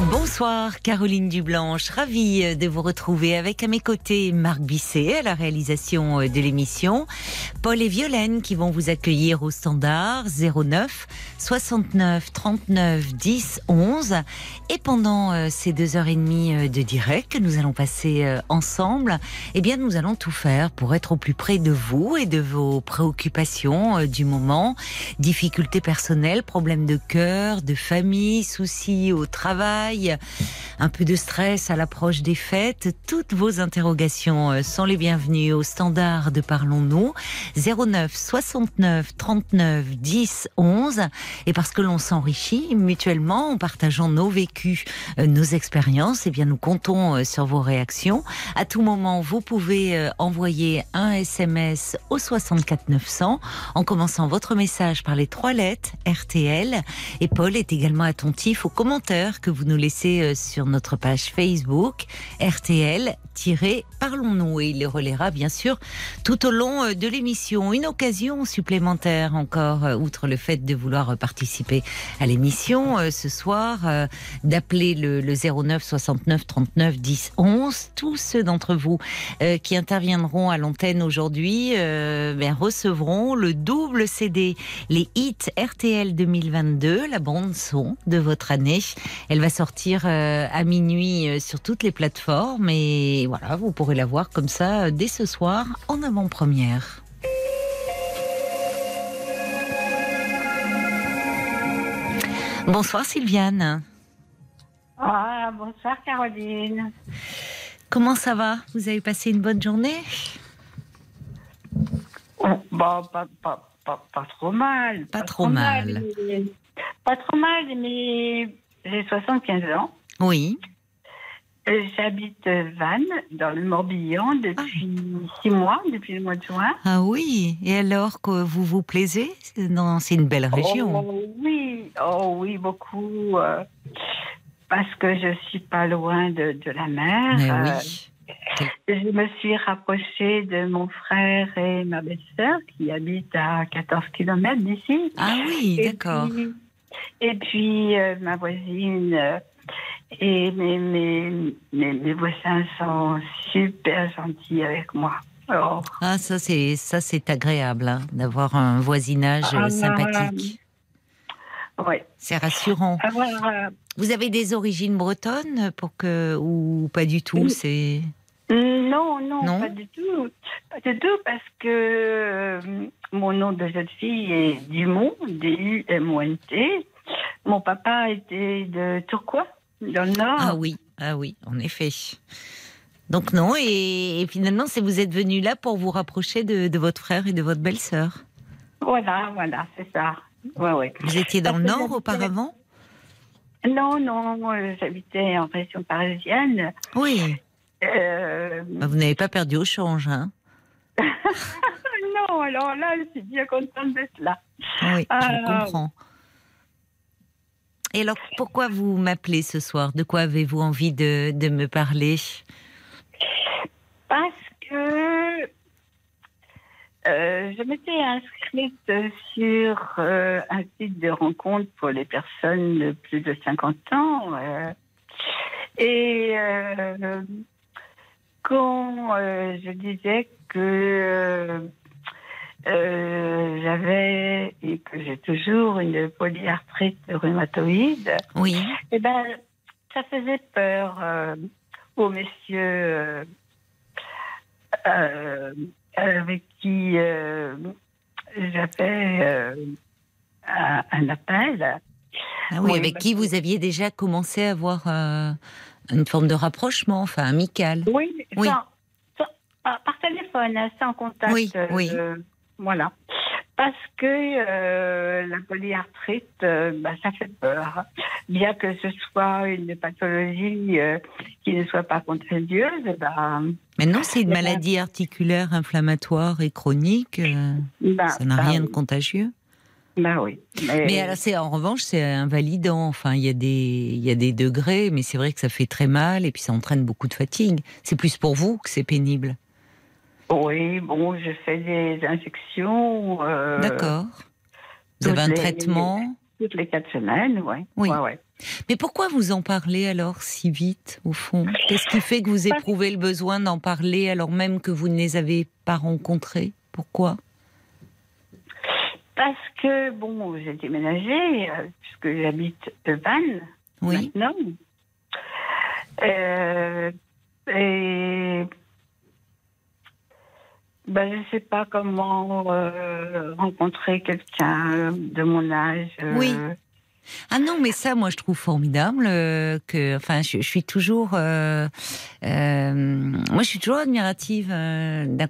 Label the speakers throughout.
Speaker 1: Bonsoir Caroline Dublanche, ravie euh, de vous retrouver avec à mes côtés Marc Bisset à la réalisation euh, de l'émission, Paul et Violaine qui vont vous accueillir au standard 09 69 39 10 11 et pendant euh, ces deux heures et demie de direct que nous allons passer ensemble, eh bien nous allons tout faire pour être au plus près de vous et de vos préoccupations du moment, difficultés personnelles, problèmes de cœur, de famille, soucis au travail un peu de stress à l'approche des fêtes, toutes vos interrogations euh, sont les bienvenues au standard de Parlons-nous. 09 69 39 10 11 et parce que l'on s'enrichit mutuellement en partageant nos vécus, euh, nos expériences, et eh bien nous comptons euh, sur vos réactions. À tout moment, vous pouvez envoyer un SMS au 64 900 en commençant votre message par les trois lettres RTL et Paul est également attentif aux commentaires que vous nous laissez euh, sur notre page Facebook RTL Parlons-nous et il les relaiera bien sûr tout au long euh, de l'émission. Une occasion supplémentaire encore, euh, outre le fait de vouloir participer à l'émission ce soir, d'appeler le, 09 69 39 10 11. Tous ceux d'entre vous qui interviendront à l'antenne aujourd'hui ben, recevront le double CD, les hits RTL 2022, la bande son de votre année. Elle va sortir euh, à minuit euh, sur toutes les plateformes et voilà, vous pourrez la voir comme ça euh, dès ce soir en avant-première. Bonsoir Sylviane.
Speaker 2: Ah, bonsoir Caroline.
Speaker 1: Comment ça va? Vous avez passé une bonne journée?
Speaker 2: Oh, bah, pas, trop mal.
Speaker 1: Pas, trop, mal.
Speaker 2: pas trop mal, mais j'ai 75 ans.
Speaker 1: Oui.
Speaker 2: Euh, j'habite Vannes, dans le Morbihan, depuis ah. six mois, depuis le mois de juin.
Speaker 1: Ah oui Et alors que vous vous plaisez C'est une belle région.
Speaker 2: Oh, oui, oh oui, beaucoup. Euh, parce que je suis pas loin de, la mer.
Speaker 1: Mais oui.
Speaker 2: Euh, je me suis rapprochée de mon frère et ma belle-sœur qui habitent à 14 km d'ici.
Speaker 1: Ah oui, d'accord.
Speaker 2: Et puis, ma voisine et mes, mes, mes, voisins sont super gentils avec moi.
Speaker 1: Ah, ça c'est ça c'est agréable hein, d'avoir un voisinage ah, sympathique.
Speaker 2: Oui.
Speaker 1: C'est rassurant. Euh, Vous avez des origines bretonnes pour que ou pas du tout C'est
Speaker 2: non, non, pas du tout, pas du tout parce que euh, mon nom de jeune fille est Dumont, D-U-M-O-N-T. Mon papa était de Tourcoing dans le Nord.
Speaker 1: Ah oui, ah oui, en effet. Donc non, et, finalement, c'est vous êtes venu là pour vous rapprocher de, votre frère et de votre belle-sœur.
Speaker 2: Voilà, voilà, c'est ça. Ouais, ouais.
Speaker 1: Vous étiez dans le Nord auparavant?
Speaker 2: Non, non, j'habitais en région parisienne.
Speaker 1: Oui. Euh, vous n'avez pas perdu au change, hein
Speaker 2: Non, alors là, je suis bien contente d'être là.
Speaker 1: Oui, je euh, comprends. Et alors, pourquoi vous m'appelez ce soir? De quoi avez-vous envie de, me parler?
Speaker 2: Parce que euh, je m'étais inscrite sur euh, un site de rencontre pour les personnes de plus de 50 ans. Euh, et quand je disais que euh, j'avais et que j'ai toujours une polyarthrite rhumatoïde.
Speaker 1: Oui.
Speaker 2: Et eh ben, ça faisait peur euh, aux messieurs euh, avec qui j'avais un, appel.
Speaker 1: Ah oui, avec qui vous aviez déjà commencé à avoir une forme de rapprochement, enfin amical.
Speaker 2: Oui, oui. par téléphone, hein, sans contact.
Speaker 1: Oui, oui.
Speaker 2: Voilà. Parce que euh, la polyarthrite, euh, bah, ça fait peur. Bien que ce soit une pathologie euh, qui ne soit pas contagieuse, bah,
Speaker 1: Mais non, c'est une maladie articulaire inflammatoire et chronique. Bah, ça n'a rien de contagieux.
Speaker 2: Bah oui.
Speaker 1: Mais, alors, c'est en revanche, c'est invalidant. Enfin, il y a des, il y a des degrés, mais c'est vrai que ça fait très mal et puis ça entraîne beaucoup de fatigue. C'est plus pour vous que c'est pénible.
Speaker 2: Oui, bon, je fais des injections.
Speaker 1: Euh, D'accord. Vous avez un traitement
Speaker 2: Toutes les quatre semaines, ouais. oui. Ouais,
Speaker 1: Mais pourquoi vous en parlez alors si vite, au fond? Qu'est-ce qui fait que vous éprouvez le besoin d'en parler alors même que vous ne les avez pas rencontrés? Pourquoi?
Speaker 2: Parce que, bon, j'ai déménagé, euh, puisque j'habite Vannes oui. maintenant. Euh, et ben, je ne sais pas comment euh, rencontrer quelqu'un de mon âge.
Speaker 1: oui. Ah non, mais ça, moi, je trouve formidable euh, que, enfin, je, suis toujours, euh, euh, moi, je suis toujours admirative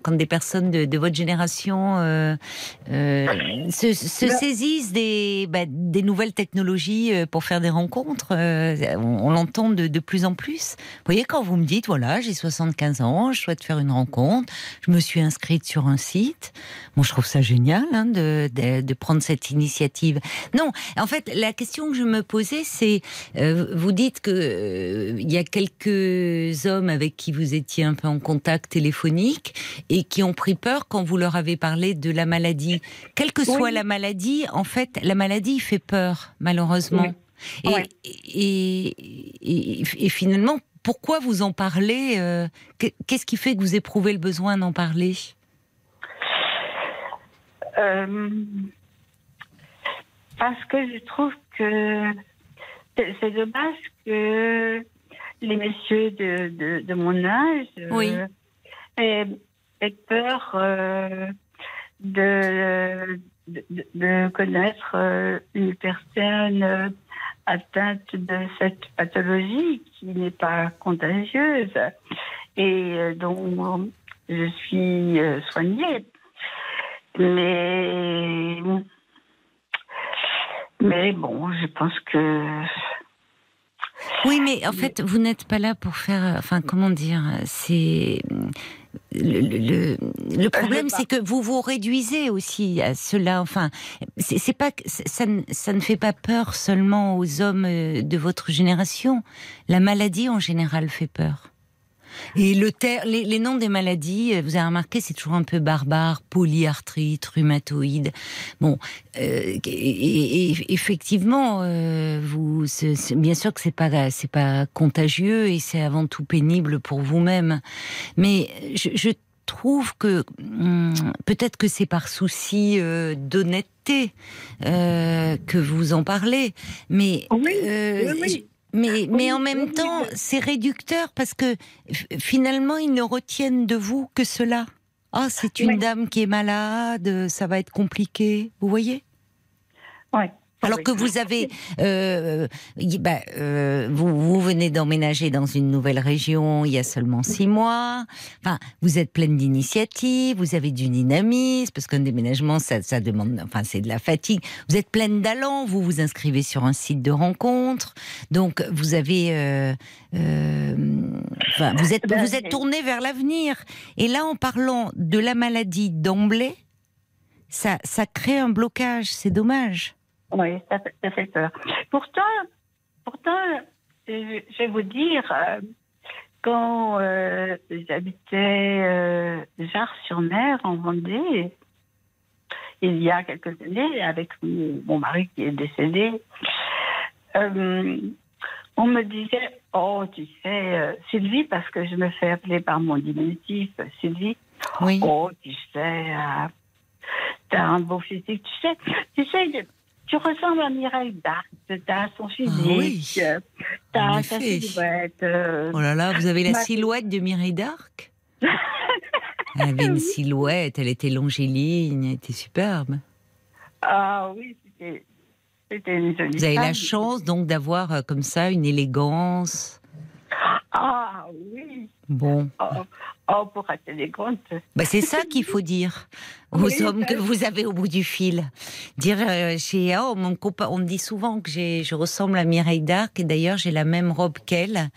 Speaker 1: quand des personnes de, votre génération se, saisissent des, bah, des nouvelles technologies pour faire des rencontres. on, l'entend de, de, plus en plus. Vous voyez, quand vous me dites, voilà, j'ai 75 ans, je souhaite faire une rencontre, je me suis inscrite sur un site. Moi, je trouve ça génial hein, de, de, prendre cette initiative. Non, en fait, la question question que je me posais, c'est, euh, vous dites que euh, il y a quelques hommes avec qui vous étiez un peu en contact téléphonique et qui ont pris peur quand vous leur avez parlé de la maladie. Quelle que soit la maladie, en fait, la maladie fait peur, malheureusement. Et, et, finalement, pourquoi vous en parlez euh, Qu'est-ce qui fait que vous éprouvez le besoin d'en parler?
Speaker 2: Parce que je trouve que c'est dommage que les messieurs de, de, mon âge
Speaker 1: euh,
Speaker 2: aient, peur euh, de, de, connaître euh, une personne atteinte de cette pathologie qui n'est pas contagieuse et dont je suis soignée. Mais mais bon, je pense que.
Speaker 1: Oui, mais en fait, vous n'êtes pas là pour faire. Enfin, comment dire C'est. Le, le, problème, c'est que vous vous réduisez aussi à cela. Enfin, c'est pas ça, ça ne fait pas peur seulement aux hommes de votre génération. La maladie en général fait peur. Et le les, noms des maladies, euh, vous avez remarqué, c'est toujours un peu barbare, polyarthrite, rhumatoïde. Bon, euh, et, effectivement, euh, vous, bien sûr que c'est pas, c'est pas contagieux et c'est avant tout pénible pour vous-même. Mais je, trouve que hum, peut-être que c'est par souci d'honnêteté que vous en parlez, mais
Speaker 2: oui,
Speaker 1: mais, mais en même temps, c'est réducteur parce que finalement, ils ne retiennent de vous que cela. Ah, c'est une dame qui est malade, ça va être compliqué. Vous voyez?
Speaker 2: Oui.
Speaker 1: Alors que vous avez, euh, bah, euh, vous, vous, venez d'emménager dans une nouvelle région il y a seulement six mois. Enfin, vous êtes pleine d'initiatives, vous avez du dynamisme parce qu'un déménagement, ça, ça demande, enfin, c'est de la fatigue. Vous êtes pleine d'allant, vous vous inscrivez sur un site de rencontre, donc vous avez, euh, enfin, vous êtes, vous êtes tourné vers l'avenir. Et là, en parlant de la maladie d'emblée, ça, ça crée un blocage. C'est dommage.
Speaker 2: Oui, ça, fait peur. Pourtant, pourtant, je vais vous dire, euh, quand euh, j'habitais euh, Jars-sur-Mer en Vendée, il y a quelques années, avec mon, mari qui est décédé, on me disait, oh, tu sais, Sylvie, parce que je me fais appeler par mon diminutif, Sylvie,
Speaker 1: oui.
Speaker 2: oh, tu sais, t'as un beau physique, tu sais, tu sais, tu ressembles à Mireille Darc. T'as son ah physique, t'as sa silhouette. Euh,
Speaker 1: oh là là, vous avez la silhouette de Mireille Darc Elle avait une silhouette, elle était longiligne, elle était superbe.
Speaker 2: Ah oui, c'était une jolie
Speaker 1: Vous avez la chance donc d'avoir euh, comme ça une élégance.
Speaker 2: Ah oui.
Speaker 1: Bon.
Speaker 2: Oh, oh pour être élégante.
Speaker 1: Bah c'est ça qu'il faut dire aux hommes que vous avez au bout du fil. Dire euh, chez oh, mon copain, on me dit souvent que j'ai, je ressemble à Mireille Darc et d'ailleurs j'ai la même robe qu'elle.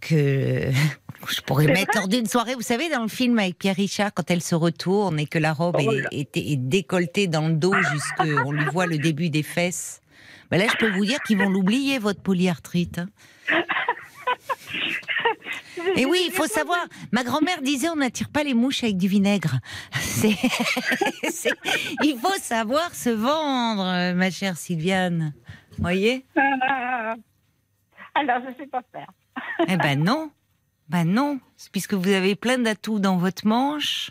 Speaker 1: Que Je pourrais mettre lors d'une soirée, vous savez, dans le film avec Pierre Richard, quand elle se retourne et que la robe
Speaker 2: Oh
Speaker 1: est, est- est décolletée dans le dos jusque, on lui voit le début des fesses. Ben là, je peux vous dire qu'ils vont l'oublier, votre polyarthrite. Et oui, il faut savoir. Ma grand-mère disait on n'attire pas les mouches avec du vinaigre. C'est, c'est- il faut savoir se vendre, euh, ma chère Sylviane. Voyez?
Speaker 2: Alors, je sais pas faire.
Speaker 1: Eh ben non, ben non, C'est puisque vous avez plein d'atouts dans votre manche.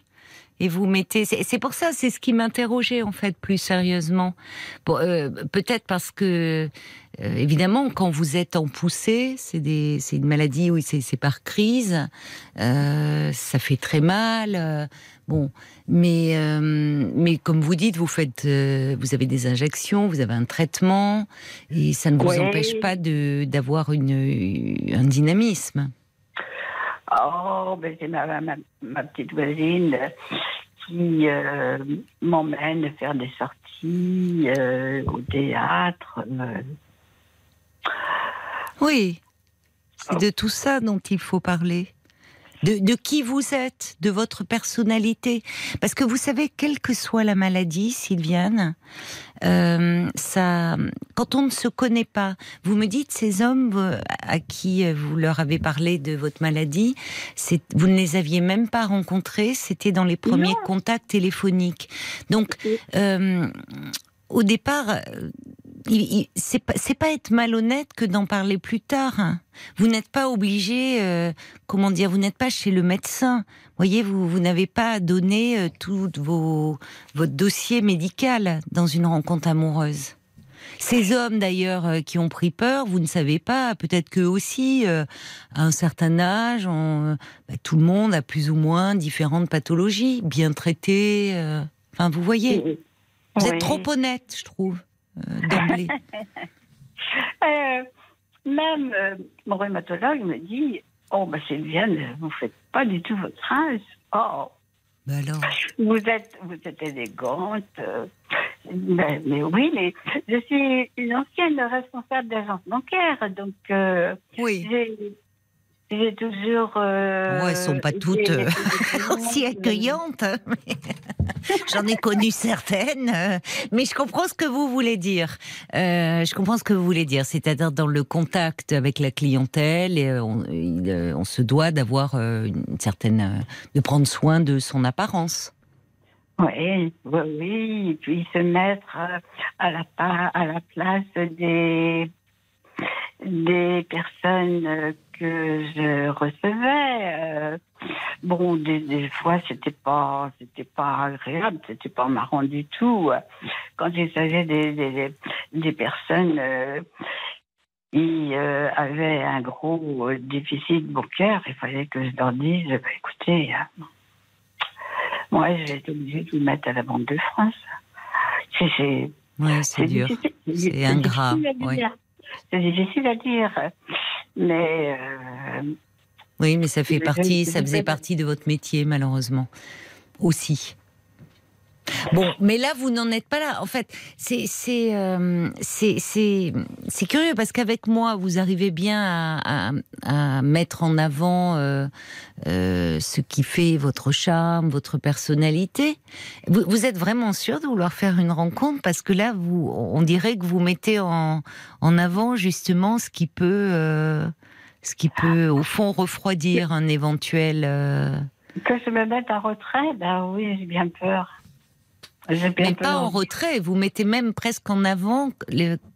Speaker 1: Et vous mettez, c'est pour ça, c'est ce qui m'interrogeait en fait plus sérieusement. Bon, euh, Peut-être parce que, euh, évidemment, quand vous êtes en poussée, c'est une maladie, oui, c'est par crise, euh, ça fait très mal. euh, bon, mais mais, mais comme vous dites, vous faites, euh, vous avez des injections, vous avez un traitement, et ça ne vous empêche pas de d'avoir un dynamisme.
Speaker 2: Oh, ben c'est ma, ma, ma petite voisine qui euh, m'emmène faire des sorties euh, au théâtre. euh.
Speaker 1: Oui, c'est de tout ça dont il faut parler. De, de qui vous êtes, de votre personnalité. Parce que vous savez, quelle que soit la maladie, Sylviane, euh, ça, quand on ne se connaît pas, vous me dites ces hommes euh, à qui euh, vous leur avez parlé de votre maladie, c'est, vous ne les aviez même pas rencontrés, c'était dans les premiers
Speaker 2: Non.
Speaker 1: contacts téléphoniques. Donc, euh, au départ, euh, c'est pas, pas être malhonnête que d'en parler plus tard. Vous n'êtes pas obligé, euh, comment dire, vous n'êtes pas chez le médecin. Voyez, vous, vous n'avez pas à donner euh, tout vos, votre dossier médical dans une rencontre amoureuse. Ces hommes d'ailleurs euh, qui ont pris peur, vous ne savez pas, peut-être qu'eux aussi, euh, à un certain âge, on- bah, tout le monde a plus ou moins différentes pathologies, bien traitées. Enfin, vous voyez, vous
Speaker 2: Oui.
Speaker 1: êtes trop honnête, je trouve, euh, d'emblée.
Speaker 2: Euh, même euh, mon rhumatologue me dit Oh, ben Sylviane, vous faites pas du tout votre âge. Oh,
Speaker 1: Bah alors,
Speaker 2: vous êtes, vous êtes élégante. euh, mais, oui, mais je suis une ancienne responsable d'agence bancaire, donc
Speaker 1: oui.
Speaker 2: j'ai. J'ai toujours. Euh,
Speaker 1: Ouais, elles sont pas toutes, euh, aussi accueillantes. hein, J'en ai connu certaines, euh, mais je comprends ce que vous voulez dire. Euh, je comprends ce que vous voulez dire, c'est-à-dire dans le contact avec la clientèle, et, on, il, on se doit d'avoir une certaine, de prendre soin de son apparence.
Speaker 2: Oui, oui, oui. Et puis se mettre à la, à la place des, des personnes que je recevais. euh, bon, des, des fois, c'était pas, c'était pas agréable, c'était pas marrant du tout. Quand il s'agissait des, des, des personnes euh, qui euh, avaient un gros déficit bancaire, il fallait que je leur dise, bah, écoutez, euh, moi, je vais être obligée de vous mettre à la Banque de France. C'est,
Speaker 1: Ouais, c'est dur. C'est ingrat.
Speaker 2: C'est difficile à dire. Mais euh,
Speaker 1: Oui, mais ça fait
Speaker 2: Je-
Speaker 1: partie, ça faisait partie de votre métier, malheureusement. Aussi. Bon, mais là, vous n'en êtes pas là. En fait, c'est c'est euh, c'est curieux parce qu'avec moi, vous arrivez bien à, à, à mettre en avant euh, euh, ce qui fait votre charme, votre personnalité. Vous, vous êtes vraiment sûr de vouloir faire une rencontre parce que là, vous, on dirait que vous mettez en en avant justement ce qui peut euh, ce qui peut au fond refroidir un éventuel. euh,
Speaker 2: que je me mette en retrait, ben oui, j'ai bien peur.
Speaker 1: Mais pas en retrait, vous mettez même presque en avant,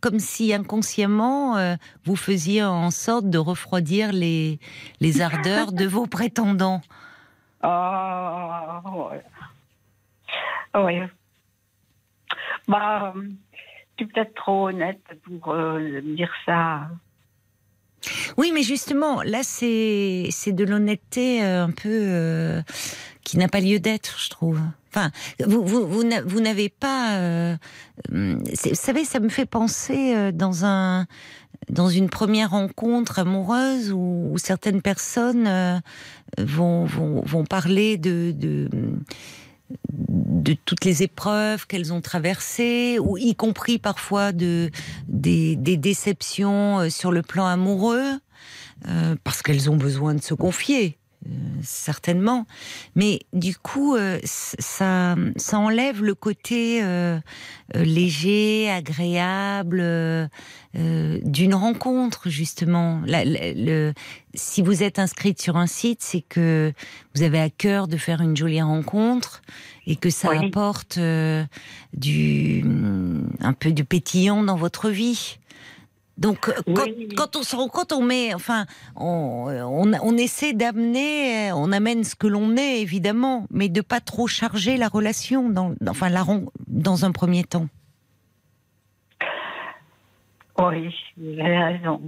Speaker 1: comme si inconsciemment euh, vous faisiez en sorte de refroidir les, les ardeurs de vos prétendants.
Speaker 2: Oh, ouais. Oui. Bah, euh, je suis peut-être trop honnête pour euh, dire ça.
Speaker 1: Oui, mais justement, là, c'est de l'honnêteté euh, un peu euh, qui n'a pas lieu d'être, je trouve. Enfin, vous, vous, vous n'a- vous n'avez pas. euh, hum, vous savez, ça me fait penser euh, dans un dans une première rencontre amoureuse où, où certaines personnes euh, vont, vont, vont parler de, de de toutes les épreuves qu'elles ont traversées, ou y compris parfois de des, des déceptions euh, sur le plan amoureux, euh, parce qu'elles ont besoin de se confier. Certainement. Mais du coup, ça, ça enlève le côté léger, agréable d'une rencontre, justement. le, si vous êtes inscrite sur un site, c'est que vous avez à cœur de faire une jolie rencontre et que ça apporte du un peu du pétillant dans votre vie. Donc, euh, quand, on se rend compte, on met, enfin, on, on, essaie d'amener, on amène ce que l'on est, évidemment, mais de pas trop charger la relation, dans, enfin, la, dans un premier temps.
Speaker 2: Oui, vous avez raison.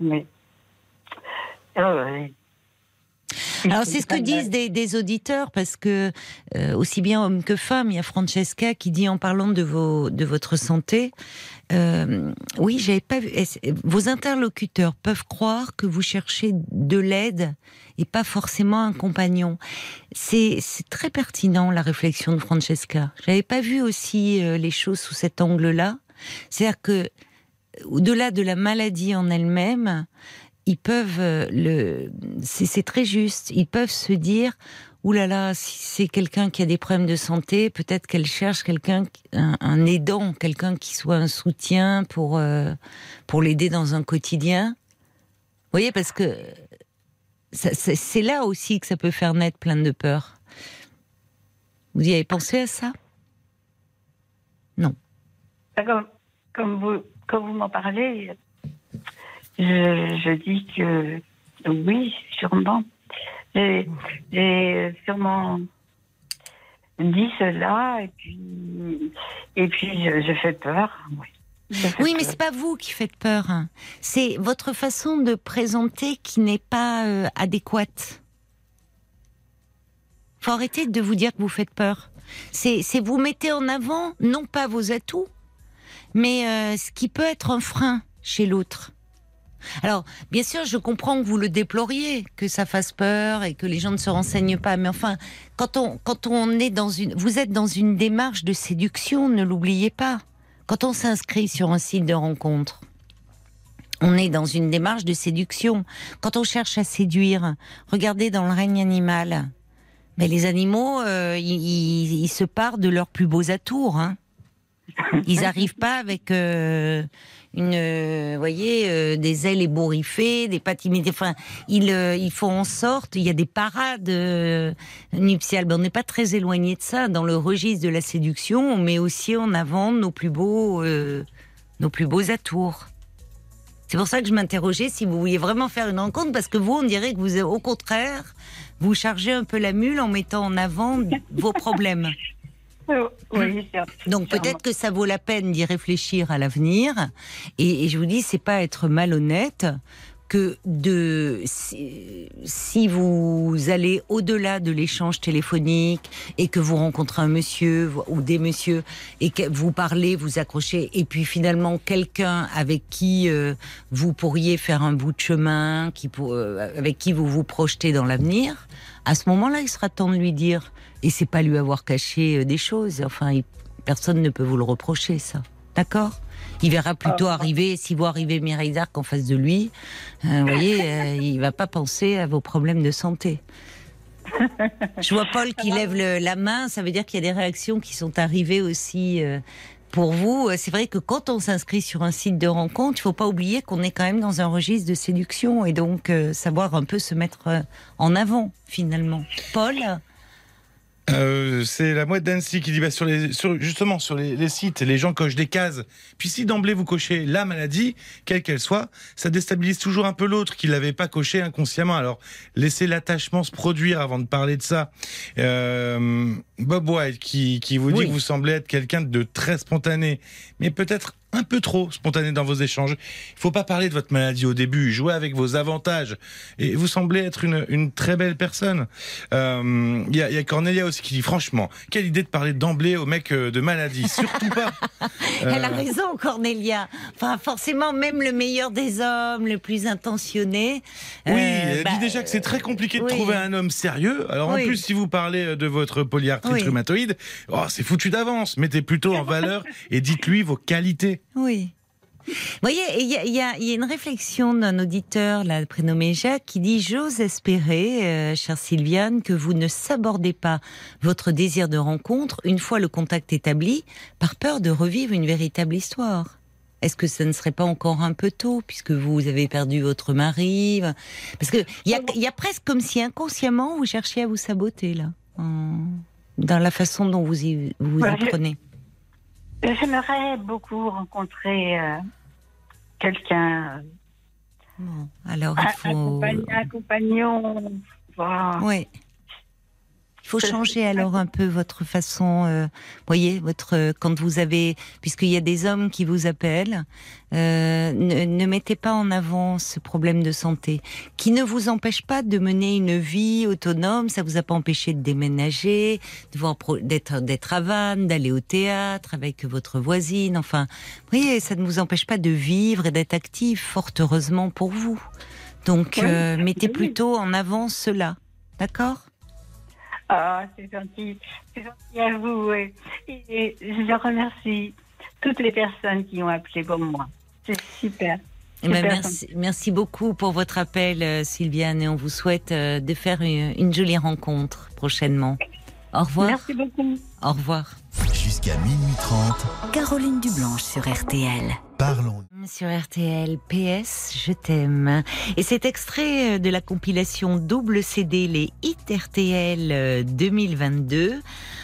Speaker 2: Mais,
Speaker 1: euh, alors c'est ce que disent des, auditeurs parce que euh, aussi bien hommes que femmes, il y a Francesca qui dit en parlant de vos de votre santé, euh, oui j'avais pas vu. Vos interlocuteurs peuvent croire que vous cherchez de l'aide et pas forcément un compagnon. C'est très pertinent la réflexion de Francesca. J'avais pas vu aussi euh, les choses sous cet angle-là. C'est-à-dire que au-delà de la maladie en elle-même, ils peuvent euh, le, c'est très juste. Ils peuvent se dire, oulala, si c'est quelqu'un qui a des problèmes de santé, peut-être qu'elle cherche quelqu'un, un, aidant, quelqu'un qui soit un soutien pour euh, pour l'aider dans un quotidien. Vous voyez, parce que c'est là aussi que ça peut faire naître plein de peur. Vous y avez pensé à ça? Non.
Speaker 2: Comme, comme vous, comme vous m'en parlez, je, dis que oui, sûrement. J'ai sûrement dit cela et puis, et puis je, fais peur.
Speaker 1: Oui. mais c'est pas vous qui faites peur. Hein. C'est votre façon de présenter qui n'est pas euh, adéquate. Faut arrêter de vous dire que vous faites peur. C'est vous mettez en avant non pas vos atouts, mais euh, ce qui peut être un frein chez l'autre. Alors, bien sûr, je comprends que vous le déploriez, que ça fasse peur et que les gens ne se renseignent pas. Mais enfin, quand on, quand on est dans une, vous êtes dans une démarche de séduction, ne l'oubliez pas. Quand on s'inscrit sur un site de rencontre, on est dans une démarche de séduction. Quand on cherche à séduire, regardez dans le règne animal. Mais les animaux, euh, ils, se partent de leurs plus beaux atours. Hein. Ils n'arrivent pas avec euh, une, euh, voyez, euh, des ailes ébouriffées, des pattes Enfin, ils, ils font en sorte. Il y a des parades nuptiales. Ben, on n'est pas très éloigné de ça. Dans le registre de la séduction, on met aussi en avant nos plus beaux, nos plus beaux atours. C'est pour ça que je m'interrogeais si vous vouliez vraiment faire une rencontre, parce que vous, on dirait que vous, au contraire, vous chargez un peu la mule en mettant en avant vos problèmes.
Speaker 2: Oui,
Speaker 1: Donc peut-être que ça vaut la peine d'y réfléchir à l'avenir. Et, je vous dis, c'est pas être malhonnête que de si, vous allez au-delà de l'échange téléphonique et que vous rencontrez un monsieur ou des messieurs et que vous parlez, vous accrochez et puis finalement quelqu'un avec qui euh, vous pourriez faire un bout de chemin, qui pour, euh, avec qui vous vous projetez dans l'avenir, à ce moment-là, il sera temps de lui dire et c'est pas lui avoir caché euh, des choses. Enfin, personne ne peut vous le reprocher, ça. D'accord? Il verra plutôt ah. arriver, si vous arrivez Mireille en face de lui, euh, vous voyez, euh, il va pas penser à vos problèmes de santé. Je vois Paul qui lève la main, ça veut dire qu'il y a des réactions qui sont arrivées aussi pour vous. C'est vrai que quand on s'inscrit sur un site de rencontre, il faut pas oublier qu'on est quand même dans un registre de séduction et donc savoir un peu se mettre en avant finalement. Paul?
Speaker 3: Euh, c'est la mouette d'Annecy qui dit bah, sur les, sur, justement sur les, sites, les gens cochent des cases. Puis si d'emblée vous cochez la maladie, quelle qu'elle soit, ça déstabilise toujours un peu l'autre qui l'avait pas coché inconsciemment. Alors laissez l'attachement se produire avant de parler de ça. Euh, Bob White qui, qui vous dit que vous semblez être quelqu'un de très spontané, mais peut-être un peu trop spontané dans vos échanges. Il faut pas parler de votre maladie au début, jouez avec vos avantages. Et vous semblez être une, une très belle personne. Euh, il y, a, y, a, Cornelia aussi qui dit franchement, quelle idée de parler d'emblée au mec euh, de maladie, surtout pas.
Speaker 1: Elle a euh, raison, Cornelia. Enfin, forcément, même le meilleur des hommes, le plus intentionné.
Speaker 3: Oui, elle dit bah, déjà que c'est très compliqué de trouver un homme sérieux. Alors en plus, si vous parlez de votre polyarthrite rhumatoïde, oh, c'est foutu d'avance. Mettez plutôt en valeur et dites-lui vos qualités.
Speaker 1: Oui. Vous voyez, il y a, y, a, y a, une réflexion d'un auditeur, là, prénommé Jacques, qui dit J'ose espérer, euh, chère Sylviane, que vous ne sabordez pas votre désir de rencontre une fois le contact établi, par peur de revivre une véritable histoire. Est-ce que ce ne serait pas encore un peu tôt, puisque vous avez perdu votre mari? Parce qu'il y a, y a presque comme si inconsciemment vous cherchiez à vous saboter, là, dans la façon dont vous y, vous, y prenez.
Speaker 2: J'aimerais beaucoup rencontrer euh, quelqu'un.
Speaker 1: Bon, alors il faut.
Speaker 2: Un, compagnon.
Speaker 1: Oui. Faut changer alors un peu votre façon, euh, voyez, votre quand vous avez, puisqu'il y a des hommes qui vous appellent, euh, ne, ne, mettez pas en avant ce problème de santé, qui ne vous empêche pas de mener une vie autonome. Ça vous a pas empêché de déménager, de d'être d'être à Vannes, d'aller au théâtre avec votre voisine. Enfin, voyez, ça ne vous empêche pas de vivre et d'être actif, fort heureusement pour vous. Donc, euh, mettez plutôt en avant cela, d'accord?
Speaker 2: Ah, c'est gentil. C'est gentil à vous. Et, je remercie toutes les personnes qui ont appelé pour moi. C'est super.
Speaker 1: Eh ben, merci, merci, beaucoup pour votre appel, euh, Sylviane, et on vous souhaite euh, de faire une, jolie rencontre prochainement. Au revoir.
Speaker 2: Merci beaucoup.
Speaker 1: Au revoir.
Speaker 4: Jusqu'à minuit 30.
Speaker 5: Caroline Dublanche sur RTL.
Speaker 4: Parlons.
Speaker 1: Sur RTL, PS, je t'aime. Et cet extrait euh, de la compilation double CD, les hits RTL 2022,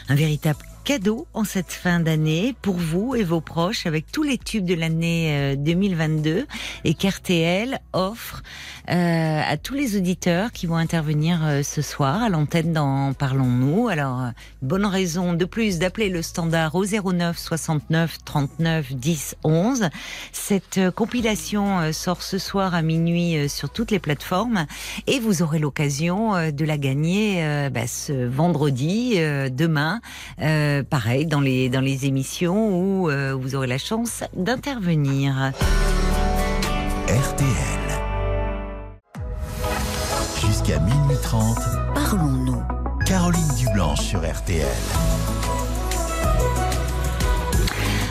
Speaker 1: un véritable cadeau en cette fin d'année pour vous et vos proches avec tous les tubes de l'année 2022 euh, et qu'RTL offre euh, à tous les auditeurs qui vont intervenir euh, ce soir à l'antenne dans Parlons-nous. Alors, bonne raison de plus d'appeler le standard au 09 69 39 10 11. Cette compilation sort ce soir à minuit sur toutes les plateformes et vous aurez l'occasion de la gagner bah, ce vendredi, demain pareil, dans les, dans les émissions où euh, vous aurez la chance d'intervenir.
Speaker 4: RTL. Jusqu'à minuit 30.
Speaker 5: Parlons-nous.
Speaker 4: Caroline Dublanche sur RTL.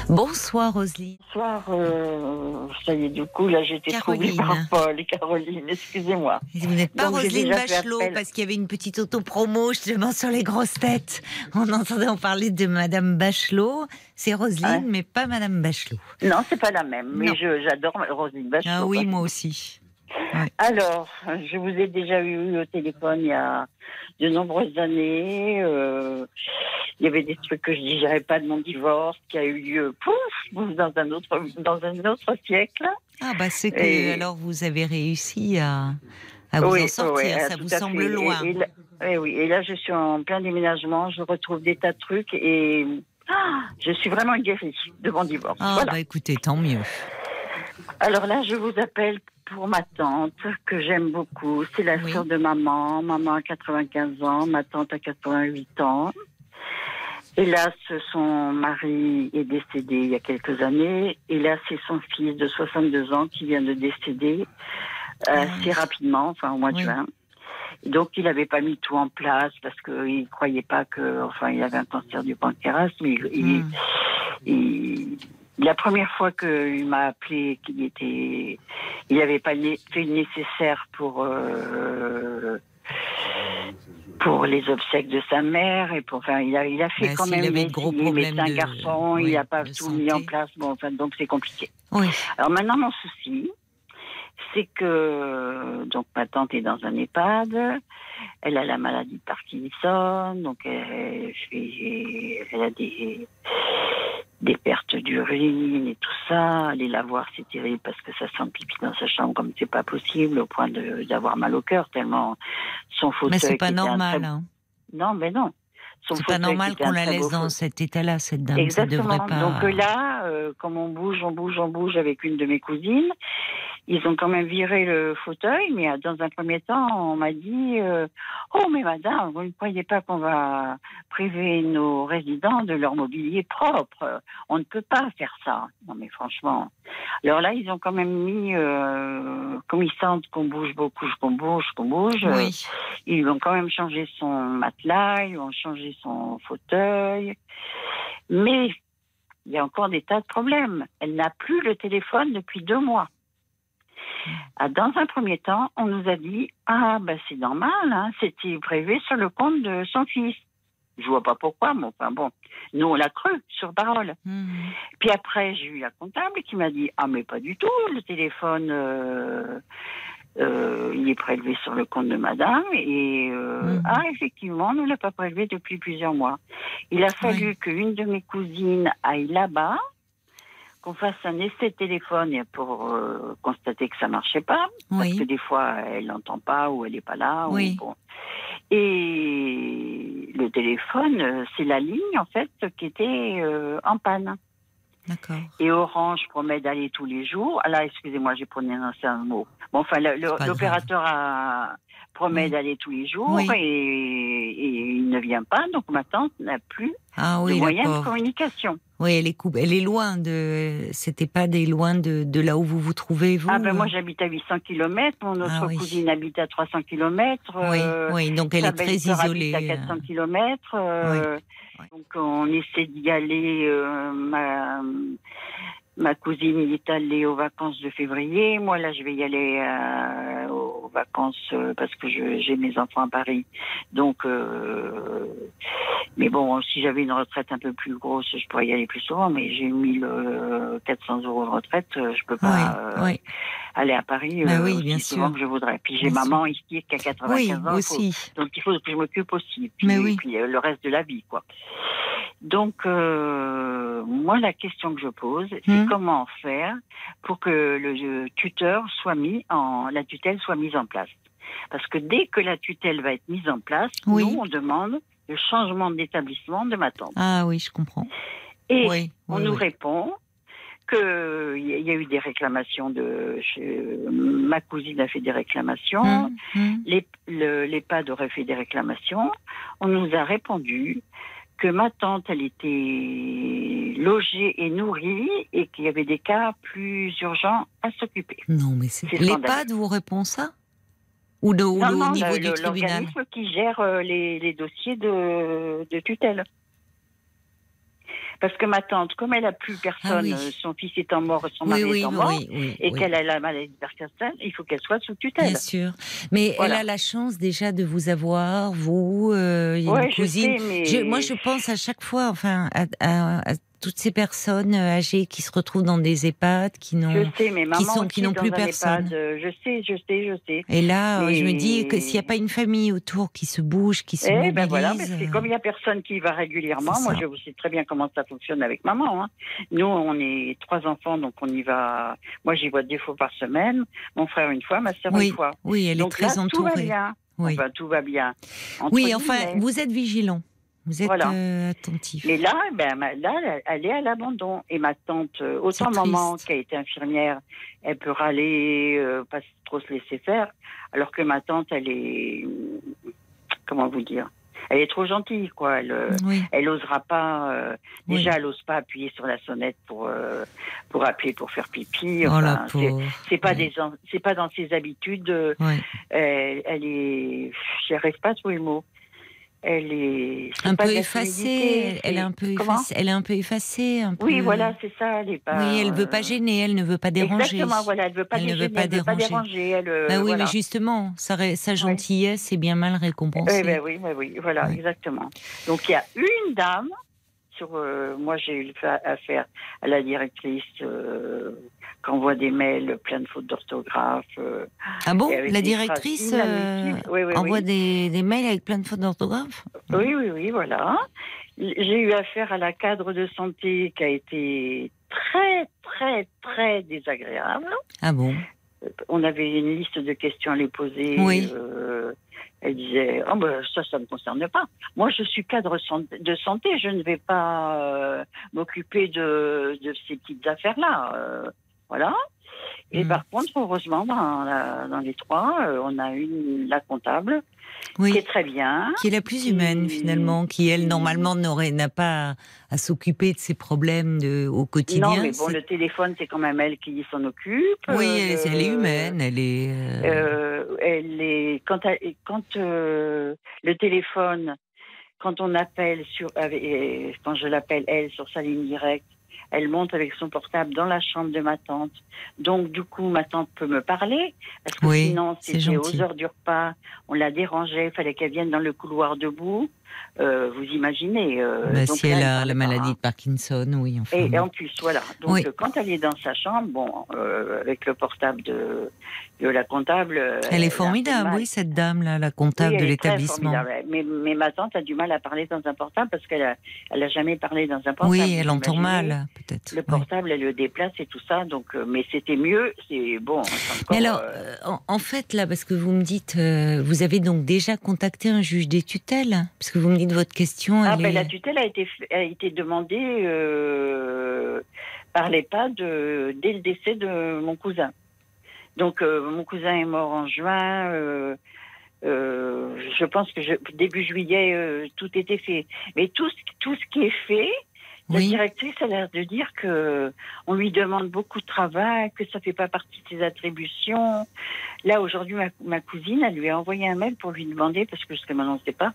Speaker 1: Bonsoir Roselyne.
Speaker 2: Bonsoir, euh, ça y est, du coup, là j'étais troublée par Paul et Caroline, excusez-moi.
Speaker 1: Vous n'êtes pas Roselyne Bachelot parce qu'il y avait une petite auto-promo justement sur les grosses têtes. On entendait en parler de Madame Bachelot. C'est Roselyne, mais pas Madame Bachelot.
Speaker 2: Non, c'est pas la même, mais j'adore Roselyne Bachelot.
Speaker 1: Ah oui, moi aussi.
Speaker 2: Alors, je vous ai déjà eu au téléphone il y a de nombreuses années. Euh, il y avait des trucs que je digérais pas de mon divorce qui a eu lieu pouf, dans un autre dans un autre siècle.
Speaker 1: Ah bah c'est que alors vous avez réussi à, à vous en sortir, ça vous semble loin.
Speaker 2: Et, oui, et là je suis en plein déménagement, je retrouve des tas de trucs et ah, je suis vraiment guérie de mon divorce.
Speaker 1: Ah bah écoutez, tant mieux.
Speaker 2: Alors là, je vous appelle pour ma tante, que j'aime beaucoup. C'est la sœur de maman. Maman a 95 ans, ma tante a 88 ans. Hélas, son mari est décédé il y a quelques années. Et là, c'est son fils de 62 ans qui vient de décéder euh, ah. assez rapidement, enfin au mois de juin. Donc, il n'avait pas mis tout en place parce qu'il ne croyait pas que, enfin, il avait un cancer du pancréas, mais il, hmm. La première fois qu'il m'a appelé, qu'il était, il n'avait pas fait le nécessaire pour euh, pour les obsèques de sa mère et pour enfin il a il a fait bah, quand même
Speaker 1: des gros mais
Speaker 2: c'est un garçon il n'a pas tout mis en place. Bon enfin donc c'est compliqué.
Speaker 1: Oui.
Speaker 2: alors maintenant mon souci c'est que donc ma tante est dans un EHPAD elle a la maladie de Parkinson donc elle, elle a des des pertes d'urine et tout ça. Aller la voir, c'est terrible parce que ça sent pipi dans sa chambre comme c'est pas possible, au point d'avoir mal au cœur tellement son fauteuil.
Speaker 1: Mais c'est pas normal. Hein.
Speaker 2: Non, mais non.
Speaker 1: C'est pas normal qu'on la laisse dans cet état-là, cette dame.
Speaker 2: Exactement.
Speaker 1: Ça devrait pas...
Speaker 2: Donc là, euh, comme on bouge, on bouge, on bouge avec une de mes cousines, ils ont quand même viré le fauteuil, mais euh, dans un premier temps, on m'a dit euh, Oh, mais madame, vous ne croyez pas qu'on va priver nos résidents de leur mobilier propre? On ne peut pas faire ça. Non, mais franchement. Alors là, ils ont quand même mis, euh, comme ils sentent qu'on bouge beaucoup, qu'on bouge, qu'on bouge,
Speaker 1: oui.
Speaker 2: ils ont quand même changé son matelas, ils ont changé son fauteuil. Mais il y a encore des tas de problèmes. Elle n'a plus le téléphone depuis deux mois. Ah, dans un premier temps, on nous a dit Ah, ben c'est normal, hein, c'était prévu sur le compte de son fils? Je vois pas pourquoi, mais enfin bon, nous on l'a cru sur parole.
Speaker 1: Hmm.
Speaker 2: Puis après, j'ai eu la comptable qui m'a dit Ah, mais pas du tout, le téléphone. euh, euh, il est prélevé sur le compte de madame et euh,
Speaker 1: Mhm.
Speaker 2: ah effectivement on ne l'a pas prélevé depuis plusieurs mois. Il a fallu qu'une de mes cousines aille là-bas, qu'on fasse un essai de téléphone pour euh, constater que ça marchait pas, parce que des fois elle n'entend pas ou elle n'est pas là. ou bon. Et le téléphone, euh, c'est la ligne en fait qui était euh, en panne.
Speaker 1: D'accord.
Speaker 2: Et Orange promet d'aller tous les jours. Ah là, excusez-moi, j'ai prononcé un mot. Bon, enfin, l'opérateur a promet
Speaker 1: Oui.
Speaker 2: d'aller tous les jours
Speaker 1: Oui.
Speaker 2: et, et il ne vient pas. Donc ma tante n'a plus
Speaker 1: Ah
Speaker 2: de
Speaker 1: oui,
Speaker 2: moyens de communication.
Speaker 1: Oui, elle est. Elle est loin de. C'était pas des loin de, de là où vous vous trouvez vous.
Speaker 2: Ah ben moi
Speaker 1: euh
Speaker 2: j'habite à 800 km, mon autre
Speaker 1: Ah oui.
Speaker 2: cousine habite à 300 km.
Speaker 1: Oui, oui. Donc elle est très isolée.
Speaker 2: à 400
Speaker 1: euh.
Speaker 2: km. euh,
Speaker 1: Oui.
Speaker 2: Donc on essaie d'y aller. euh, ma, ma cousine y est allée aux vacances de février. Moi là je vais y aller euh, aux vacances euh, parce que j'ai mes enfants à Paris. Donc, euh, mais bon, si j'avais une retraite un peu plus grosse, je pourrais y aller plus souvent. Mais j'ai 1400 euros de retraite, euh, je peux pas euh,
Speaker 1: Oui, oui.
Speaker 2: Aller à Paris
Speaker 1: Bah
Speaker 2: euh,
Speaker 1: oui,
Speaker 2: aussi
Speaker 1: bien
Speaker 2: souvent
Speaker 1: sûr.
Speaker 2: que je voudrais. Puis j'ai maman ici qui a 95
Speaker 1: Oui,
Speaker 2: ans. faut-
Speaker 1: aussi.
Speaker 2: donc il faut que je m'occupe aussi. Puis,
Speaker 1: Mais oui.
Speaker 2: puis, euh, le reste de la vie, quoi. Donc, euh, moi, la question que je pose, c'est
Speaker 1: Hmm.
Speaker 2: comment faire pour que le tuteur soit mis en, la tutelle soit mise en place. Parce que dès que la tutelle va être mise en place,
Speaker 1: Oui.
Speaker 2: nous, on demande le changement d'établissement de ma tante.
Speaker 1: Ah oui, je comprends.
Speaker 2: Et
Speaker 1: oui,
Speaker 2: on
Speaker 1: oui,
Speaker 2: nous répond qu'il y a- eu des réclamations de. chez- ma cousine a fait des réclamations.
Speaker 1: Hum, hum.
Speaker 2: Les- le- l'EHPAD aurait fait des réclamations. On nous a répondu que ma tante, elle était logée et nourrie et qu'il y avait des cas plus urgents à s'occuper.
Speaker 1: Non, mais c'est.
Speaker 2: C'est
Speaker 1: L'EHPAD vous répond ça? Ou, de, ou
Speaker 2: non,
Speaker 1: le- au niveau
Speaker 2: le-
Speaker 1: du tribunal?
Speaker 2: l'organisme qui gère euh, les, les dossiers de, de tutelle. Parce que ma tante, comme elle a plus personne,
Speaker 1: Ah oui.
Speaker 2: euh, son fils étant mort, son mari
Speaker 1: oui,
Speaker 2: étant mort,
Speaker 1: oui, oui,
Speaker 2: et qu'elle a la maladie de Parkinson, il faut qu'elle soit sous tutelle.
Speaker 1: Bien sûr. Mais
Speaker 2: Voilà.
Speaker 1: elle a la chance déjà de vous avoir, vous, euh, une
Speaker 2: Ouais, je
Speaker 1: cousine.
Speaker 2: sais, mais-
Speaker 1: Je- moi, je pense à chaque fois, enfin, à, à- à toutes ces personnes euh, âgées qui se retrouvent dans des EHPAD, qui n'ont.
Speaker 2: Je sais, mais maman
Speaker 1: sont- qui n'ont plus personne.
Speaker 2: EHPAD, je sais, je sais, je sais.
Speaker 1: Et là, euh, je me dis que s'il n'y a pas une famille autour qui se bouge, qui se
Speaker 2: Eh ben voilà, parce que comme il y a personne qui y va régulièrement, moi je sais très bien comment ça fonctionne avec maman. hein. Nous, on est trois enfants, donc on y va. Moi, j'y vois deux fois par semaine. Mon frère une fois, ma sœur
Speaker 1: Oui,
Speaker 2: une fois.
Speaker 1: oui, elle
Speaker 2: donc
Speaker 1: est très
Speaker 2: là, tout va
Speaker 1: entourée.
Speaker 2: bien.
Speaker 1: Oui,
Speaker 2: Enfin, tout va bien. Entre
Speaker 1: oui enfin,
Speaker 2: guillemets.
Speaker 1: vous êtes vigilant, vous êtes
Speaker 2: Voilà.
Speaker 1: euh, attentif.
Speaker 2: Mais là, ben, là, elle est à l'abandon. Et ma tante, euh, autant maman qui a été infirmière, elle peut râler, euh, pas trop se laisser faire, alors que ma tante, elle est, comment vous dire, elle est trop gentille, quoi. Elle,
Speaker 1: Oui,
Speaker 2: elle osera pas. euh,
Speaker 1: Oui.
Speaker 2: déjà, elle ose pas appuyer sur la sonnette pour euh, pour appuyer pour faire pipi.
Speaker 1: oh
Speaker 2: Enfin, c'est- pas des c'est pas dans ses habitudes.
Speaker 1: Ouais.
Speaker 2: Elle, elle est, j'arrive pas à trouver le mot. Elle est
Speaker 1: Un peu effacée, elle est un peu effacée. Elle est un peu effacée. Un
Speaker 2: Oui, voilà, c'est ça. Elle est pas.
Speaker 1: Oui, elle veut pas
Speaker 2: euh,
Speaker 1: gêner, elle ne veut pas déranger.
Speaker 2: Exactement, voilà, elle veut pas
Speaker 1: Elle ne veut pas déranger.
Speaker 2: déranger. Elle,
Speaker 1: Bah oui,
Speaker 2: voilà.
Speaker 1: mais justement, sa, gentillesse est bien mal récompensée.
Speaker 2: Eh ben oui, oui, oui, voilà, exactement. Donc il y a une dame sur, euh, moi j'ai eu fa- affaire à la directrice euh, qui envoie des mails plein de fautes d'orthographe. euh,
Speaker 1: ah bon La directrice euh.
Speaker 2: Oui, oui,
Speaker 1: envoie
Speaker 2: oui.
Speaker 1: Des, des mails avec plein de fautes d'orthographe?
Speaker 2: Oui, oui, oui, voilà. J'ai eu affaire à la cadre de santé qui a été très, très, très désagréable.
Speaker 1: Ah bon?
Speaker 2: On avait une liste de questions à lui poser.
Speaker 1: Oui.
Speaker 2: euh, elle disait oh ben, ça, ça ne me concerne pas. Moi, je suis cadre de santé. Je ne vais pas euh, m'occuper de, de ces petites affaires-là. euh, voilà. Et
Speaker 1: Mm.
Speaker 2: par contre, heureusement, dans, la- dans les trois, euh, on a une la comptable
Speaker 1: Oui.
Speaker 2: qui est très bien.
Speaker 1: Qui est la plus humaine
Speaker 2: Qui-
Speaker 1: finalement, qui elle normalement n'aurait n'a pas à s'occuper de ses problèmes de, au quotidien.
Speaker 2: Non, mais bon, le téléphone, c'est quand même elle qui s'en occupe.
Speaker 1: Oui,
Speaker 2: Euh,
Speaker 1: elle, elle est humaine, elle est. euh,
Speaker 2: elle est quand, elle- quand le téléphone, quand on appelle sur, quand je l'appelle elle sur sa ligne directe, elle monte avec son portable dans la chambre de ma tante. Donc, du coup, ma tante peut me parler. Parce que sinon, c'était aux heures du repas, on la dérangeait, il fallait qu'elle vienne dans le couloir debout. Euh, vous imaginez.
Speaker 1: Euh, bah, si elle a la maladie de Parkinson, oui.
Speaker 2: Enfin, et, en plus, voilà. Donc, quand elle est dans sa chambre, bon, euh, avec le portable de, de la comptable.
Speaker 1: Elle, est formidable, oui, cette dame-là, la comptable de l'établissement.
Speaker 2: Mais, mais, ma tante a du mal à parler dans un portable parce qu'elle a, elle a jamais parlé dans un portable.
Speaker 1: Oui, elle entend mal, peut-être.
Speaker 2: Le portable, elle le déplace et tout ça. Donc, mais c'était mieux. C'est bon.
Speaker 1: mais alors, en, fait, là, parce que vous me dites, vous avez donc déjà contacté un juge des tutelles, parce que vous me dites votre question.
Speaker 2: Ah, ben, La tutelle a été, a été demandée euh, par l'EHPAD dès le décès de mon cousin. Donc, euh, mon cousin est mort en juin. Euh, je pense que début juillet, tout était fait. Mais tout, tout ce qui est fait, la directrice a l'air de dire que on lui demande beaucoup de travail, que ça fait pas partie de ses attributions. Là, aujourd'hui, ma, cousine, elle lui a envoyé un mail pour lui demander, parce que jusqu'à maintenant, on ne sait pas,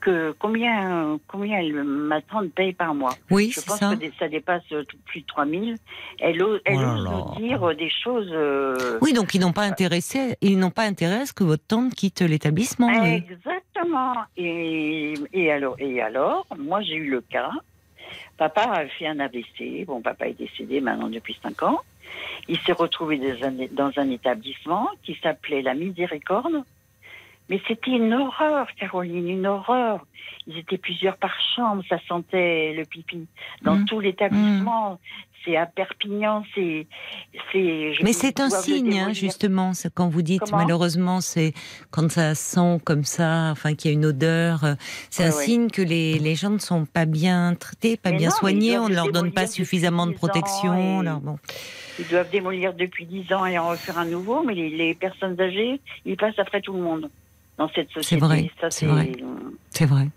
Speaker 2: que combien, combien elle, ma tante paye par mois.
Speaker 1: Oui,
Speaker 2: Je
Speaker 1: pense
Speaker 2: que ça dépasse plus de 3000. Elle, elle oh ose nous dire des choses. Euh,
Speaker 1: oui, donc ils n'ont pas intéressé, ils n'ont pas intérêt à ce que votre tante quitte l'établissement.
Speaker 2: Exactement. Et, et alors, et alors, moi, j'ai eu le cas Papa a fait un AVC. Bon, papa est décédé maintenant depuis 5 ans. Il s'est retrouvé dans un, établissement qui s'appelait la Miséricorde. Mais c'était une horreur, Caroline, une horreur. Ils étaient plusieurs par chambre, ça sentait le pipi. Dans mmh. tout l'établissement, mmh c'est à Perpignan, c'est.
Speaker 1: Mais c'est un signe, hein, justement, quand vous dites malheureusement, c'est quand ça sent comme ça, enfin qu'il y a une odeur, euh, c'est un signe que les, les, gens ne sont pas bien traités, pas bien soignés, on ne leur donne pas suffisamment de protection. bon.
Speaker 2: Ils doivent démolir depuis 10 ans et en refaire un nouveau, mais les, personnes âgées, ils passent après tout le monde dans cette société.
Speaker 1: C'est vrai. C'est vrai. C'est vrai.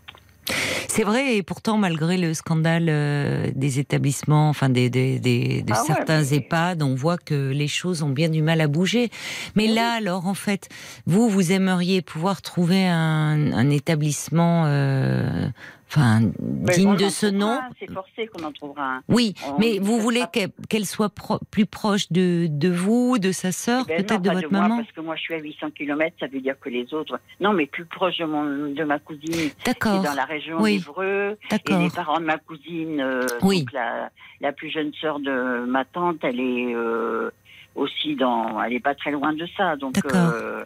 Speaker 1: C'est vrai, et pourtant, malgré le scandale euh, des établissements, enfin des, des, des de ah certains EHPAD, on voit que les choses ont bien du mal à bouger. Mais là, alors, en fait, vous, vous aimeriez pouvoir trouver un, un établissement euh, enfin digne de ce nom.
Speaker 2: C'est forcé qu'on en trouvera un.
Speaker 1: Oui, mais vous voulez qu'elle soit plus proche de, de, vous, de sa sœur, eh ben peut-être de votre maman.
Speaker 2: parce que moi je suis à 800 km, ça veut dire que les autres. Non, mais plus proche de, mon, de ma cousine.
Speaker 1: D'accord.
Speaker 2: dans la région oui. d'Ivreux. Et les parents de ma cousine, euh, oui. donc la, la, plus jeune sœur de ma tante, elle est euh, aussi dans. Elle est pas très loin de ça, donc. Euh,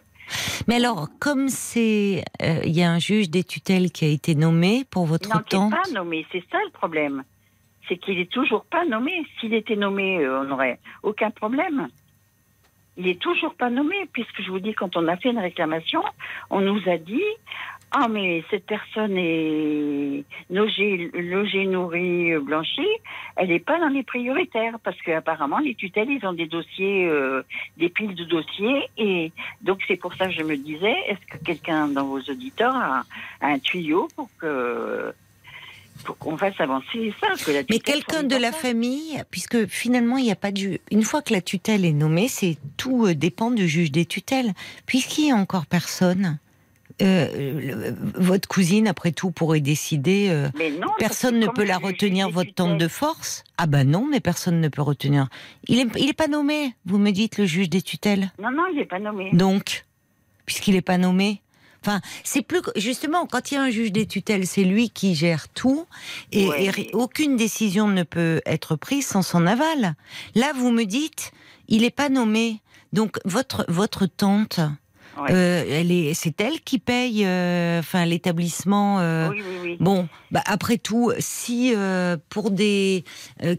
Speaker 1: mais alors, comme c'est, euh, il y a un juge des tutelles qui a été nommé pour votre
Speaker 2: non,
Speaker 1: tante.
Speaker 2: Non, pas nommé. C'est ça le problème. C'est qu'il est toujours pas nommé. S'il était nommé, euh, on n'aurait aucun problème. Il est toujours pas nommé, puisque je vous dis, quand on a fait une réclamation, on nous a dit ah, mais cette personne est logée, logée nourrie, blanchie, elle n'est pas dans les prioritaires parce qu'apparemment les tutelles, ils ont des dossiers, euh, des piles de dossiers et donc c'est pour ça que je me disais, est-ce que quelqu'un dans vos auditeurs a, un tuyau pour que pour qu'on fasse avancer ça. Que la
Speaker 1: Mais quelqu'un de la famille, puisque finalement il n'y a pas de une fois que la tutelle est nommée, c'est tout euh, dépend du juge des tutelles. Puisqu'il n'y a encore personne, euh, votre cousine, après tout, pourrait décider. Euh, personne ne peut la retenir, votre tante de force? Ah ben non, mais personne ne peut retenir. Il n'est il est pas nommé, vous me dites, le juge des tutelles
Speaker 2: Non, non, il n'est pas nommé.
Speaker 1: Donc, puisqu'il n'est pas nommé Enfin, c'est plus justement quand il y a un juge des tutelles, c'est lui qui gère tout et, aucune décision ne peut être prise sans son aval. Là, vous me dites, il n'est pas nommé. Donc votre votre tante, euh, elle est, c'est elle qui paye, euh, l'établissement.
Speaker 2: Euh, oui, oui, oui.
Speaker 1: Bon, bah, après tout, si pour des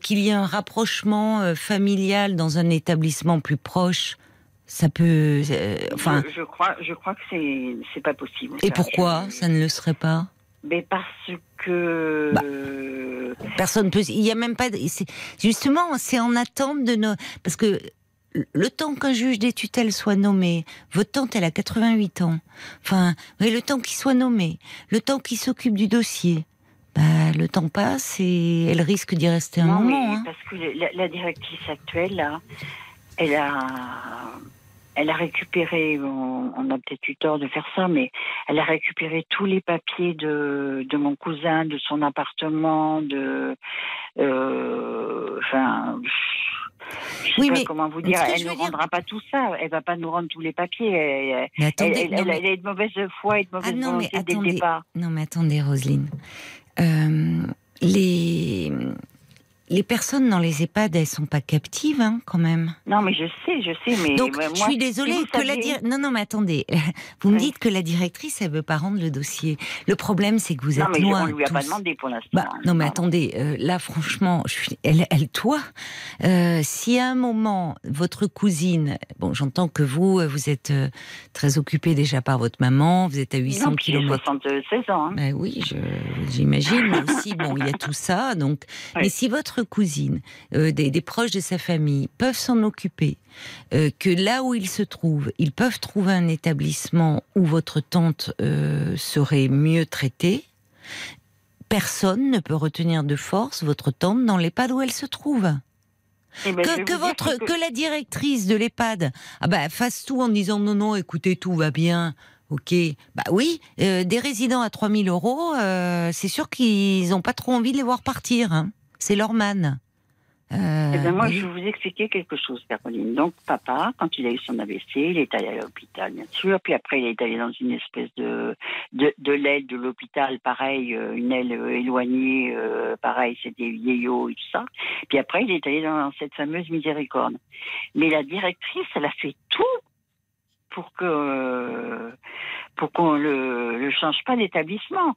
Speaker 1: qu'il y ait un rapprochement familial dans un établissement plus proche, ça peut. enfin.
Speaker 2: Je, crois, je crois que c'est c'est pas possible.
Speaker 1: Et pourquoi ça ne le serait pas?
Speaker 2: Mais parce que. Bah,
Speaker 1: personne peut. Il y a même pas. Justement, c'est en attente de nos. Parce que le temps qu'un juge des tutelles soit nommé, votre tante, elle a 88 ans. Enfin, le temps qu'il soit nommé, le temps qu'il s'occupe du dossier, bah, le temps passe et elle risque d'y rester un moment.
Speaker 2: Hein. Parce que la, directrice actuelle, là, elle a. elle a récupéré, on, a peut-être eu tort de faire ça, mais elle a récupéré tous les papiers de, de mon cousin, de son appartement, de. Euh, je sais pas comment vous dire, elle ne rendra pas tout ça. Elle va pas nous rendre tous les papiers. Elle,
Speaker 1: mais attendez,
Speaker 2: elle, elle, est de mauvaise foi et de mauvaise ah, volonté dès le départ.
Speaker 1: Non, mais attendez, Roselyne. Euh, les les personnes dans les EHPAD, elles sont pas captives, hein, quand même.
Speaker 2: Non, mais je sais, je sais, mais
Speaker 1: donc je suis désolée que la non, non, mais attendez, vous me dites que la directrice, elle veut pas rendre le dossier. Le problème, c'est que vous êtes loin.
Speaker 2: Non, mais on lui a pas demandé pour l'instant.
Speaker 1: Bah, non, mais attendez, euh, là, franchement, je suis, elle, elle toi, euh, si à un moment votre cousine, bon, j'entends que vous, euh, vous êtes très occupé déjà par votre maman, vous êtes à 800 km.
Speaker 2: 76 ans. Hein.
Speaker 1: Ben oui, j'imagine, mais aussi, bon, il y a tout ça, donc, mais si votre cousine, euh, des, proches de sa famille peuvent s'en occuper, euh, que là où ils se trouvent, ils peuvent trouver un établissement où votre tante euh, serait mieux traitée, personne ne peut retenir de force votre tante dans l'EHPAD où elle se trouve. Eh ben, que, votre, que... la directrice de l'EHPAD ah bah, fasse tout en disant non, non, écoutez, tout va bien. Ok, bah oui, des résidents à 3000 euros, c'est sûr qu'ils n'ont pas trop envie de les voir partir. Hein c'est leur man.
Speaker 2: Euh, eh bien, moi, je vais vous expliquer quelque chose, Caroline. Donc, papa, quand il a eu son AVC, il est allé à l'hôpital, bien sûr. Puis après, il est allé dans une espèce de, de, l'aile de l'hôpital, pareil, euh, une aile euh, éloignée, pareil, c'était vieillot et tout ça. Puis après, il est allé dans cette fameuse miséricorde. Mais la directrice, elle a fait tout pour que pour qu'on le, le change pas d'établissement.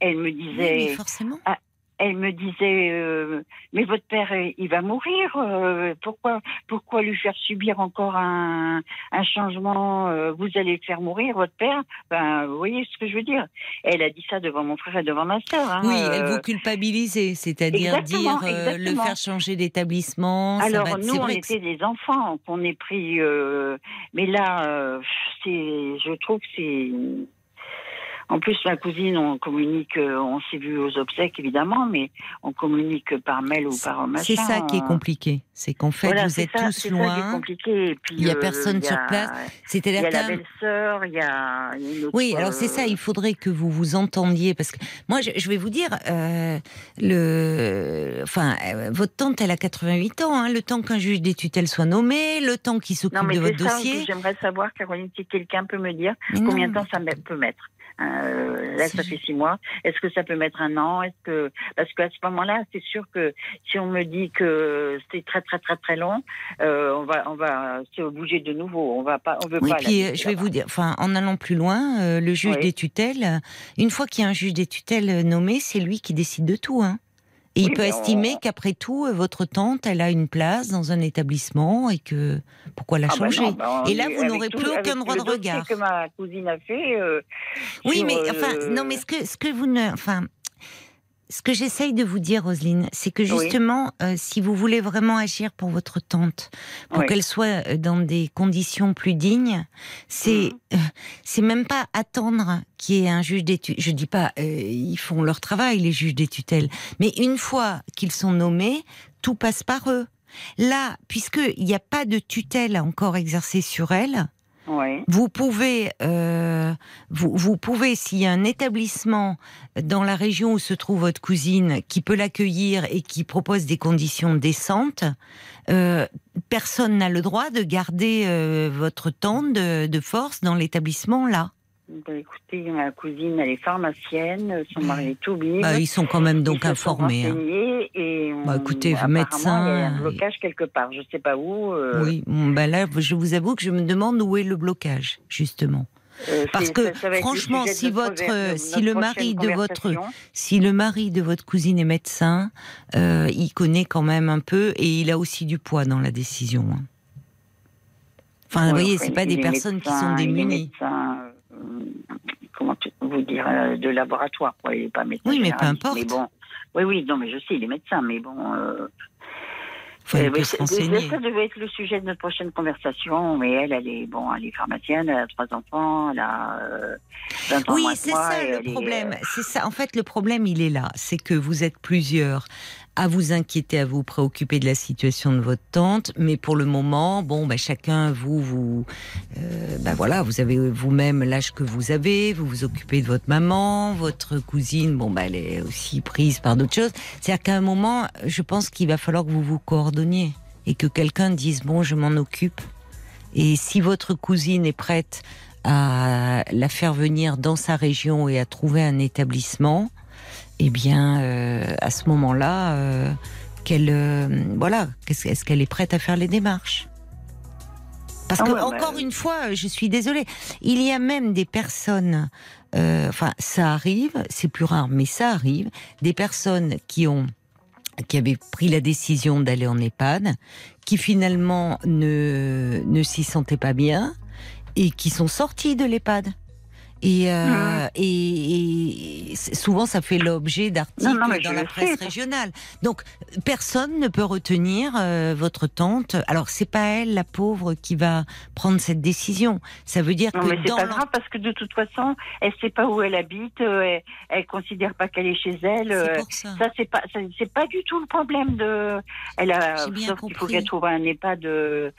Speaker 2: Elle, me disait,
Speaker 1: forcément.
Speaker 2: Ah, elle me disait euh, mais votre père il va mourir euh, pourquoi pourquoi lui faire subir encore un, un changement euh, vous allez le faire mourir votre père? Ben vous voyez ce que je veux dire. Elle a dit ça devant mon frère et devant ma sœur hein,
Speaker 1: oui elle vous culpabilisait c'est-à-dire dire le faire changer d'établissement
Speaker 2: alors nous on était des enfants qu'on est pris mais là c'est je trouve que c'est en plus, ma cousine, on communique, euh, on s'est vu aux obsèques évidemment, mais on communique par mail ou par machin.
Speaker 1: C'est ça qui est compliqué, c'est qu'en fait vous êtes tous loin. Ça
Speaker 2: compliqué. puis,
Speaker 1: il n'y a euh, personne sur place.
Speaker 2: C'était Il y a la belle-sœur, il y a. Une autre,
Speaker 1: oui, alors c'est ça. Il faudrait que vous vous entendiez parce que moi, je, vais vous dire, euh, le, enfin, votre tante, elle a 88 ans. Hein, le temps qu'un juge des tutelles soit nommé, le temps qu'il s'occupe de votre dossier.
Speaker 2: J'aimerais savoir, Caroline, si quelqu'un peut me dire combien de temps ça peut mettre. Euh, là, ça fait six mois. Est-ce que ça peut mettre un an? Est-ce que parce qu'à ce moment-là, c'est sûr que si on me dit que c'est très très très très long, euh, on va on va se bouger de nouveau. On va pas, on veut
Speaker 1: oui,
Speaker 2: pas.
Speaker 1: Puis euh, je vais vous dire, enfin, en allant plus loin, euh, le juge des tutelles, une fois qu'il y a un juge des tutelles nommé, c'est lui qui décide de tout. Hein. Et il peut estimer qu'après tout, euh, votre tante, elle a une place dans un établissement et que pourquoi la ah bah changer? bah Et là, vous n'aurez plus aucun droit de regard.
Speaker 2: que ma cousine a fait. Euh,
Speaker 1: oui, mais enfin, non, mais ce que ce que vous ne, enfin, ce que j'essaye de vous dire, Roselyne, c'est que justement, euh, si vous voulez vraiment agir pour votre tante, pour qu'elle soit euh, dans des conditions plus dignes, c'est mhm. euh, c'est même pas attendre qu'il y ait un juge des tutelles. Je dis pas, ils font leur travail, les juges des tutelles, mais une fois qu'ils sont nommés, tout passe par eux. Là, puisqu'il n'y a pas de tutelle encore exercée sur elle, vous pouvez, euh, vous, vous, pouvez, s'il y a un établissement dans la région où se trouve votre cousine qui peut l'accueillir et qui propose des conditions décentes, euh, personne n'a le droit de garder euh, votre tante de, de force dans l'établissement là.
Speaker 2: Bah, écoutez, ma cousine, elle est pharmacienne, son mari est toubib. Bah,
Speaker 1: ils sont quand même donc informés. Hein.
Speaker 2: Et
Speaker 1: bah, écoutez, médecin.
Speaker 2: Il y a un blocage quelque part, je ne sais pas où.
Speaker 1: Euh. Oui, bah là, je vous avoue que je me demande où est le blocage, justement. Euh, Parce que franchement, si votre, si le mari de votre, si le mari de votre cousine est médecin, euh, il connaît quand même un peu et il a aussi du poids dans la décision. Hein. Enfin, vous voyez, c'est pas des personnes qui sont démunies
Speaker 2: comment vous dire, euh, de laboratoire. Quoi. Il n'est pas médecin.
Speaker 1: Oui, mais peu importe.
Speaker 2: Mais bon, oui, oui, non, mais je sais, il est médecin, mais bon. Euh,
Speaker 1: euh, renseigner.
Speaker 2: Ça devait être le sujet de notre prochaine conversation, mais elle, elle est bon, elle est pharmacienne, elle a trois enfants, elle a euh, 20 ans
Speaker 1: Oui, c'est ça le problème. C'est ça. En fait, le problème, il est là, c'est que vous êtes plusieurs à vous inquiéter, à vous préoccuper de la situation de votre tante, mais pour le moment, bon, bah, chacun, vous, vous, euh, bah, voilà, vous avez vous-même l'âge que vous avez, vous vous occupez de votre maman, votre cousine, bon, bah, elle est aussi prise par d'autres choses. C'est-à-dire qu'à un moment, je pense qu'il va falloir que vous vous coordonniez et que quelqu'un dise, bon, je m'en occupe. Et si votre cousine est prête à la faire venir dans sa région et à trouver un établissement, eh bien, euh, à ce moment-là, euh, qu'elle, euh, voilà, est-ce qu'elle est prête à faire les démarches? Parce que encore une fois, je suis désolée, il y a même des personnes, enfin, ça arrive, c'est plus rare, mais ça arrive, des personnes qui ont qui avaient pris la décision d'aller en EHPAD, qui finalement ne, ne s'y sentaient pas bien et qui sont sortis de l'EHPAD. Et, euh, mmh. et, et, souvent, ça fait l'objet d'articles dans la presse régionale. Donc, personne ne peut retenir euh, votre tante. Alors, c'est pas elle, la pauvre, qui va prendre cette décision. Ça veut dire
Speaker 2: non,
Speaker 1: que
Speaker 2: mais c'est pas grave parce que de toute façon, elle sait pas où elle habite. Euh, elle, elle considère pas qu'elle est chez elle.
Speaker 1: Pour ça.
Speaker 2: ça c'est pas, c'est pas du tout le problème de. Elle a.
Speaker 1: Bien
Speaker 2: sauf
Speaker 1: qu'il
Speaker 2: faut qu'elle trouve un EHPAD de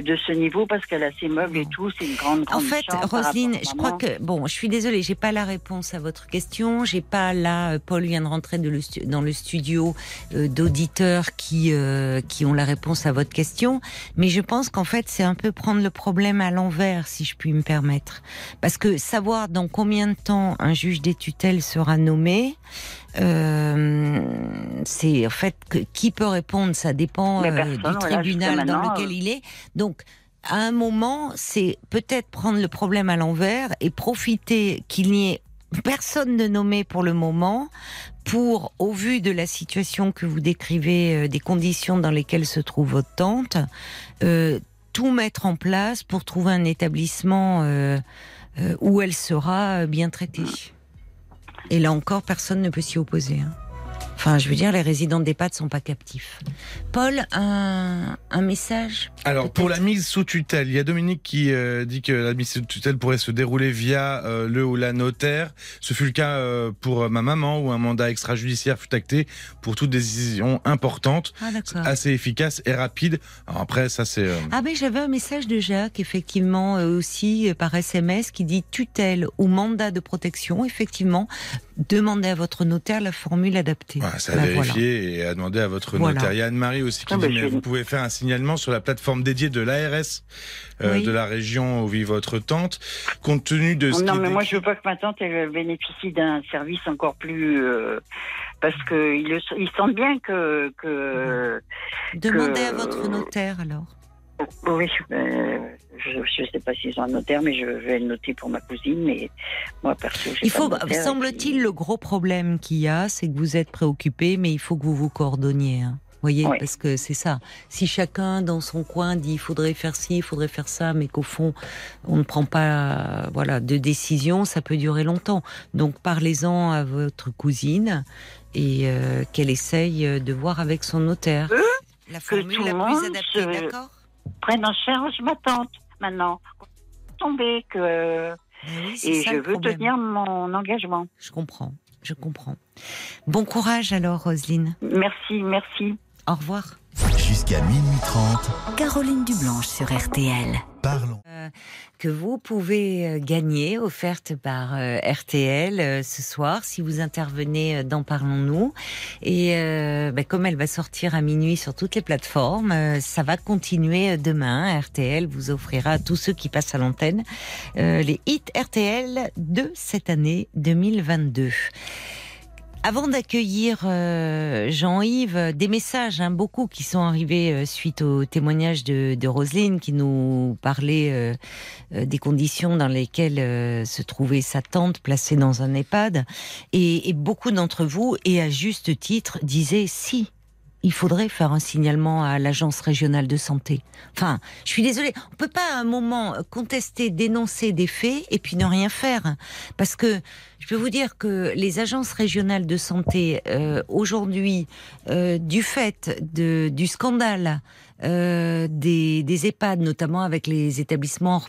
Speaker 2: de ce niveau parce qu'elle a ses meubles et tout. C'est une grande, grande
Speaker 1: En fait, Roselyne, je crois que bon, je suis désolée, j'ai pas la réponse à votre question. J'ai pas là, euh, Paul vient de rentrer de le dans le studio euh, d'auditeurs qui euh, qui ont la réponse à votre question, mais je pense qu'en fait c'est un peu prendre le problème à l'envers, si je puis me permettre, parce que savoir dans combien de temps un juge des tutelles sera nommé. Euh, c'est en fait que, qui peut répondre, ça dépend euh,
Speaker 2: personne,
Speaker 1: du tribunal dans lequel il est. Donc à un moment, c'est peut-être prendre le problème à l'envers et profiter qu'il n'y ait personne de nommé pour le moment pour, au vu de la situation que vous décrivez, euh, des conditions dans lesquelles se trouve votre tante, euh, tout mettre en place pour trouver un établissement euh, où elle sera bien traitée. Et là encore, personne ne peut s'y opposer. hein. Enfin, je veux dire, les résidents d'EHPAD sont pas captifs. Paul, un, un message
Speaker 3: Alors, pour la mise sous tutelle, il y a Dominique qui euh, dit que la mise sous tutelle pourrait se dérouler via euh, le ou la notaire. Ce fut le cas euh, pour ma maman où un mandat extrajudiciaire fut acté pour toute décision importante,
Speaker 1: Ah,
Speaker 3: assez efficace et rapide. Alors après, ça c'est...
Speaker 1: Ah ben j'avais un message de Jacques effectivement aussi par SMS qui dit tutelle ou mandat de protection effectivement demandez à votre notaire la formule adaptée.
Speaker 3: Voilà, c'est à
Speaker 1: Ben,
Speaker 3: vérifier et à demander à votre
Speaker 1: Voilà.
Speaker 3: notaire. Il y a Anne-Marie aussi qui
Speaker 2: Ah, bah,
Speaker 3: dit, mais vous pouvez faire un signalement sur la plateforme dédiée de l'ARS euh,
Speaker 1: Oui.
Speaker 3: de la région où vit votre tante, compte tenu de ce
Speaker 2: Non,
Speaker 3: qui
Speaker 2: mais
Speaker 3: est
Speaker 2: moi, je veux pas que ma tante elle bénéficie d'un service encore plus. euh, parce qu'ils le- ils sentent bien que. que
Speaker 1: Demandez à votre notaire alors.
Speaker 2: Oui, euh, je ne sais pas s'ils ont un notaire, mais je vais le noter pour ma cousine. Mais moi, perso,
Speaker 1: Il
Speaker 2: pas
Speaker 1: faut,
Speaker 2: et
Speaker 1: semble-t-il, le gros problème qu'il y a, c'est que vous êtes préoccupé, mais il faut que vous vous coordonniez. hein. voyez, parce que c'est ça. Si chacun dans son coin dit il faudrait faire ci, il faudrait faire ça, mais qu'au fond on ne prend pas, voilà, de décision, ça peut durer longtemps. Donc parlez-en à votre cousine et euh, qu'elle essaye de voir avec son notaire
Speaker 2: Euh,
Speaker 1: la formule la plus adaptée, d'accord?
Speaker 2: Prennent en charge ma tante maintenant. Tomber que.
Speaker 1: Oui,
Speaker 2: Et je veux
Speaker 1: problème.
Speaker 2: tenir mon engagement.
Speaker 1: Je comprends, je comprends. Bon courage alors, Roselyne.
Speaker 2: Merci, merci.
Speaker 1: Au revoir.
Speaker 4: Jusqu'à minuit 30,
Speaker 5: Caroline Dublanche sur RTL.
Speaker 4: parlons.
Speaker 1: que vous pouvez euh, gagner, offerte par euh, RTL euh, ce soir, si vous intervenez euh, dans Parlons-nous. Et euh, ben, comme elle va sortir à minuit sur toutes les plateformes, euh, ça va continuer euh, demain. RTL vous offrira à tous ceux qui passent à l'antenne euh, les hits RTL de cette année 2022. Avant d'accueillir euh, Jean-Yves, des messages, hein, beaucoup qui sont arrivés euh, suite au témoignage de, de Roselyne qui nous parlait euh, euh, des conditions dans lesquelles euh, se trouvait sa tante placée dans un EHPAD. Et, et beaucoup d'entre vous, et à juste titre, disaient si. Il faudrait faire un signalement à l'agence régionale de santé. Enfin, je suis désolée, on peut pas à un moment contester, dénoncer des faits et puis ne rien faire, parce que je peux vous dire que les agences régionales de santé euh, aujourd'hui, euh, du fait du scandale euh, des, EHPAD, notamment avec les établissements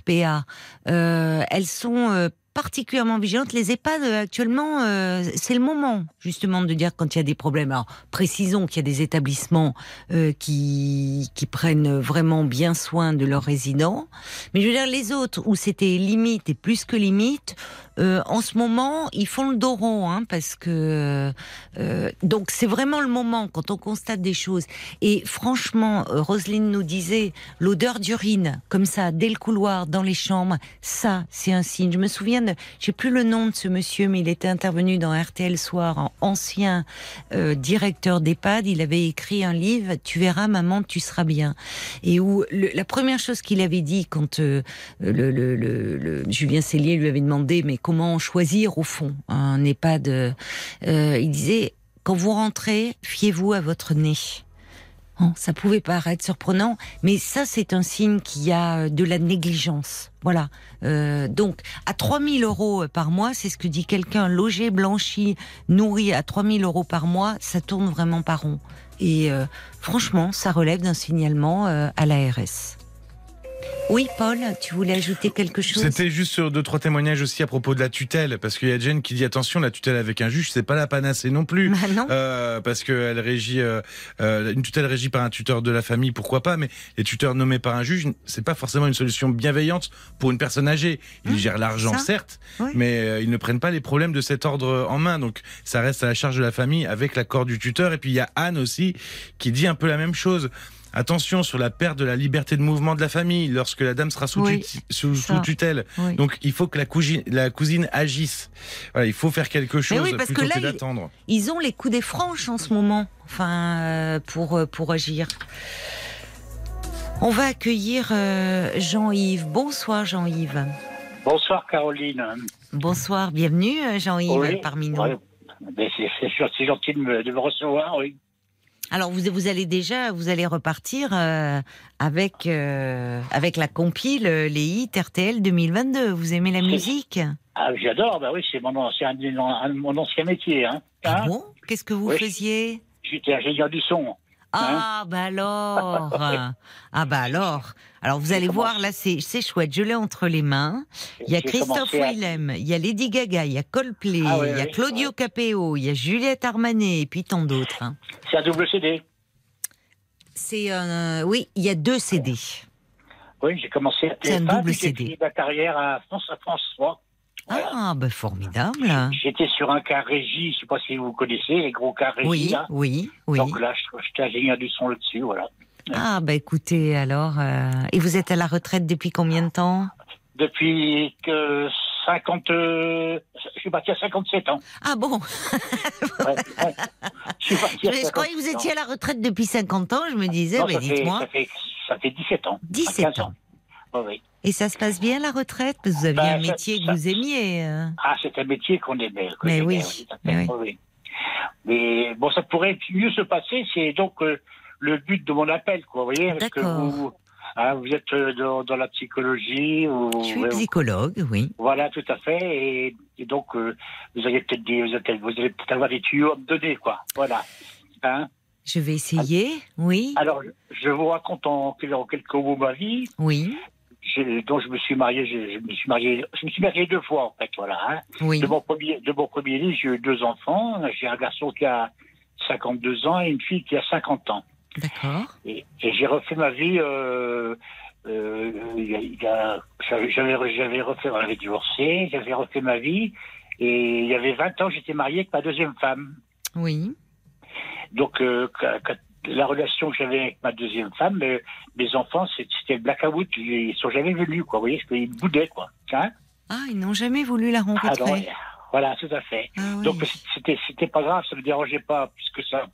Speaker 1: euh, elles sont particulièrement vigilante. Les EHPAD actuellement, euh, c'est le moment justement de dire quand il y a des problèmes. Alors précisons qu'il y a des établissements euh, qui prennent vraiment bien soin de leurs résidents, mais je veux dire les autres où c'était limite et plus que limite. Euh, en ce moment, ils font le dos rond, hein, parce que euh, donc c'est vraiment le moment quand on constate des choses. Et franchement, euh, Roselyne nous disait l'odeur d'urine, comme ça, dès le couloir, dans les chambres, ça, c'est un signe. Je me souviens de, j'ai plus le nom de ce monsieur, mais il était intervenu dans RTL Soir, en ancien directeur d'EHPAD. Il avait écrit un livre, Tu verras, maman, tu seras bien. Et où la première chose qu'il avait dit quand le, Julien Cellier lui avait demandé, mais comment choisir au fond un EHPAD. Euh, il disait quand vous rentrez, fiez-vous à votre nez. Ça pouvait paraître surprenant, mais ça c'est un signe qu'il y a de la négligence. Voilà. Euh, donc à 3000 euros par mois, c'est ce que dit quelqu'un, logé, blanchi, nourri à 3000 euros par mois, ça tourne vraiment pas rond. Et euh, franchement, ça relève d'un signalement à l'ARS. Oui, Paul, tu voulais ajouter quelque chose?
Speaker 3: C'était juste sur deux trois témoignages aussi à propos de la tutelle, parce qu'il y a Jen qui dit attention, la tutelle avec un juge, c'est pas la panacée non plus,
Speaker 1: bah non.
Speaker 3: Euh, parce qu'elle régit euh, euh, une tutelle régie par un tuteur de la famille, pourquoi pas, mais les tuteurs nommés par un juge, c'est pas forcément une solution bienveillante pour une personne âgée. Ils mmh, gèrent l'argent certes, mais ils ne prennent pas les problèmes de cet ordre en main, donc ça reste à la charge de la famille avec l'accord du tuteur. Et puis il y a Anne aussi qui dit un peu la même chose. Attention sur la perte de la liberté de mouvement de la famille lorsque la dame sera sous, tutelle. Donc il faut que la cousine, la cousine agisse. Voilà, il faut faire quelque chose
Speaker 1: oui, parce
Speaker 3: plutôt
Speaker 1: que,
Speaker 3: d'attendre.
Speaker 1: Ils ont les coups des franches en ce moment, enfin euh, pour euh, pour agir. On va accueillir euh, Jean-Yves. Bonsoir Jean-Yves.
Speaker 6: Bonsoir Caroline.
Speaker 1: Bonsoir, bienvenue Jean-Yves parmi nous.
Speaker 6: C'est gentil de me, de me recevoir, oui.
Speaker 1: Alors vous, vous allez déjà, vous allez repartir euh, avec euh, avec la compile euh, les hits RTL 2022. Vous aimez la musique?
Speaker 6: Ah j'adore, bah oui c'est mon ancien mon ancien métier. Hein.
Speaker 1: Ah bon? Qu'est-ce que vous faisiez?
Speaker 6: J'étais ingénieur du son.
Speaker 1: Ah, bah alors Ah, bah alors Alors, vous allez voir, là, c'est chouette. Je l'ai entre les mains. Il y a Christophe Willem, il y a Lady Gaga, il y a Coldplay, ah il y a Claudio Capeo, il y a Juliette Armanet, et puis tant d'autres. Hein.
Speaker 6: C'est un double CD
Speaker 1: C'est un... Oui, il y a deux CD.
Speaker 6: Oui, j'ai commencé à
Speaker 1: C'est un double CD.
Speaker 6: J'ai ma carrière à France, à France 3.
Speaker 1: Ah, ben formidable.
Speaker 6: J'étais sur un car régie, je ne sais pas si vous connaissez, les gros cars régie.
Speaker 1: Oui, oui, oui.
Speaker 6: Donc là, j'étais ingénieur du son là-dessus, voilà.
Speaker 1: Ah, ben écoutez, alors. Euh, et vous êtes à la retraite depuis combien de temps?
Speaker 6: Depuis que 50. Euh, je suis parti à 57 ans.
Speaker 1: Ah bon? Je, je croyais que vous étiez à la retraite depuis 50 ans, je me disais, mais dites-moi.
Speaker 6: Ça fait, ça fait 17 ans.
Speaker 1: 17 ans.
Speaker 6: Oui.
Speaker 1: Et ça se passe bien la retraite? Parce que vous aviez ben, un métier que vous aimiez. Euh.
Speaker 6: Ah, c'est un métier qu'on aimait.
Speaker 1: mais, oui,
Speaker 6: mais, bon, ça pourrait mieux se passer. C'est donc euh, le but de mon appel, quoi. Vous voyez
Speaker 1: que vous,
Speaker 6: hein, vous êtes euh, dans, la psychologie. Ou,
Speaker 1: Je suis psychologue, oui.
Speaker 6: Voilà, tout à fait. Et, donc, vous allez peut-être vous, allez peut-être avoir des tuyaux à me donner, quoi. Voilà. Hein?
Speaker 1: Je vais essayer, oui.
Speaker 6: Alors, je vous raconte en, en quelques mots ma vie.
Speaker 1: Oui
Speaker 6: dont je me suis marié, je, me suis marié, je me suis marié deux fois en fait, voilà. Hein.
Speaker 1: Oui.
Speaker 6: De mon premier, de mon premier lit, j'ai eu deux enfants. J'ai un garçon qui a 52 ans et une fille qui a 50 ans.
Speaker 1: D'accord.
Speaker 6: Et, j'ai refait ma vie. Euh, euh, j'avais, refait, on avait divorcé, j'avais refait ma vie. Et il y avait 20 ans, j'étais marié avec ma deuxième femme.
Speaker 1: Oui.
Speaker 6: Donc, euh, la relation que j'avais avec ma deuxième femme, euh, mes enfants, c'était le blackout. Ils sont jamais venus, quoi. Vous voyez, ils boudaient, quoi. Hein
Speaker 1: ah, ils n'ont jamais voulu la rencontrer.
Speaker 6: voilà, tout à fait. Ah donc, c'était, c'était pas grave, ça ne me dérangeait pas plus que ça.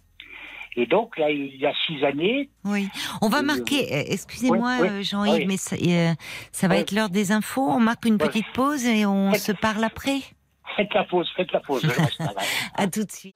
Speaker 6: Et donc, là, il y a six années.
Speaker 1: Oui. On va euh, marquer, euh, excusez-moi, Jean-Yves, mais ça, va être l'heure des infos. On marque une petite pause et on se parle après.
Speaker 6: Faites la pause, faites la pause.
Speaker 1: à tout de suite.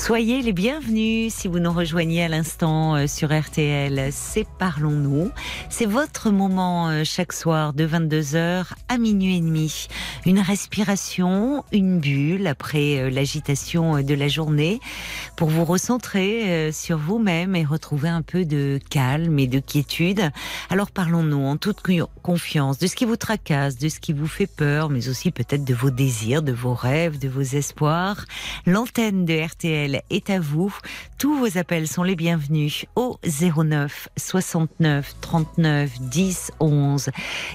Speaker 1: Soyez les bienvenus si vous nous rejoignez à l'instant euh, sur RTL. C'est Parlons-nous. C'est votre moment euh, chaque soir de 22h à minuit et demi. Une respiration, une bulle après euh, l'agitation de la journée pour vous recentrer sur vous-même et retrouver un peu de calme et de quiétude. Alors parlons-nous en toute confiance de ce qui vous tracasse, de ce qui vous fait peur, mais aussi peut-être de vos désirs, de vos rêves, de vos espoirs. L'antenne de RTL est à vous. Tous vos appels sont les bienvenus au 09 69 39 10 11.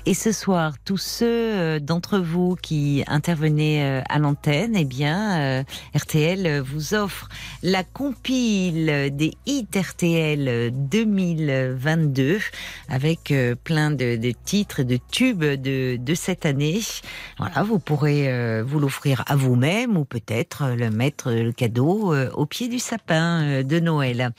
Speaker 1: Et ce soir, tous ceux euh, d'entre vous qui intervenaient euh, à l'antenne, eh bien, euh, RTL vous offre la compile des hits RTL 2022 avec plein de, titres et de tubes de, de cette année. Voilà, vous pourrez vous l'offrir à vous-même ou peut-être le mettre le cadeau au pied du sapin euh, de Noël.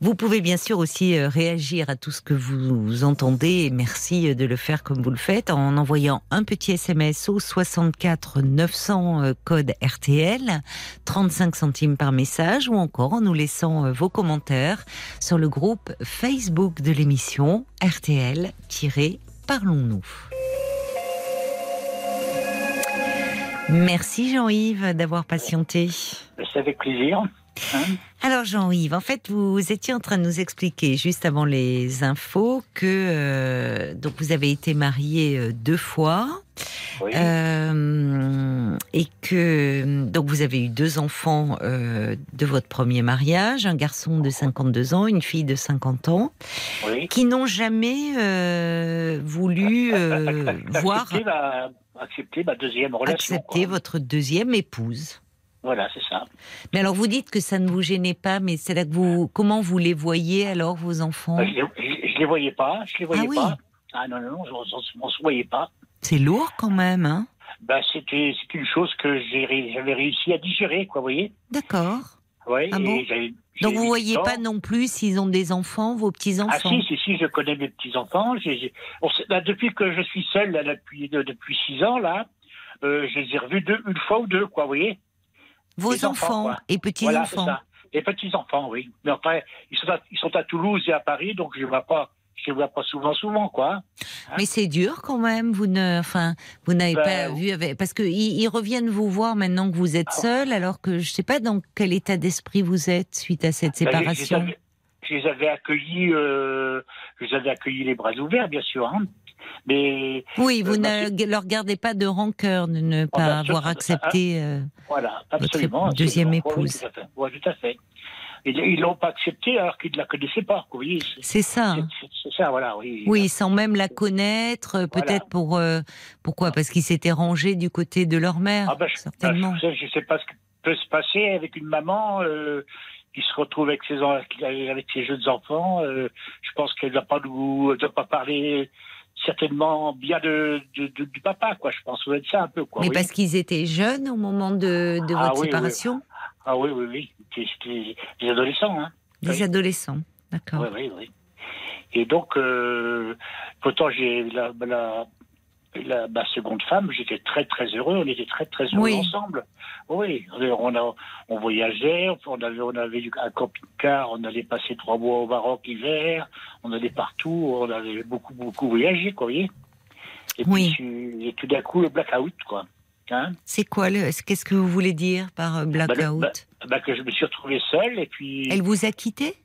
Speaker 1: Vous pouvez bien sûr aussi euh, réagir à tout ce que vous entendez et merci de le faire comme vous le faites en envoyant un petit SMS au 64 900 code RTL, 35 centimes par message ou encore en nous laissant vos commentaires sur le groupe Facebook de l'émission RTL-Parlons-nous. Merci Jean-Yves d'avoir patienté.
Speaker 6: C'est avec plaisir.
Speaker 1: Hein Alors Jean-Yves, en fait, vous étiez en train de nous expliquer juste avant les infos que euh, donc vous avez été marié euh, deux fois euh, et que donc vous avez eu deux enfants de votre premier mariage, un garçon de 52 ans, une fille de 50 ans, qui n'ont jamais voulu voir
Speaker 6: accepter ma deuxième relation.
Speaker 1: Accepter votre deuxième épouse.
Speaker 6: Voilà, c'est ça.
Speaker 1: Mais alors, vous dites que ça ne vous gênait pas, mais c'est là que vous. Comment vous les voyez alors, vos enfants?
Speaker 6: Bah, Je ne les voyais pas, je les voyais ah, pas. Ah non, non, non, on ne se voyait pas.
Speaker 1: C'est lourd quand même, hein?
Speaker 6: Bah, C'était une chose que j'avais réussi à digérer, quoi, vous voyez?
Speaker 1: D'accord.
Speaker 6: Oui,
Speaker 1: ah bon? Donc vous voyez pas non plus s'ils ont des enfants, vos petits-enfants Ah
Speaker 6: si, si, si, je connais mes petits-enfants. depuis que je suis seul, là, depuis, depuis six ans, là, euh, je les ai revus deux, une fois ou deux, quoi, vous voyez
Speaker 1: vos enfants, et petits-enfants voilà,
Speaker 6: Et petits-enfants, oui. Mais après, ils sont, à, ils sont à Toulouse et à Paris, donc je ne vois pas je les vois pas souvent, souvent, quoi. Hein?
Speaker 1: Mais c'est dur quand même. Vous ne, enfin, vous n'avez ben, pas vu avec, parce que ils, reviennent vous voir maintenant que vous êtes ah. seul, alors que je sais pas dans quel état d'esprit vous êtes suite à cette ben, séparation.
Speaker 6: je, les avais, accueillis, euh, je les avais accueillis les bras ouverts, bien sûr. Hein. Mais
Speaker 1: oui, vous euh, ne leur gardez pas de rancœur de ne oh, pas avoir accepté euh,
Speaker 6: voilà, absolument,
Speaker 1: votre deuxième épouse.
Speaker 6: Oui, tout à fait. Ils l'ont pas accepté alors qu'ils ne la connaissaient pas.
Speaker 1: C'est ça.
Speaker 6: C'est ça, voilà. Oui,
Speaker 1: oui sans même la connaître, peut-être pour euh, pourquoi? Parce qu'ils s'étaient rangés du côté de leur mère, ah ben, certainement.
Speaker 6: Ben, je ne sais pas ce qui peut se passer avec une maman qui se retrouve avec ses avec ses jeunes enfants. je pense qu'elle ne doit pas nous, doit pas parler certainement bien de, du papa, quoi. Je pense que ça un peu, quoi.
Speaker 1: Mais parce qu'ils étaient jeunes au moment de, de ah votre séparation?
Speaker 6: Ah oui, oui, oui. C'était des adolescents, hein.
Speaker 1: Des adolescents, d'accord.
Speaker 6: Oui, oui, oui. Et donc, euh, pourtant, j'ai la, la, la, ma seconde femme, j'étais très très heureux, on était très très heureux ensemble. Oui, on, a, on voyageait, on avait, on avait un camping-car, on allait passer trois mois au Maroc hiver, on allait partout, on avait beaucoup beaucoup voyagé, quoi, vous voyez. Et
Speaker 1: oui.
Speaker 6: puis et tout d'un coup le blackout, quoi. Hein
Speaker 1: C'est quoi le Qu'est-ce que vous voulez dire par euh, bah, blackout
Speaker 6: bah, bah, Que je me suis retrouvé seul et puis.
Speaker 1: Elle vous a quitté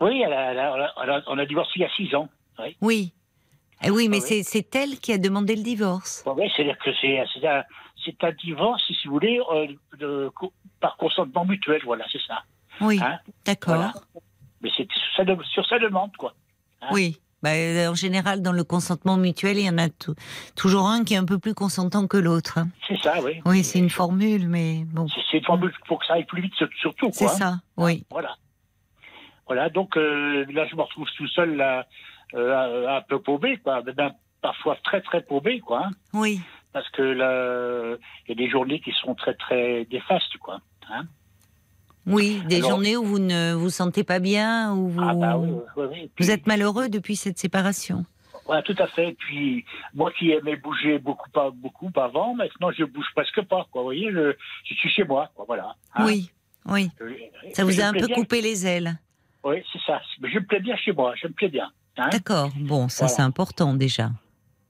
Speaker 6: Oui, elle a, on a divorcé il y a six ans. Oui.
Speaker 1: Oui. Eh oui, mais ah c'est elle qui a demandé le divorce.
Speaker 6: oui, c'est-à-dire que c'est un, un, divorce, si vous voulez, euh, par consentement mutuel, voilà, c'est ça.
Speaker 1: Oui, hein d'accord.
Speaker 6: Mais c'est sur, sa demande, quoi.
Speaker 1: Hein oui. Bah, en général, dans le consentement mutuel, il y en a toujours un qui est un peu plus consentant que l'autre. Hein.
Speaker 6: C'est ça, oui.
Speaker 1: Oui, c'est une formule, mais bon.
Speaker 6: C'est une formule pour que ça aille plus vite, surtout.
Speaker 1: C'est ça, oui.
Speaker 6: Voilà. Voilà, donc euh, là, je me retrouve tout seul là, euh, un peu paumé, quoi. parfois très très paumé, quoi. Hein.
Speaker 1: Oui.
Speaker 6: Parce que là, il y a des journées qui sont très très néfastes, quoi. Hein.
Speaker 1: Oui, des journées où vous ne vous sentez pas bien, où vous, ah bah vous êtes malheureux depuis cette séparation.
Speaker 6: Voilà, tout à fait. Puis moi qui aimais bouger beaucoup pas beaucoup avant, maintenant je bouge presque pas. Quoi, vous voyez, je, suis chez moi. Quoi, voilà.
Speaker 1: Hein. Oui. Oui. ça vous a un peu coupé les ailes.
Speaker 6: Oui, c'est ça. Je me plais bien chez moi, je me plais bien.
Speaker 1: Hein. D'accord, bon, ça c'est important déjà.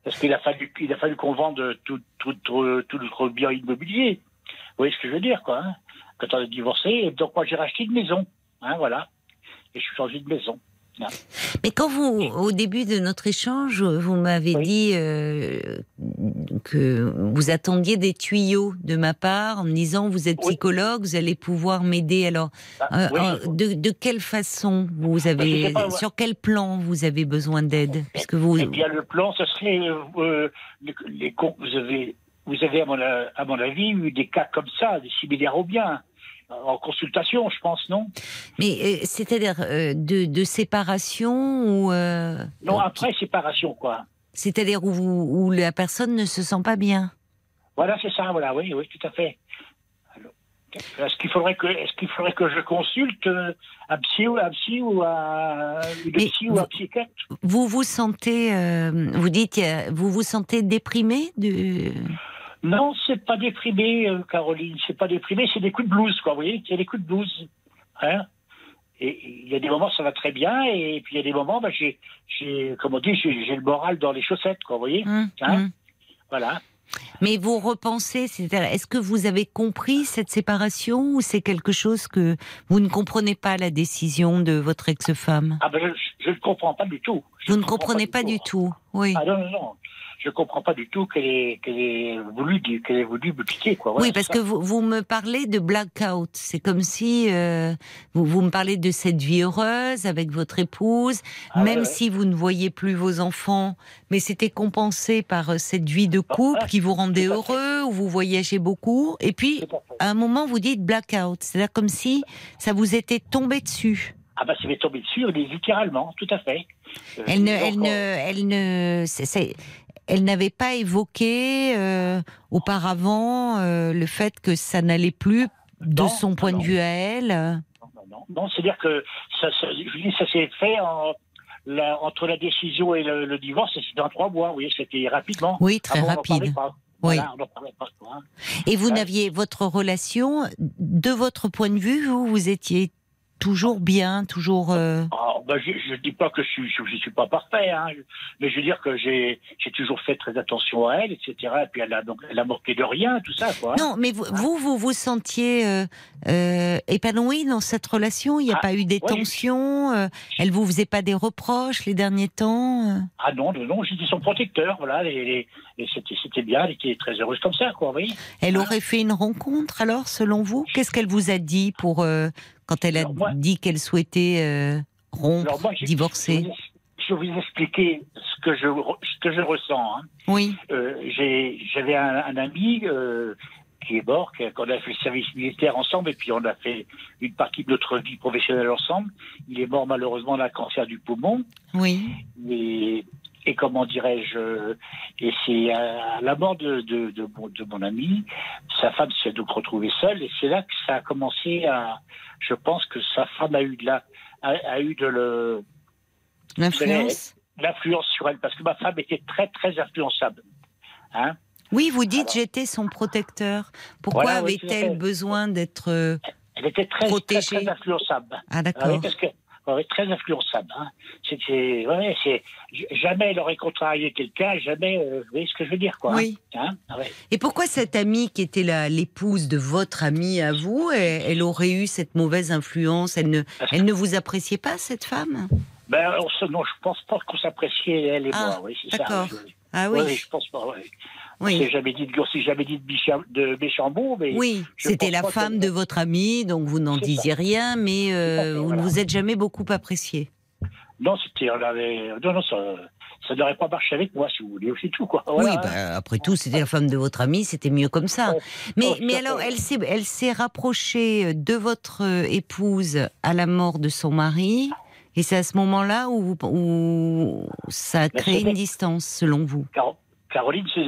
Speaker 6: Parce qu'il a fallu, il a fallu qu'on vende tout, tout, tout, tout, notre bien immobilier. Vous voyez ce que je veux dire, quoi. Hein quand on a divorcé, et donc moi j'ai racheté une maison. Hein, voilà. Et je suis changé de maison.
Speaker 1: Mais quand vous, au début de notre échange, vous m'avez dit euh, que vous attendiez des tuyaux de ma part en me disant vous êtes psychologue, vous allez pouvoir m'aider. Alors, ah, euh, de, de, quelle façon vous bah, avez, sur quel plan vous avez besoin d'aide?
Speaker 6: Puisque vous. Eh bien, le plan, ce serait euh, les, les, vous avez, vous avez à mon, à mon avis eu des cas comme ça, des similaires au bien en consultation, je pense, non?
Speaker 1: Mais euh, c'est-à-dire euh, de, séparation ou euh,
Speaker 6: Non, après séparation, quoi.
Speaker 1: C'est-à-dire où, où, la personne ne se sent pas bien?
Speaker 6: Voilà, c'est ça. Voilà, oui, oui, tout à fait. Est-ce qu'il faudrait que, est-ce qu'il faudrait que je consulte un psy ou un psy ou un, psy ou un psychiatre?
Speaker 1: Vous vous sentez, vous dites, vous vous sentez déprimé de
Speaker 6: non, c'est pas déprimé, euh, Caroline. C'est pas déprimé, c'est des coups de blues, quoi. Vous voyez, c'est des coups de blues. Hein et il y a des moments ça va très bien, et puis il y a des moments, bah, j'ai, j'ai, comme on dit, j'ai, le moral dans les chaussettes, quoi. Vous voyez mmh, hein mmh. Voilà.
Speaker 1: Mais vous repensez, c'est-à-dire, est-ce que vous avez compris cette séparation ou c'est quelque chose que vous ne comprenez pas la décision de votre ex-femme?
Speaker 6: Ah ben je ne comprends pas du tout.
Speaker 1: Vous ne comprenez pas, du tout. Oui.
Speaker 6: Ah non non non je comprends pas du tout qu'elle ait, ait, voulu, qu'elle ait voulu me quitter. Quoi.
Speaker 1: oui, parce que vous, vous, me parlez de blackout. C'est comme si euh, vous, vous, me parlez de cette vie heureuse avec votre épouse, ah même si vous ne voyez plus vos enfants, mais c'était compensé par euh, cette vie de ah, couple qui vous rendait heureux, où vous voyagez beaucoup. Et puis, à un moment, vous dites blackout. C'est-à-dire comme si ça vous était tombé dessus.
Speaker 6: Ah bah ça m'est tombé dessus, littéralement, tout à fait.
Speaker 1: Euh, elle, ne, elle, ne, elle ne, elle n'avait pas évoqué euh, auparavant euh, le fait que ça n'allait plus de son point de vue à elle
Speaker 6: Non, non, c'est-à-dire que ça, ça, ça s'est fait entre la décision et le, divorce, c'était dans trois mois, oui, c'était rapidement.
Speaker 1: Oui, très rapide. Oui. Hein. Et vous n'aviez votre relation, de votre point de vue, vous, vous étiez toujours bien, toujours. Euh...
Speaker 6: Ah, ben, je ne dis pas que je suis, je, suis pas parfait, hein, mais je veux dire que j'ai, toujours fait très attention à elle, etc. Et puis elle a donc, elle a manqué de rien, tout ça, quoi.
Speaker 1: Non, mais vous, vous, vous vous sentiez euh, euh, épanoui dans cette relation? Il n'y a ah, pas eu des tensions euh, Elle vous faisait pas des reproches les derniers temps
Speaker 6: Ah non, non, j'étais son protecteur, voilà, et, et c'était, c'était bien, elle était très heureuse comme ça, quoi, oui.
Speaker 1: Elle aurait fait une rencontre alors, selon vous? Qu'est-ce qu'elle vous a dit pour quand elle a dit qu'elle souhaitait euh, rompre, divorcer
Speaker 6: je vais vous expliquer ce que je, ce que je ressens. Hein.
Speaker 1: Oui.
Speaker 6: Euh, j'avais un, ami euh, qui est mort, qu'on a fait le service militaire ensemble, et puis on a fait une partie de notre vie professionnelle ensemble. Il est mort malheureusement d'un cancer du poumon.
Speaker 1: Oui.
Speaker 6: Et, et comment dirais-je Et c'est à la mort de, de, de, mon, de, mon, ami, sa femme s'est donc retrouvée seule, et c'est là que ça a commencé à, je pense que sa femme a eu de la, a, eu de le,
Speaker 1: l'influence,
Speaker 6: l'influence sur elle, parce que ma femme était très très influençable. Hein
Speaker 1: oui, vous dites j'étais son protecteur. Pourquoi avait-elle besoin d'être euh,
Speaker 6: Elle était très, protégée? très, influençable.
Speaker 1: Ah d'accord.
Speaker 6: parce que très influençable. Hein. Ouais, c'est, jamais elle aurait contrarié quelqu'un, jamais. Euh, vous voyez ce que je veux dire, quoi.
Speaker 1: Oui. Hein Et pourquoi cette amie qui était la, l'épouse de votre amie à vous, elle, aurait eu cette mauvaise influence? Elle ne, elle ne vous appréciait pas cette femme?
Speaker 6: Ben non, je pense pas qu'on s'appréciait elle et ah, moi. Oui, c'est
Speaker 1: d'accord. Ah oui.
Speaker 6: oui. je pense pas. Ouais. Oui. C'est jamais dit de jamais dit de, Béchambeau, mais
Speaker 1: oui, c'était la femme de votre ami, donc vous n'en disiez rien, mais euh, vous ne vous êtes jamais beaucoup apprécié.
Speaker 6: Non, c'était, on avait, non, non, ça, ça n'aurait pas marché avec moi, si vous voulez, c'est tout, quoi.
Speaker 1: Oui, bah, après tout, c'était la femme de votre ami, c'était mieux comme ça. Mais, oh, mais alors, elle s'est, elle s'est rapprochée de votre épouse à la mort de son mari. Et c'est à ce moment-là où, où ça a créé une distance, selon vous?
Speaker 6: Caroline, ce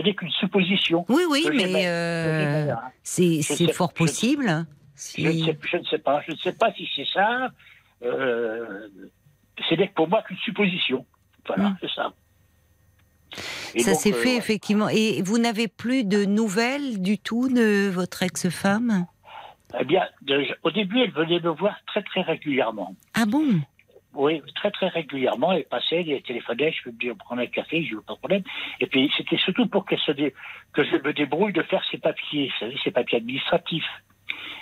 Speaker 6: n'est qu'une supposition.
Speaker 1: Oui, oui, mais euh, c'est fort possible.
Speaker 6: Je, ne sais, pas. Je ne sais pas si c'est ça. Euh, ce n'est pour moi qu'une supposition. Voilà, hmm. c'est ça.
Speaker 1: ça s'est fait effectivement. Et vous n'avez plus de nouvelles du tout de votre ex-femme?
Speaker 6: Eh bien, au début, elle venait me voir très très régulièrement.
Speaker 1: Ah bon?
Speaker 6: Oui, très très régulièrement. Elle passait, elle téléphonait, je peux prendre un café, je n'ai pas de problème. Et puis c'était surtout pour qu'elle se dé... que je me débrouille de faire ses papiers, ses papiers administratifs.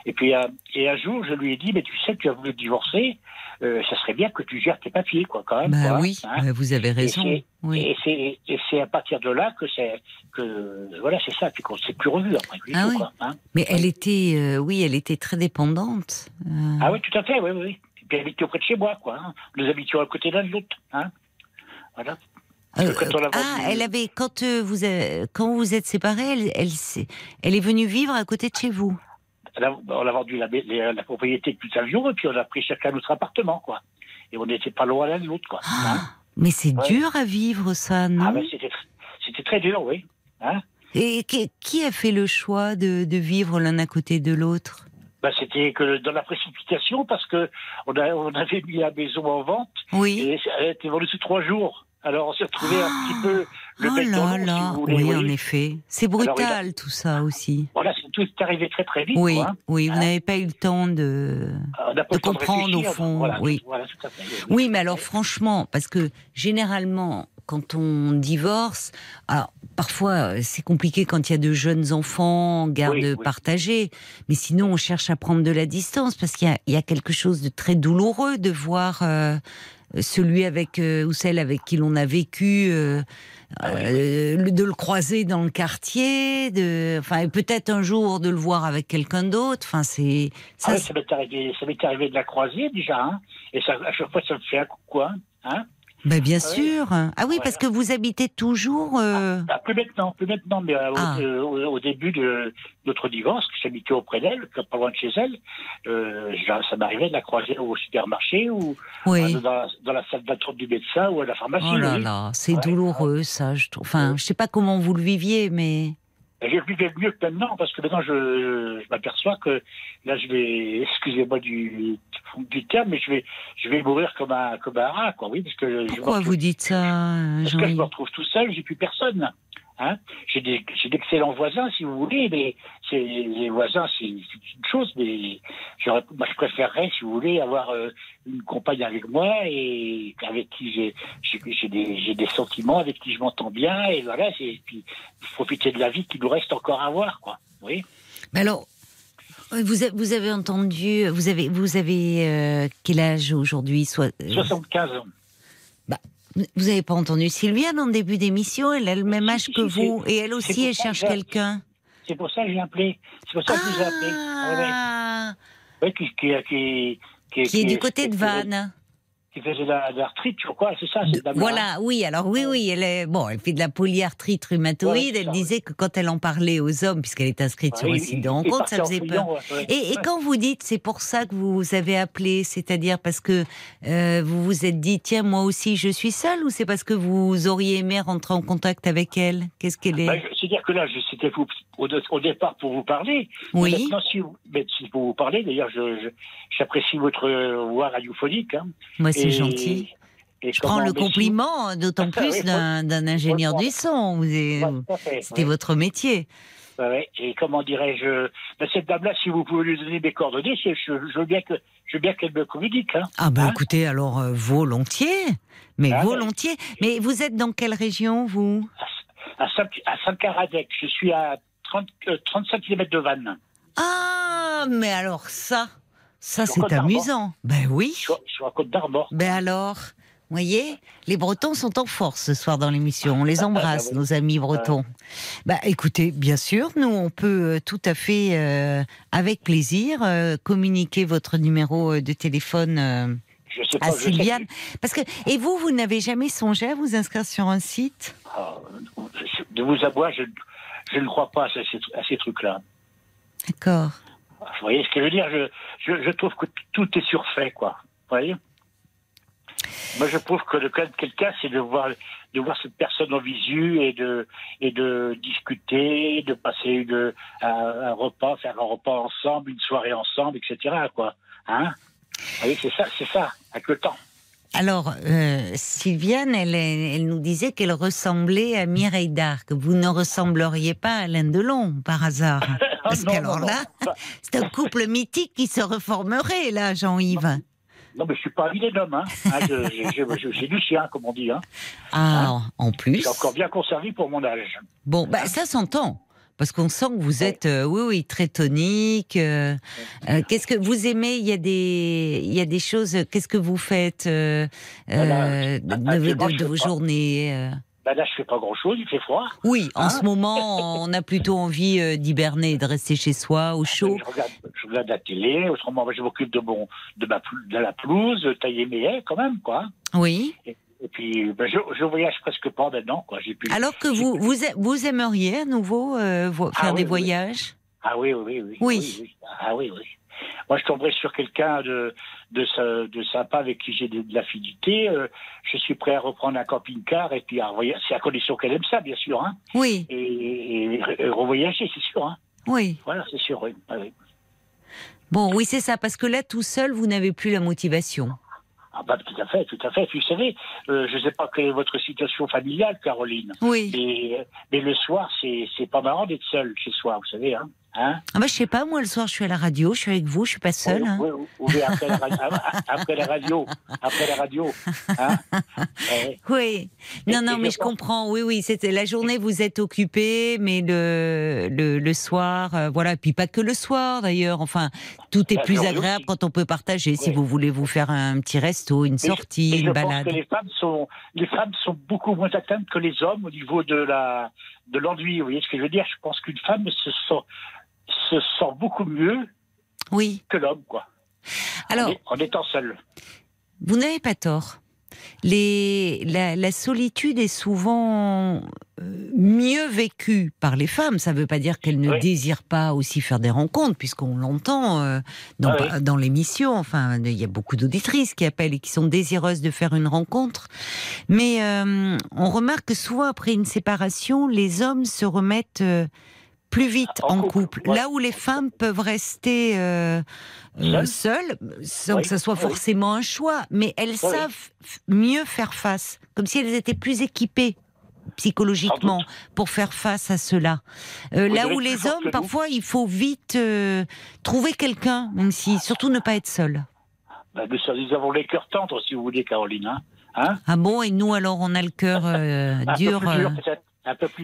Speaker 6: Et puis euh, et un jour, je lui ai dit, mais tu sais, tu as voulu divorcer, euh, ça serait bien que tu gères tes papiers, quoi, quand même.
Speaker 1: Bah oui, hein. bah, vous avez raison.
Speaker 6: Et c'est à partir de là que c'est que voilà, c'est ça, puis qu'on s'est plus revu après.
Speaker 1: Ah oui. Hein. Mais elle était, euh, oui, elle était très dépendante.
Speaker 6: Ah oui, tout à fait, oui, oui. Elle habitait auprès de chez moi, quoi. Hein. Nous habitions à côté l'un de l'autre, hein. Voilà.
Speaker 1: ah, elle avait quand vous quand vous êtes séparés, elle, elle, elle est venue vivre à côté de chez vous
Speaker 6: on a vendu la, la propriété depuis un jour et puis on a pris chacun notre appartement, quoi. Et on n'était pas loin l'un de l'autre, quoi.
Speaker 1: Ah, hein. mais c'est dur à vivre, ça, non
Speaker 6: Ah, c'était très dur, oui. Hein
Speaker 1: et qui a fait le choix de, vivre l'un à côté de l'autre?
Speaker 6: Bah, c'était que dans la précipitation parce que on, on avait mis la maison en vente
Speaker 1: oui.
Speaker 6: et elle a été vendue sous trois jours. Alors on s'est retrouvé un petit peu le
Speaker 1: oh là là. oui, en effet. C'est brutal tout ça aussi.
Speaker 6: Voilà, tout est arrivé très très vite.
Speaker 1: Oui,
Speaker 6: quoi,
Speaker 1: oui, vous hein n'avez pas eu le temps de, de comprendre au fond. oui. oui, mais alors franchement, parce que généralement, quand on divorce, alors parfois c'est compliqué quand il y a de jeunes enfants, garde partagée, mais sinon on cherche à prendre de la distance parce qu'il y, a quelque chose de très douloureux de voir. Euh, celui avec euh, ou celle avec qui l'on a vécu, euh, ah euh, de le croiser dans le quartier, de, enfin peut-être un jour de le voir avec quelqu'un d'autre. Enfin c'est
Speaker 6: ça. Ah ça m'est arrivé, ça m'est arrivé de la croiser déjà, hein, et ça, à chaque fois ça me fait un coup, hein. hein
Speaker 1: ben bien ah sûr. Ah oui, parce que vous habitez toujours. Euh...
Speaker 6: Ah, plus maintenant, plus maintenant, mais euh, ah. au, début de notre divorce, que j'habitais auprès d'elle, pas loin de chez elle, euh, ça m'arrivait de la croiser au supermarché ou dans, dans, la salle d'attente du médecin ou à la pharmacie.
Speaker 1: Oh là là, c'est douloureux ça. Je trouve. Enfin, je sais pas comment vous le viviez, mais.
Speaker 6: Je vivais mieux que maintenant, parce que maintenant, je, je m'aperçois que là, je vais, excusez-moi du, du terme, mais je vais, je vais mourir comme un, comme un rat, quoi. Oui, parce que
Speaker 1: Pourquoi vous dites ça,
Speaker 6: Parce que je me retrouve tout seul, j'ai plus personne. Hein j'ai d'excellents voisins, si vous voulez, mais les voisins, c'est une chose, mais moi, je préférerais, si vous voulez, avoir euh, une compagne avec moi et avec qui j'ai des, des, sentiments, avec qui je m'entends bien, et voilà, et puis profiter de la vie qu'il nous reste encore à voir, quoi. Oui.
Speaker 1: Mais alors, vous, vous avez entendu, vous avez, vous avez euh, quel âge aujourd'hui
Speaker 6: 75 ans.
Speaker 1: Bah, vous n'avez pas entendu Sylvia dans le début d'émission Elle a le même âge que vous. Et elle aussi, elle cherche quelqu'un.
Speaker 6: C'est pour ça que j'ai appelé. C'est pour ça que je vous ai appelé. Ah. Oui, qui, qui,
Speaker 1: qui, qui, est du côté de Vannes
Speaker 6: qui faisait de l'arthrite, tu vois, c'est ça,
Speaker 1: cette Voilà, oui, alors oui, oui, elle est, bon, elle fait de la polyarthrite rhumatoïde, elle disait que quand elle en parlait aux hommes, puisqu'elle est inscrite sur le site de rencontre, ça faisait peur. et, quand vous dites, c'est pour ça que vous avez appelé, c'est-à-dire parce que euh, vous vous êtes dit, tiens, moi aussi je suis seule, ou c'est parce que vous auriez aimé rentrer en contact avec elle? Qu'est-ce qu'elle est,
Speaker 6: bah, C'est-à-dire que là, c'était au, départ pour vous parler.
Speaker 1: Oui.
Speaker 6: Maintenant, si, vous, pour vous parler, d'ailleurs, j'apprécie votre voix radiophonique. Hein.
Speaker 1: Moi, c'est gentil. je prends le compliment, d'autant plus d'un ingénieur du son. C'était votre métier.
Speaker 6: Et comment dirais-je ben, Cette dame-là, si vous pouvez lui donner mes coordonnées, je, je veux bien qu'elle me communique. Hein.
Speaker 1: Ah ben écoutez, alors euh, volontiers, mais ah, volontiers. Mais vous êtes dans quelle région, vous?
Speaker 6: À, à Saint-Caradec. Je suis à 30, 35 euh, km de Vannes.
Speaker 1: Ah, mais alors ça, ça, c'est amusant. Ben oui.
Speaker 6: Je suis à Côte d'Armor.
Speaker 1: Ben alors, vous voyez, les Bretons sont en force ce soir dans l'émission. On les embrasse, ah nos amis bretons. Bah, écoutez, bien sûr, nous, on peut euh, tout à fait, euh, avec plaisir, euh, communiquer votre numéro de téléphone à Sylviane. Parce que, et vous, vous n'avez jamais songé à vous inscrire sur un site?
Speaker 6: Ah, De vous avouer, je, je, ne crois pas à ces, à ces trucs-là.
Speaker 1: D'accord.
Speaker 6: Vous voyez ce que je veux dire? Je, je, trouve que tout est surfait, quoi. Vous voyez? Moi, je trouve que le cas de quelqu'un, c'est de voir, de voir cette personne en visu et de, et de discuter, de passer une, un, repas, faire un repas ensemble, une soirée ensemble, etc. Quoi. Hein? Vous voyez, c'est ça, c'est ça, avec le temps.
Speaker 1: Alors, euh, Sylviane, elle, elle, nous disait qu'elle ressemblait à Mireille d'Arc. Vous ne ressembleriez pas à Alain Delon, par hasard Parce qu'alors là, c'est un couple mythique qui se reformerait, là, Jean-Yves.
Speaker 6: Non, mais je suis pas un homme. Hein. hein J'ai du chien, comme on dit. Hein.
Speaker 1: Ah, hein en plus.
Speaker 6: Suis encore bien conservé pour mon âge.
Speaker 1: Bon, bah, ça s'entend. Parce qu'on sent que vous êtes, euh, oui, oui, très tonique. Euh, euh, qu'est-ce que vous aimez? Il y a des, il y a des choses. Qu'est-ce que vous faites de, vos journées
Speaker 6: ben là, je fais pas grand-chose, il fait froid.
Speaker 1: Oui, en ce moment, on a plutôt envie d'hiberner, de rester chez soi, au chaud.
Speaker 6: Je regarde, je regarde la télé, autrement, je m'occupe de, mon, de, ma, de la pelouse, tailler mes haies, quand même, quoi.
Speaker 1: Oui.
Speaker 6: Et puis, ben, je, je, voyage presque pas maintenant. Quoi.
Speaker 1: Pu, Alors que vous, vous, vous, aimeriez à nouveau euh, faire ah des voyages?
Speaker 6: Ah oui, oui, oui. Oui. Ah oui, oui. Moi, je tomberais sur quelqu'un de, de, de, sympa avec qui j'ai de, l'affinité. Euh, je suis prêt à reprendre un camping-car et puis à C'est à condition qu'elle aime ça, bien sûr. Hein.
Speaker 1: Oui.
Speaker 6: Et, et, revoyager, c'est sûr. Hein.
Speaker 1: Oui.
Speaker 6: Voilà, c'est sûr, oui. Ah
Speaker 1: bon, oui, c'est ça, parce que là, tout seul, vous n'avez plus la motivation.
Speaker 6: Ah bah, tout à fait, tout à fait. Vous savez, euh, je ne sais pas quelle est votre situation familiale, Caroline.
Speaker 1: Oui.
Speaker 6: Mais, mais le soir, c'est pas marrant d'être seul chez soi, vous savez. Hein Hein
Speaker 1: ah bah, je sais pas, moi le soir je suis à la radio, je suis avec vous, je suis pas seule.
Speaker 6: Oui, hein. oui, après, la, après, la, radio, après la radio. Hein
Speaker 1: oui, non, non, mais je comprends. Oui, oui, c'était la journée vous êtes occupé, mais le le, le soir, euh, voilà, puis pas que le soir d'ailleurs. Enfin, tout est plus agréable quand on peut partager. Si vous voulez vous faire un petit resto, une sortie, une balade.
Speaker 6: les femmes sont les femmes sont beaucoup moins atteintes que les hommes au niveau de la de l'ennui. Vous voyez ce que je veux dire? Je pense qu'une femme se sent se sent beaucoup mieux
Speaker 1: oui.
Speaker 6: que l'homme, quoi.
Speaker 1: Alors,
Speaker 6: en, étant seul.
Speaker 1: Vous n'avez pas tort. Les, la, solitude est souvent euh, mieux vécue par les femmes. Ça ne veut pas dire qu'elles ne désirent pas aussi faire des rencontres, puisqu'on l'entend euh, dans, ah dans l'émission. Enfin, il y a beaucoup d'auditrices qui appellent et qui sont désireuses de faire une rencontre. Mais euh, on remarque que souvent après une séparation, les hommes se remettent plus vite en, couple. Là où les femmes peuvent rester euh, euh seules, sans que ce soit forcément un choix, mais elles savent mieux faire face, comme si elles étaient plus équipées psychologiquement pour faire face à cela. Euh, là où les hommes, parfois, il faut vite euh, trouver quelqu'un, même si, surtout ne pas être seul.
Speaker 6: Bah, nous avons les cœurs tendres, si vous voulez, Caroline. Hein, hein
Speaker 1: ah bon, et nous alors, on a le cœur dur.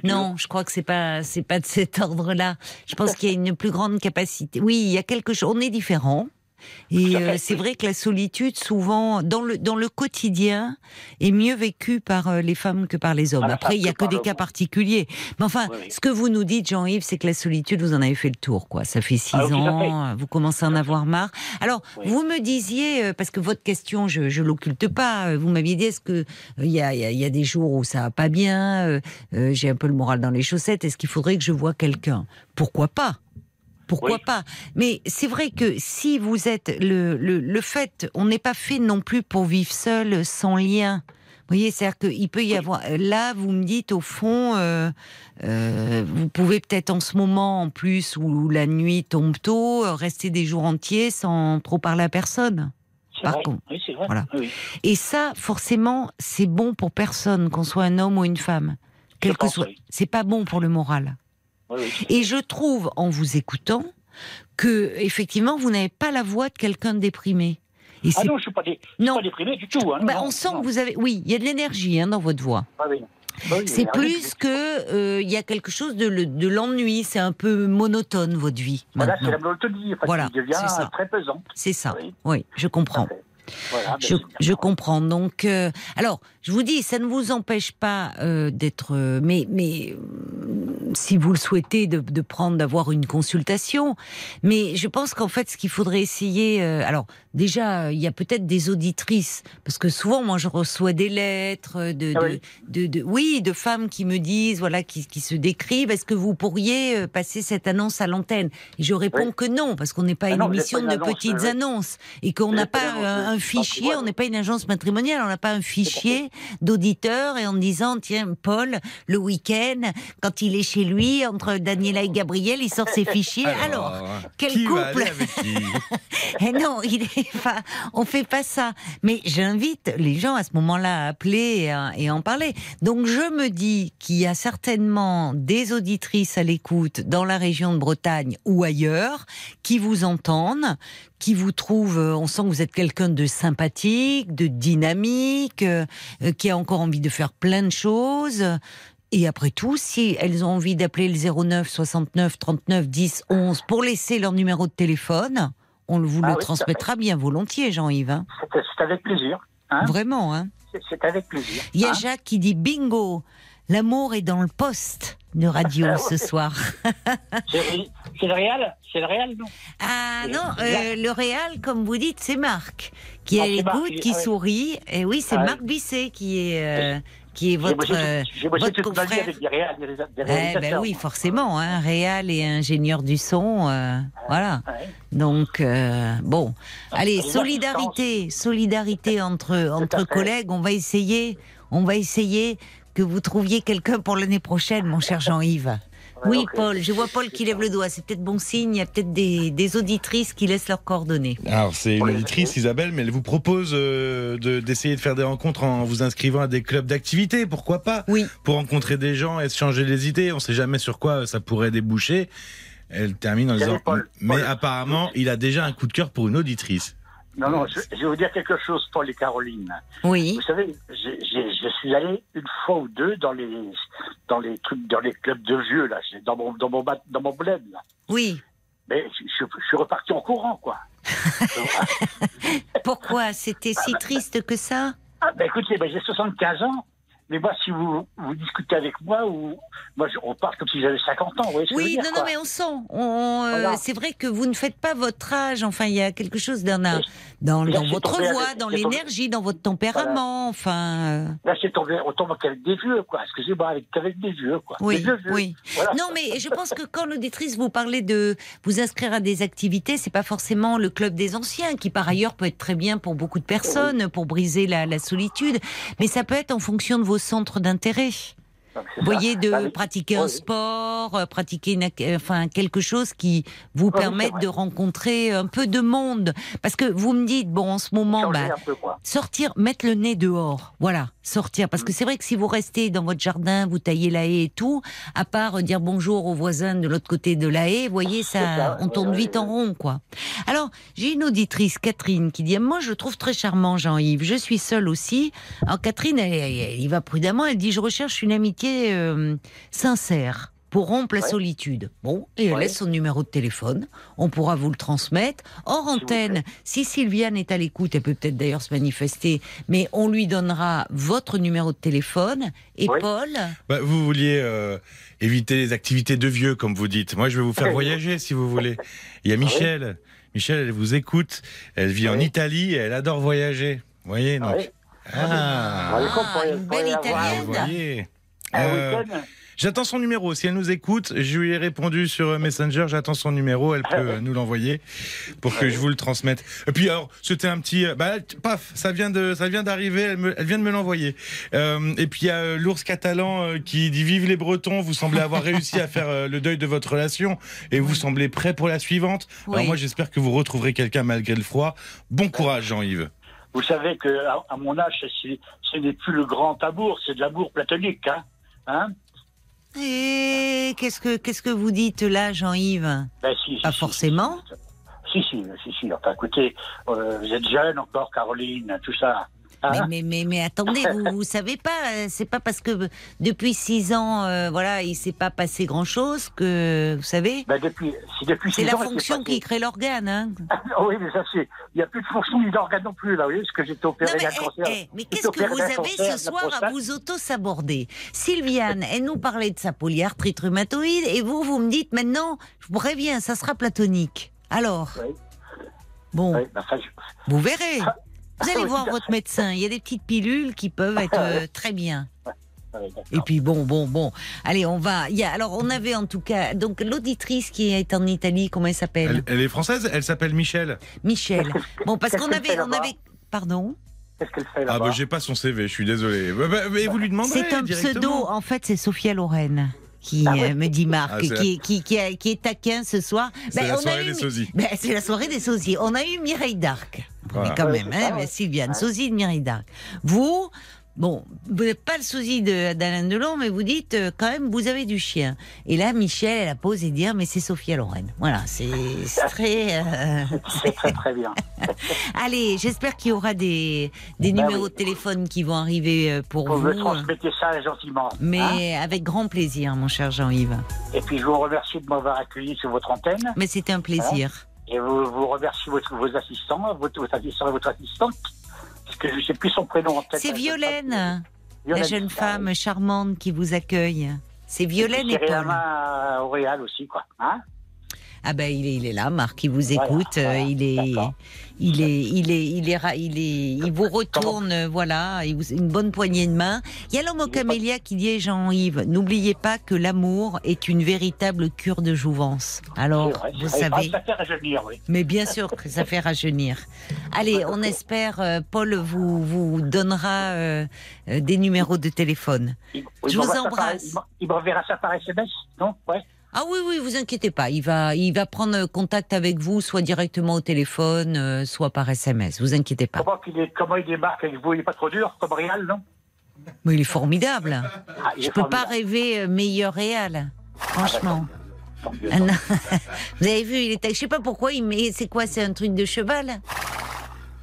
Speaker 1: Non, je crois que c'est pas c'est pas de cet ordre-là. Je pense qu'il y a une plus grande capacité. Oui, il y a quelque chose. On est différent. Et euh, c'est vrai que la solitude, souvent, dans le, dans le quotidien, est mieux vécue par euh, les femmes que par les hommes. Après, il n'y a que des cas particuliers. Mais enfin, ce que vous nous dites, Jean-Yves, c'est que la solitude, vous en avez fait le tour, quoi. Ça fait six ah, ans, vous commencez à en avoir marre. Alors, vous me disiez, euh, parce que votre question, je ne l'occulte pas, vous m'aviez dit, est-ce qu'il y a, y a des jours où ça va pas bien, j'ai un peu le moral dans les chaussettes, est-ce qu'il faudrait que je voie quelqu'un? Pourquoi pas? Pourquoi pas? Mais c'est vrai que si vous êtes le, le, fait, on n'est pas fait non plus pour vivre seul, sans lien. Vous voyez, c'est-à-dire qu'il peut y avoir. Là, vous me dites au fond, euh, euh, vous pouvez peut-être en ce moment, en plus où la nuit tombe tôt, rester des jours entiers sans trop parler à personne.
Speaker 6: Par contre, oui, vrai. Voilà.
Speaker 1: Et ça, forcément, c'est bon pour personne, qu'on soit un homme ou une femme. Quel que soit. C'est pas bon pour le moral. Et je trouve, en vous écoutant, que effectivement, vous n'avez pas la voix de quelqu'un de déprimé.
Speaker 6: ah non, je ne suis, pas, déprimé du tout. Hein,
Speaker 1: bah, on sent que vous avez. Oui, il y a de l'énergie hein, dans votre voix. Ah bah c'est plus que euh, il y a quelque chose de, de l'ennui, c'est un peu monotone votre vie.
Speaker 6: Voilà, c'est la monotonie, en voilà, devient très pesante.
Speaker 1: C'est ça. Oui, je comprends. Ben, je, comprends. Donc, euh, alors, je vous dis, ça ne vous empêche pas euh, d'être, euh, mais, mais si vous le souhaitez, de, de prendre, d'avoir une consultation. Mais je pense qu'en fait, ce qu'il faudrait essayer, alors déjà, il y a peut-être des auditrices, parce que souvent, moi, je reçois des lettres de, ah de, de, oui, de femmes qui me disent, voilà, qui, qui se décrivent. Est-ce que vous pourriez passer cette annonce à l'antenne? Et je réponds que non, parce qu'on n'est pas ah une émission de petites annonces et qu'on n'a pas un un fichier, on n'est pas une agence matrimoniale, on n'a pas un fichier d'auditeurs et en disant, tiens, Paul, le week-end, quand il est chez lui, entre Daniela et Gabriel, il sort ses fichiers. Alors, quel
Speaker 3: qui
Speaker 1: couple
Speaker 3: va aller avec qui?
Speaker 1: Eh non, il est on fait pas ça. Mais j'invite les gens à ce moment-là à appeler et, à- en parler. Donc je me dis qu'il y a certainement des auditrices à l'écoute dans la région de Bretagne ou ailleurs qui vous entendent, qui vous trouvent, euh, on sent que vous êtes quelqu'un de sympathique, de dynamique, euh, euh, qui a encore envie de faire plein de choses. Et après tout, si elles ont envie d'appeler le 09 69 39 10 11 pour laisser leur numéro de téléphone, on vous
Speaker 6: Ah
Speaker 1: le
Speaker 6: oui,
Speaker 1: transmettra bien volontiers, Jean-Yves. hein.
Speaker 6: C'est avec plaisir. hein.
Speaker 1: Vraiment, hein.
Speaker 6: C'est- avec plaisir.
Speaker 1: Il y a
Speaker 6: hein.
Speaker 1: Jacques qui dit bingo, l'amour est dans le poste de radio
Speaker 6: Ah
Speaker 1: ce soir.
Speaker 6: C'est le réel C'est le réel, non?
Speaker 1: Ah
Speaker 6: Et
Speaker 1: non, euh, le Réal, comme vous dites, c'est Marc qui
Speaker 6: Ah, Marc,
Speaker 1: l'écoute,
Speaker 6: il-
Speaker 1: qui
Speaker 6: ah oui.
Speaker 1: sourit. Et oui, c'est. Marc Bisset qui est euh, qui est votre euh,
Speaker 6: J'ai bossé
Speaker 1: votre
Speaker 6: toute ma vie
Speaker 1: confrère.
Speaker 6: avec des, réal, des, des
Speaker 1: Eh ben oui, forcément, hein, Réal et ingénieur du son, euh, voilà.
Speaker 6: Ouais.
Speaker 1: Donc euh, bon, allez,
Speaker 6: c'est
Speaker 1: solidarité, solidarité entre entre collègues. On va essayer, on va essayer que vous trouviez quelqu'un pour l'année prochaine, mon cher Jean-Yves. Oui. Paul, je vois Paul qui lève le doigt. C'est peut-être bon signe. Il y a peut-être des, des auditrices qui laissent leurs coordonnées.
Speaker 3: Alors, c'est une auditrice, Isabelle, mais elle vous propose euh, de- d'essayer de, faire des rencontres en vous inscrivant à des clubs d'activité, pourquoi pas?
Speaker 1: Oui.
Speaker 3: Pour rencontrer des gens et se changer les idées. On sait jamais sur quoi ça pourrait déboucher. Elle termine en disant
Speaker 6: Paul
Speaker 3: Mais
Speaker 6: Paul
Speaker 3: apparemment, il a déjà un coup de cœur pour une auditrice.
Speaker 6: Non, non, je, je vais vous dire quelque chose, Paul et Caroline.
Speaker 1: Oui.
Speaker 6: Vous savez, j'ai- je suis allé une fois ou deux dans les, dans les trucs, dans les clubs de vieux, là, dans mon, dans mon, dans mon bled, là.
Speaker 1: Oui.
Speaker 6: Mais je, je- je suis reparti en courant, quoi.
Speaker 1: Pourquoi? C'était si triste que ça?
Speaker 6: ah, ben écoutez, ben, j'ai 75 ans. Mais moi, si vous, vous discutez avec moi, ou, moi, on parle comme si j'avais 50 ans. Vous voyez ce que je veux
Speaker 1: Oui,
Speaker 6: dire,
Speaker 1: non, non, mais on sent. On, euh. C'est vrai que vous ne faites pas votre âge. Enfin, il y a quelque chose dans,
Speaker 6: là,
Speaker 1: dans votre voix,
Speaker 6: avec-
Speaker 1: dans l'énergie, dans votre tempérament. Enfin, euh,
Speaker 6: Là, c'est tombé, on tombe qu'avec des vieux, quoi. Excusez-moi, avec, qu'avec des vieux, quoi.
Speaker 1: oui,
Speaker 6: Des vieux, vieux.
Speaker 1: oui.
Speaker 6: Voilà.
Speaker 1: Non, mais je pense que quand l'auditrice vous parlait de vous inscrire à des activités, c'est pas forcément le club des anciens, qui par ailleurs peut être très bien pour beaucoup de personnes, pour briser la, la solitude, mais ça peut être en fonction de vos centres d'intérêt. Vous voyez, de
Speaker 6: Bah, oui.
Speaker 1: pratiquer un sport, euh, pratiquer une, euh, enfin, quelque chose qui vous permette de rencontrer un peu de monde. Parce que vous me dites, bon, en ce moment, bah,
Speaker 6: peu,
Speaker 1: sortir, mettre le nez dehors. Voilà, sortir. Parce que
Speaker 6: Mm.
Speaker 1: c'est vrai que si vous restez dans votre jardin, vous taillez la haie et tout, à part euh, dire bonjour aux voisins de l'autre côté de la haie, vous voyez, ça,
Speaker 6: ça,
Speaker 1: on tourne vite en rond, quoi. Alors, j'ai une auditrice, Catherine, qui dit, moi, je trouve très charmant, Jean-Yves. Je suis seule aussi. Alors, Catherine, elle, elle- elle y va prudemment. Elle dit, je recherche une amitié euh, sincère pour rompre la
Speaker 6: Ouais.
Speaker 1: solitude. Bon, et elle
Speaker 6: Ouais.
Speaker 1: laisse son numéro de téléphone. On pourra vous le transmettre. Hors antenne, si Sylviane est à l'écoute, elle peut peut-être d'ailleurs se manifester, mais on lui donnera votre numéro de téléphone. Et. Paul,
Speaker 3: Bah, vous vouliez euh, éviter les activités de vieux, comme vous dites. Moi, je vais vous faire voyager si vous voulez. Il y a Michel. Michel, elle vous écoute. Elle vit en. Italie et elle adore voyager. Vous voyez, donc. Ah,
Speaker 6: Vous voyez, comme pour-
Speaker 1: une belle
Speaker 3: Ah,
Speaker 1: Italienne.
Speaker 3: vous voyez.
Speaker 6: Un
Speaker 3: Euh. J'attends son numéro. Si elle nous écoute, je lui ai répondu sur Messenger. J'attends son numéro. Elle peut euh, nous l'envoyer pour que je vous le transmette. Et puis alors, c'était un petit. euh, Bah, paf, ça vient de, ça vient d'arriver. Elle, me- elle vient de me l'envoyer. Euh, et puis il y a l'ours catalan qui dit vive les Bretons. Vous semblez avoir réussi à faire le deuil de votre relation et vous semblez prêt pour la suivante. Alors
Speaker 1: Oui.
Speaker 3: moi, j'espère que vous retrouverez quelqu'un malgré le froid. Bon courage, Jean-Yves.
Speaker 6: Vous savez que à, à mon âge, ce n'est plus le grand amour, c'est de l'amour platonique, hein. Hein
Speaker 1: et qu'est-ce que qu'est-ce que vous dites là, Jean-Yves
Speaker 6: Ben, si, si,
Speaker 1: Pas
Speaker 6: si,
Speaker 1: forcément.
Speaker 6: Si, si, si, si. Enfin, écoutez, euh, vous êtes jeune encore, Caroline, tout ça.
Speaker 1: Mais,
Speaker 6: Hein
Speaker 1: mais, mais, mais attendez, vous, vous savez pas, euh, c'est pas parce que depuis six ans, euh, voilà, il s'est pas passé grand-chose que, vous savez,
Speaker 6: ben, depuis, si depuis
Speaker 1: c'est la
Speaker 6: ans,
Speaker 1: fonction qui crée l'organe. Hein.
Speaker 6: oui, mais ça, c'est. Il n'y a plus de fonction ni d'organe non plus, là, vous voyez, parce que j'ai été
Speaker 1: Non,
Speaker 6: opéré
Speaker 1: mais,
Speaker 6: d'un
Speaker 1: eh,
Speaker 6: cancer.
Speaker 1: eh, mais qu'est-ce que vous avez ce soir à vous auto-saborder? Sylviane, elle nous parlait de sa polyarthrite rhumatoïde et vous, vous me dites maintenant, je vous préviens, ça sera platonique. Alors?
Speaker 6: Oui.
Speaker 1: Bon,
Speaker 6: Oui, ben, enfin, je-
Speaker 1: vous verrez. Vous allez
Speaker 6: Oui,
Speaker 1: voir votre médecin. Il y a des petites pilules qui peuvent être euh, très bien. Et puis bon, bon, bon. Allez, on va. Il y a, alors, on avait en tout cas donc l'auditrice qui est en Italie. Comment elle s'appelle?
Speaker 3: Elle, elle est française? Elle s'appelle Michel.
Speaker 1: Michel. Bon, parce qu'on avait, on avait Pardon?
Speaker 6: Qu'est-ce qu'elle fait
Speaker 3: Ah bah j'ai pas son CV, je suis désolé. Bah, bah, mais vous lui demanderez
Speaker 1: C'est un
Speaker 3: directement.
Speaker 1: pseudo. En fait, c'est Sophia Loren qui
Speaker 6: Ah ouais.
Speaker 1: euh, me dit Marc,
Speaker 3: Ah,
Speaker 1: qui, qui, qui, a- qui est taquin ce soir.
Speaker 3: C'est
Speaker 1: Ben,
Speaker 3: la
Speaker 1: on a
Speaker 3: soirée
Speaker 1: eu-
Speaker 3: des sosies.
Speaker 1: Ben, c'est la soirée des sosies. On a eu Mireille d'Arc.
Speaker 3: Voilà.
Speaker 1: Mais quand
Speaker 6: Ouais,
Speaker 1: même, hein, mais Sylviane,
Speaker 6: Ouais.
Speaker 1: sosie de Mireille d'Arc. Vous, bon, vous n'êtes pas le sosie de- d'Alain Delon, mais vous dites euh, quand même, vous avez du chien. Et là, Michel, elle a posé dire, mais c'est Sophia Loren. Voilà, c'est très. euh,
Speaker 6: C'est très très bien.
Speaker 1: Allez, j'espère qu'il y aura des, des
Speaker 6: Ben
Speaker 1: numéros
Speaker 6: oui.
Speaker 1: de téléphone qui vont arriver euh, pour
Speaker 6: Vous
Speaker 1: vous.
Speaker 6: me transmettez ça gentiment. hein.
Speaker 1: Mais avec grand plaisir, mon cher Jean-Yves.
Speaker 6: Et puis je vous remercie de m'avoir accueilli sur votre antenne.
Speaker 1: Mais c'était un plaisir.
Speaker 6: Et vous, vous remercie votre, vos assistants, votre, votre assistant et votre assistante. Parce que je ne sais plus son prénom en tête.
Speaker 1: C'est Violaine, la
Speaker 6: Violaine,
Speaker 1: jeune
Speaker 6: c'est ça,
Speaker 1: femme charmante qui vous accueille. C'est Violaine et
Speaker 6: Et
Speaker 1: Paul.
Speaker 6: Cyril Auréal aussi, quoi. Hein
Speaker 1: Ah ben il est, il est là, Marc, il vous écoute,
Speaker 6: voilà,
Speaker 1: euh, il est, il est, il est, il est, il est, il vous retourne, euh, voilà, il vous- une bonne poignée de main. Il y a l'homme au camélia qui dit Jean-Yves, n'oubliez pas que l'amour est une véritable cure de jouvence. Alors,
Speaker 6: vrai,
Speaker 1: vous savez.
Speaker 6: Ça fait rajeunir, oui.
Speaker 1: Mais bien sûr que ça fait rajeunir. Allez, on espère, euh, Paul vous, vous donnera euh, des numéros de téléphone.
Speaker 6: Il-
Speaker 1: Je vous
Speaker 6: ça par-
Speaker 1: embrasse.
Speaker 6: il m'en- Il m'enverra ça par SMS, non? Ouais.
Speaker 1: Ah oui, oui, vous inquiétez pas. Il va, il va prendre contact avec vous, soit directement au téléphone, euh, soit par SMS. Vous inquiétez pas.
Speaker 6: Comment, il est, comment il débarque avec vous? Il n'est pas trop dur, comme Réal, non?
Speaker 1: Mais il est formidable.
Speaker 6: Ah, il
Speaker 1: Je
Speaker 6: est
Speaker 1: peux pas rêver euh, meilleur. Franchement.
Speaker 6: Mieux,
Speaker 1: Ah
Speaker 6: tant
Speaker 1: non. Vous avez vu, il est, je sais pas pourquoi, il met, c'est quoi, c'est un truc de cheval?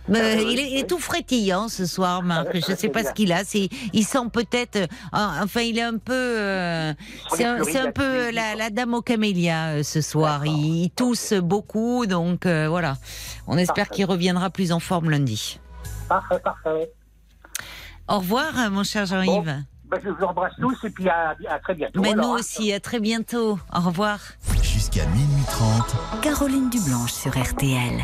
Speaker 1: Mais
Speaker 6: Ah
Speaker 1: il, est, il est
Speaker 6: oui.
Speaker 1: tout frétillant ce soir, Marc. Je sais pas ce qu'il a. C'est, il sent peut-être, euh, enfin, il est un peu, euh, c'est un, peu la, dame au camélia euh, ce soir. Il, il tousse beaucoup, donc euh, voilà. On espère
Speaker 6: Parfait.
Speaker 1: qu'il reviendra plus en forme lundi.
Speaker 6: Parfait, parfait.
Speaker 1: Au revoir, mon cher Jean-Yves.
Speaker 6: Ben, je vous embrasse tous et puis à, à très bientôt.
Speaker 1: Mais
Speaker 6: alors,
Speaker 1: nous
Speaker 6: hein.
Speaker 1: aussi, à très bientôt. Au revoir.
Speaker 4: Jusqu'à minuit 30,
Speaker 5: Caroline Dublanche sur RTL.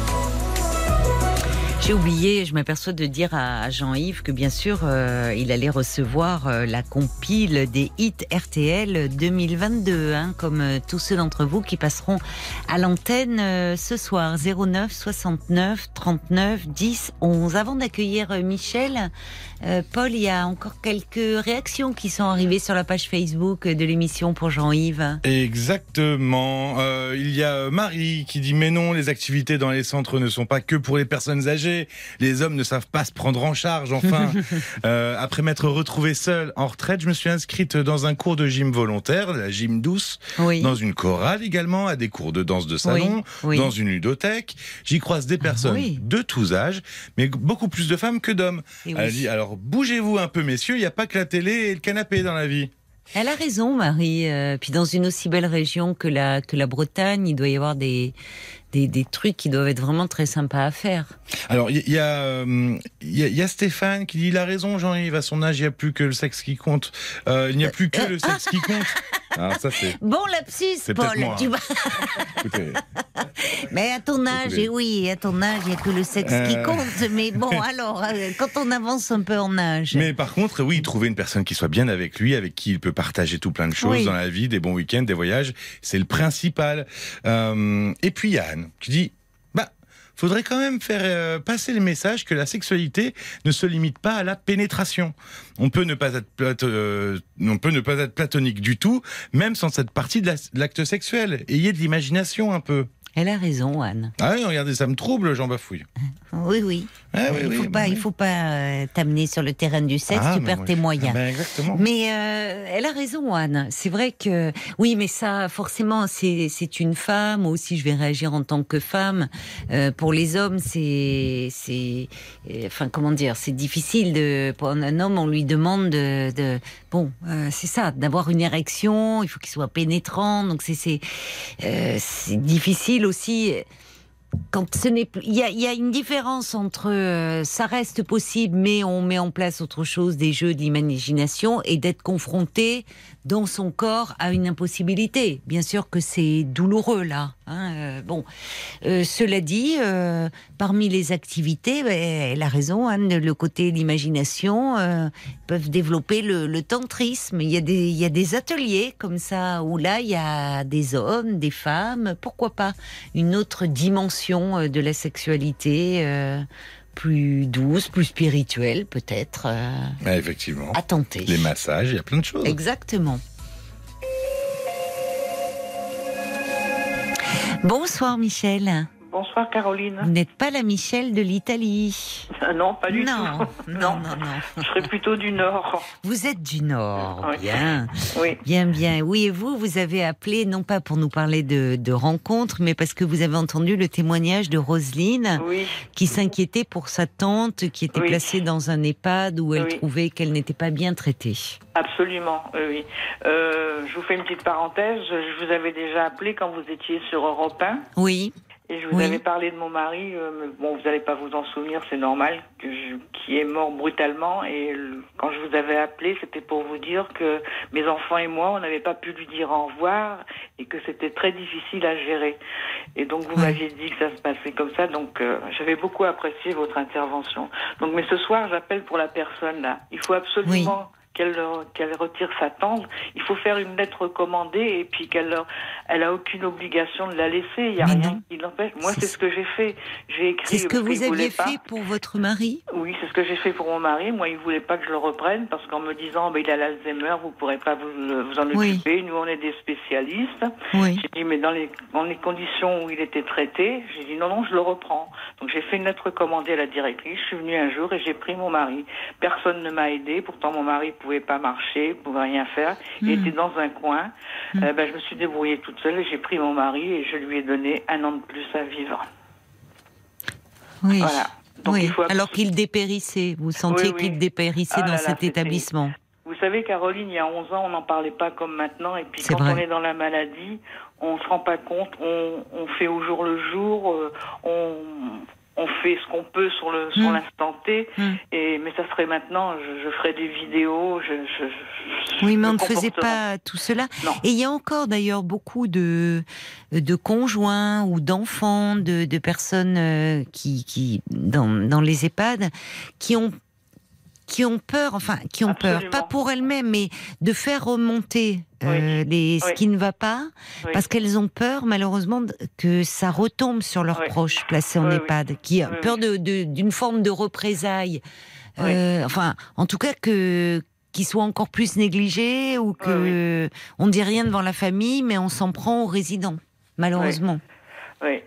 Speaker 1: J'ai oublié, je m'aperçois de dire à Jean-Yves que bien sûr, euh, il allait recevoir euh, la compile des hits RTL 2022, hein, comme euh, tous ceux d'entre vous qui passeront à l'antenne ce soir. 09 69 39 10 11. Avant d'accueillir Michel, Paul, il y a encore quelques réactions qui sont arrivées sur la page Facebook de l'émission pour Jean-Yves.
Speaker 3: Exactement. Il y a Marie qui dit mais non, les activités dans les centres ne sont pas que pour les personnes âgées. Les hommes ne savent pas se prendre en charge. Enfin, Euh, après m'être retrouvée seule en retraite, je me suis inscrite dans un cours de gym volontaire, la gym douce,
Speaker 1: Oui.
Speaker 3: dans une chorale également, à des cours de danse de salon,
Speaker 1: oui.
Speaker 3: dans une ludothèque. J'y croise des personnes
Speaker 1: oui.
Speaker 3: de tous âges, mais beaucoup plus de femmes que d'hommes. Elle dit alors bougez-vous un peu, messieurs. Il n'y a pas que la télé et le canapé dans la vie.
Speaker 1: Elle a raison, Marie. Euh, puis dans une aussi belle région que la que la Bretagne, il doit y avoir des des, des trucs qui doivent être vraiment très sympas à faire.
Speaker 3: Alors, il y, a, euh, y, a, y Stéphane qui dit il a raison, Jean-Yves, à son âge, il n'y a plus que le sexe qui compte. Euh, il n'y a plus que le sexe qui compte. Alors, ça, c'est.
Speaker 1: Bon lapsus, Paul.
Speaker 3: moi,
Speaker 1: tu
Speaker 3: hein.
Speaker 1: vois.
Speaker 3: Écoutez,
Speaker 1: Mais à ton âge,
Speaker 3: Écoutez.
Speaker 1: et oui, à ton âge, il n'y a que le sexe qui
Speaker 3: Euh.
Speaker 1: compte. Mais bon, alors, euh, quand on avance un peu en âge.
Speaker 3: Mais par contre, oui, trouver une personne qui soit bien avec lui, avec qui il peut partager tout plein de choses
Speaker 1: Oui.
Speaker 3: dans la vie, des bons week-ends, des voyages, c'est le principal. Euh, et puis il Anne qui dit, bah, faudrait quand même faire euh, passer le message que la sexualité ne se limite pas à la pénétration. On peut ne pas être euh, on peut ne pas être platonique du tout, même sans cette partie de l'acte sexuel. Ayez de l'imagination un peu.
Speaker 1: Elle a raison, Anne.
Speaker 3: Ah oui, regardez, ça me trouble, Jean Bafouille.
Speaker 1: Oui, oui.
Speaker 3: Ah oui,
Speaker 1: il faut
Speaker 3: bah oui.
Speaker 1: faut pas euh, t'amener sur le terrain du sexe.
Speaker 3: Ah,
Speaker 1: tu perds tes
Speaker 3: je-
Speaker 1: moyens.
Speaker 3: Ah ben, exactement.
Speaker 1: Mais euh, elle a raison, Anne. C'est vrai que oui, mais ça, forcément, c'est une femme. Moi aussi, je vais réagir en tant que femme. Euh, pour les hommes, c'est enfin comment dire, c'est difficile de pour un homme, on lui demande de, de bon, c'est ça, d'avoir une érection. Il faut qu'il soit pénétrant. Donc c'est c'est c'est aussi quand ce n'est il y a, une différence entre euh, ça reste possible, mais on met en place autre chose, des jeux d'imagination, et d'être confronté dans son corps à une impossibilité. Bien sûr que c'est douloureux là. Hein, euh, bon, euh, cela dit, euh, parmi les activités, ben, elle a raison, le côté l'imagination peuvent développer le, tantrisme. Il y, a des, il y a des ateliers comme ça où là il y a des hommes, des femmes, pourquoi pas une autre dimension de la sexualité plus douce, plus spirituelle peut-être.
Speaker 3: effectivement.
Speaker 1: À tenter.
Speaker 3: Les massages, il y a plein de choses.
Speaker 1: Exactement. Bonsoir Michel.
Speaker 7: Bonsoir Caroline.
Speaker 1: Vous n'êtes pas la Michel de l'Italie.
Speaker 7: non, pas du
Speaker 1: tout.
Speaker 7: Non, non, non, Je serais plutôt du Nord.
Speaker 1: Vous êtes du Nord, bien. Oui. Bien, bien. Oui, et vous, vous avez appelé, non pas pour nous parler de, de rencontres, mais parce que vous avez entendu le témoignage de Roselyne, qui s'inquiétait pour sa tante qui était placée dans un EHPAD où elle trouvait qu'elle n'était pas bien traitée.
Speaker 7: Absolument, oui. Euh, je vous fais une petite parenthèse. Je vous avais déjà appelé quand vous étiez sur Europe 1.
Speaker 1: Oui.
Speaker 7: Et je vous avais parlé de mon mari, euh, bon, vous n'allez pas vous en souvenir, c'est normal, que qui est mort brutalement. Et quand je vous avais appelé, c'était pour vous dire que mes enfants et moi, on n'avait pas pu lui dire au revoir et que c'était très difficile à gérer. Et donc, vous m'aviez dit que ça se passait comme ça, donc euh, j'avais beaucoup apprécié votre intervention. Donc, mais ce soir, j'appelle pour la personne là. Il faut absolument qu'elle qu'elle retire sa tendre. Il faut faire une lettre recommandée et puis qu'elle elle a aucune obligation de la laisser. Il n'y a rien qui l'empêche. Moi, c'est ce que j'ai fait. J'ai écrit.
Speaker 1: C'est ce que vous aviez fait pour votre mari?
Speaker 7: Oui, c'est ce que j'ai fait pour mon mari. Moi, il voulait pas que je le reprenne parce qu'en me disant, bah, il a l'Alzheimer, vous pourrez pas vous, vous en occuper. Nous, on est des spécialistes. Oui. J'ai dit, mais dans les, dans les conditions où il était traité, j'ai dit non, non, je le reprends. Donc j'ai fait une lettre recommandée à la directrice. Je suis venue un jour et j'ai pris mon mari. Personne ne m'a aidé. Pourtant, mon mari pouvait pas marcher, pouvait rien faire. Il hmm. était dans un coin. Hmm. Euh, ben, je me suis débrouillée toute seule et j'ai pris mon mari et je lui ai donné un an de plus à vivre.
Speaker 1: Oui. Voilà. oui. Alors qu'il dépérissait, vous sentiez qu'il dépérissait ah dans cet établissement.
Speaker 7: Vous savez, Caroline, il y a 11 ans, on n'en parlait pas comme maintenant. Et puis quand on est dans la maladie, on ne se rend pas compte, on, on, fait au jour le jour, euh, on, on fait ce qu'on peut sur le sur hmm. l'instant T. Hmm. Et mais ça serait maintenant, je, je ferais des vidéos. Je,
Speaker 1: je, oui, mais on ne faisait pas tout cela. Et il y a encore d'ailleurs beaucoup de de conjoints ou d'enfants, de, de personnes euh, qui qui dans dans les EHPAD qui ont qui ont peur, enfin, qui ont peur, pas pour elles-mêmes, mais de faire remonter euh, les, ce qui ne va pas, parce qu'elles ont peur, malheureusement, que ça retombe sur leurs proches placés en EHPAD, qui ont peur d'une de, forme de représailles. Euh, enfin, en tout cas, que qu'ils soient encore plus négligés ou que on ne dit rien devant la famille, mais on s'en prend aux résidents, malheureusement.
Speaker 7: Oui.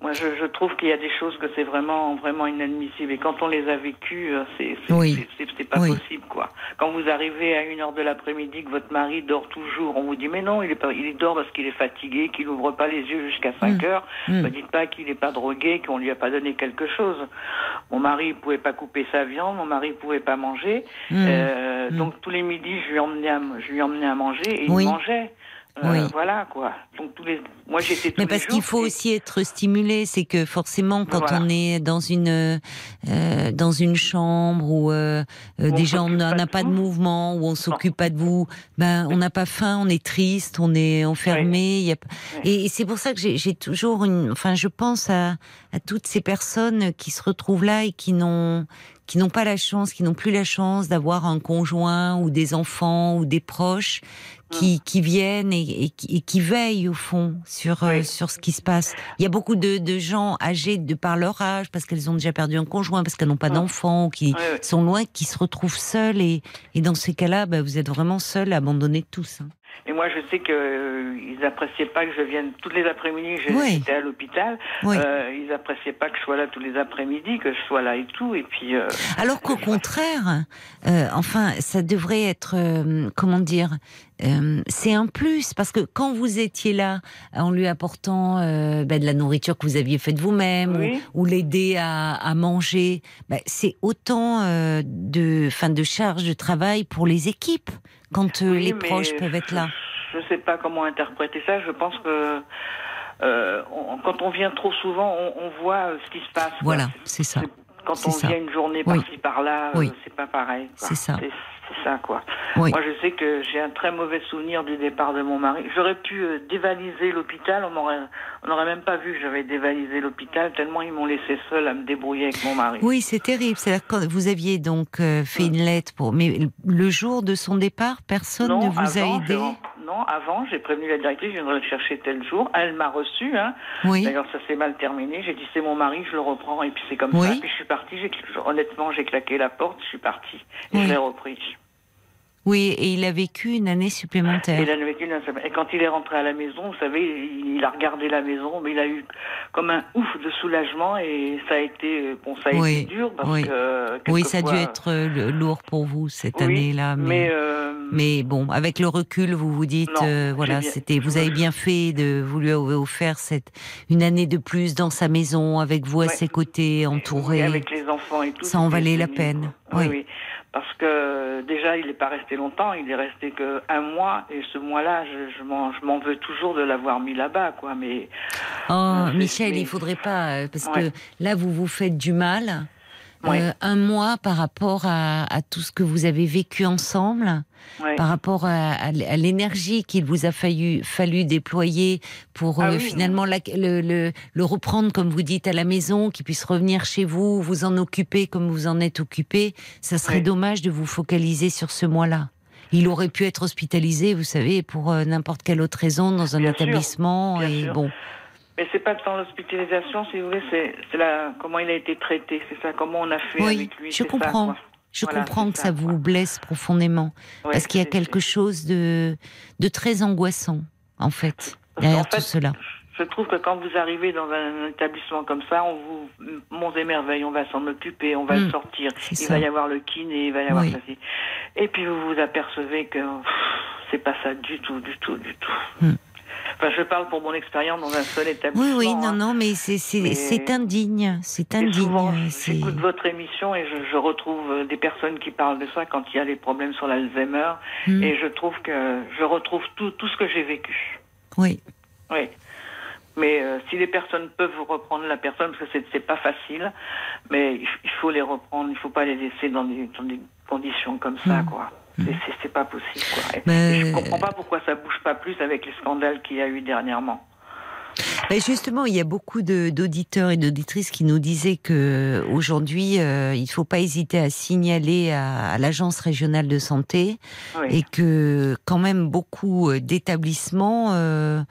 Speaker 7: Moi, je, je trouve qu'il y a des choses que c'est vraiment, vraiment inadmissible. Et quand on les a vécues, euh, c'est oui. pas possible, quoi. Quand vous arrivez à une heure de l'après-midi, que votre mari dort toujours, on vous dit mais non, il est pas, il dort parce qu'il est fatigué, qu'il ouvre pas les yeux jusqu'à 5 mm. heures. Ne mm. dites pas qu'il n'est pas drogué, qu'on lui a pas donné quelque chose. Mon mari pouvait pas couper sa viande, mon mari pouvait pas manger. Mm. Euh, donc tous les midis, je lui emmenais à, je lui emmenais à manger et il mangeait. Euh, oui. Voilà quoi. Donc tous les, moi j'étais.
Speaker 1: Mais parce qu'il faut aussi être stimulé, c'est que forcément quand on est dans une euh, dans une chambre où euh, euh déjà on n'a pas de mouvement, où on s'occupe pas de vous, ben on n'a pas faim, on est triste, on est enfermé. Y a... Et, c'est pour ça que j'ai toujours une, enfin je pense à, à toutes ces personnes qui se retrouvent là et qui n'ont qui n'ont pas la chance, qui n'ont plus la chance d'avoir un conjoint ou des enfants ou des proches qui, qui viennent et, et, qui veillent au fond sur euh, sur ce qui se passe. Il y a beaucoup de, de gens âgés de par leur âge, parce qu'elles ont déjà perdu un conjoint, parce qu'elles n'ont pas d'enfants, qui sont loin, qui se retrouvent seules et, et dans ces cas-là, bah, vous êtes vraiment seuls, abandonnés tous. Hein.
Speaker 7: Et moi, je sais qu'ils euh, appréciaient pas que je vienne tous les après-midi. J'étais à l'hôpital. Euh, ils appréciaient pas que je sois là tous les après-midi, que je sois là et tout. Et puis. Euh,
Speaker 1: Alors qu'au contraire, euh, enfin, ça devrait être, comment dire, c'est un plus parce que quand vous étiez là, en lui apportant ben, de la nourriture que vous aviez faite vous-même ou, l'aider à, à, manger, ben, c'est autant de, fin, de charge de travail pour les équipes quand euh, les proches peuvent être là
Speaker 7: Je ne sais pas comment interpréter ça. Je pense que euh, quand on vient trop souvent, on, voit euh, ce qui se passe.
Speaker 1: Voilà, c'est ça.
Speaker 7: Quand on vient une journée par-ci par-là, c'est pas pareil.
Speaker 1: C'est ça.
Speaker 7: Ça, quoi. Moi, je sais que j'ai un très mauvais souvenir du départ de mon mari. J'aurais pu euh, dévaliser l'hôpital, on m'aurait, on n'aurait même pas vu que j'avais dévalisé l'hôpital, tellement ils m'ont laissé seule à me débrouiller avec mon mari.
Speaker 1: Oui, c'est terrible. C'est quand vous aviez donc euh, fait une lettre pour, mais le jour de son départ, personne ne vous a aidé.
Speaker 7: Non, avant, j'ai prévenu la directrice, je viendrai le chercher tel jour. Elle m'a reçu. Hein. Oui. D'ailleurs, ça s'est mal terminé. J'ai dit c'est mon mari, je le reprends et puis c'est comme ça. Puis je suis partie. Honnêtement, j'ai claqué la porte, je suis partie et je l'ai repris.
Speaker 1: Oui, et il a vécu une année supplémentaire.
Speaker 7: Il a vécu une année Et quand il est rentré à la maison, vous savez, il a regardé la maison, mais il a eu comme un ouf de soulagement et ça a été, bon, ça a été dur parce
Speaker 1: oui.
Speaker 7: que.
Speaker 1: Oui, ça a dû être euh, lourd pour vous cette année-là. Mais, euh, mais, bon, avec le recul, vous vous dites, euh, voilà, c'était, vous avez bien fait de, vous lui avez offert cette, une année de plus dans sa maison, avec vous à ses côtés, entouré.
Speaker 7: avec les enfants et tout.
Speaker 1: Ça en valait la peine.
Speaker 7: Oui. oui parce que déjà il n'est pas resté longtemps, il est resté que un mois et ce mois-là, je, je m'en veux toujours de l'avoir mis là-bas, quoi. Mais
Speaker 1: oh, euh, Michel, il faudrait pas euh, parce que là vous vous faites du mal. Euh, un mois par rapport à, tout ce que vous avez vécu ensemble, par rapport à, l'énergie qu'il vous a fallu, fallu déployer pour ah euh, finalement le, reprendre, comme vous dites, à la maison, qu'il puisse revenir chez vous, vous en occuper comme vous en êtes occupé. Ça serait dommage de vous focaliser sur ce mois-là. Il aurait pu être hospitalisé, vous savez, pour euh, n'importe quelle autre raison dans un établissement. et bon.
Speaker 7: Mais c'est pas tant l'hospitalisation, si vous voulez, c'est la comment il a été traité, c'est ça, comment on a fait avec lui.
Speaker 1: Je comprends. je comprends que ça, vous blesse profondément, parce qu'il y a quelque chose de, de très angoissant, en fait, derrière tout cela.
Speaker 7: Je trouve que quand vous arrivez dans un établissement comme ça, on vous, monts et merveilles, on va s'en occuper, on va le hmm. sortir. Il va y avoir le kiné, il va y avoir ça. Et puis vous vous apercevez que c'est pas ça du tout, du tout, du tout. Hmm. Enfin, je parle pour mon expérience dans un seul établissement.
Speaker 1: Oui, oui, non, hein. non, mais c'est indigne. C'est indigne.
Speaker 7: J'écoute votre émission et je, retrouve euh, des personnes qui parlent de ça quand il y a les problèmes sur l'Alzheimer. Hmm. Et je trouve que je retrouve tout, tout ce que j'ai vécu.
Speaker 1: Oui.
Speaker 7: Oui. Mais euh, si les personnes peuvent reprendre la personne, parce que c'est pas facile, mais il faut les reprendre, il faut pas les laisser dans des, dans des conditions comme ça, hmm. quoi. C'est pas possible. Quoi. Mais... je comprends pas pourquoi ça bouge pas plus avec les scandales qu'il y a eu dernièrement.
Speaker 1: Mais justement, il y a beaucoup d'auditeurs et d'auditrices qui nous disaient que aujourd'hui, euh, il ne faut pas hésiter à signaler à, l'agence régionale de santé et que quand même beaucoup euh, d'établissements, euh,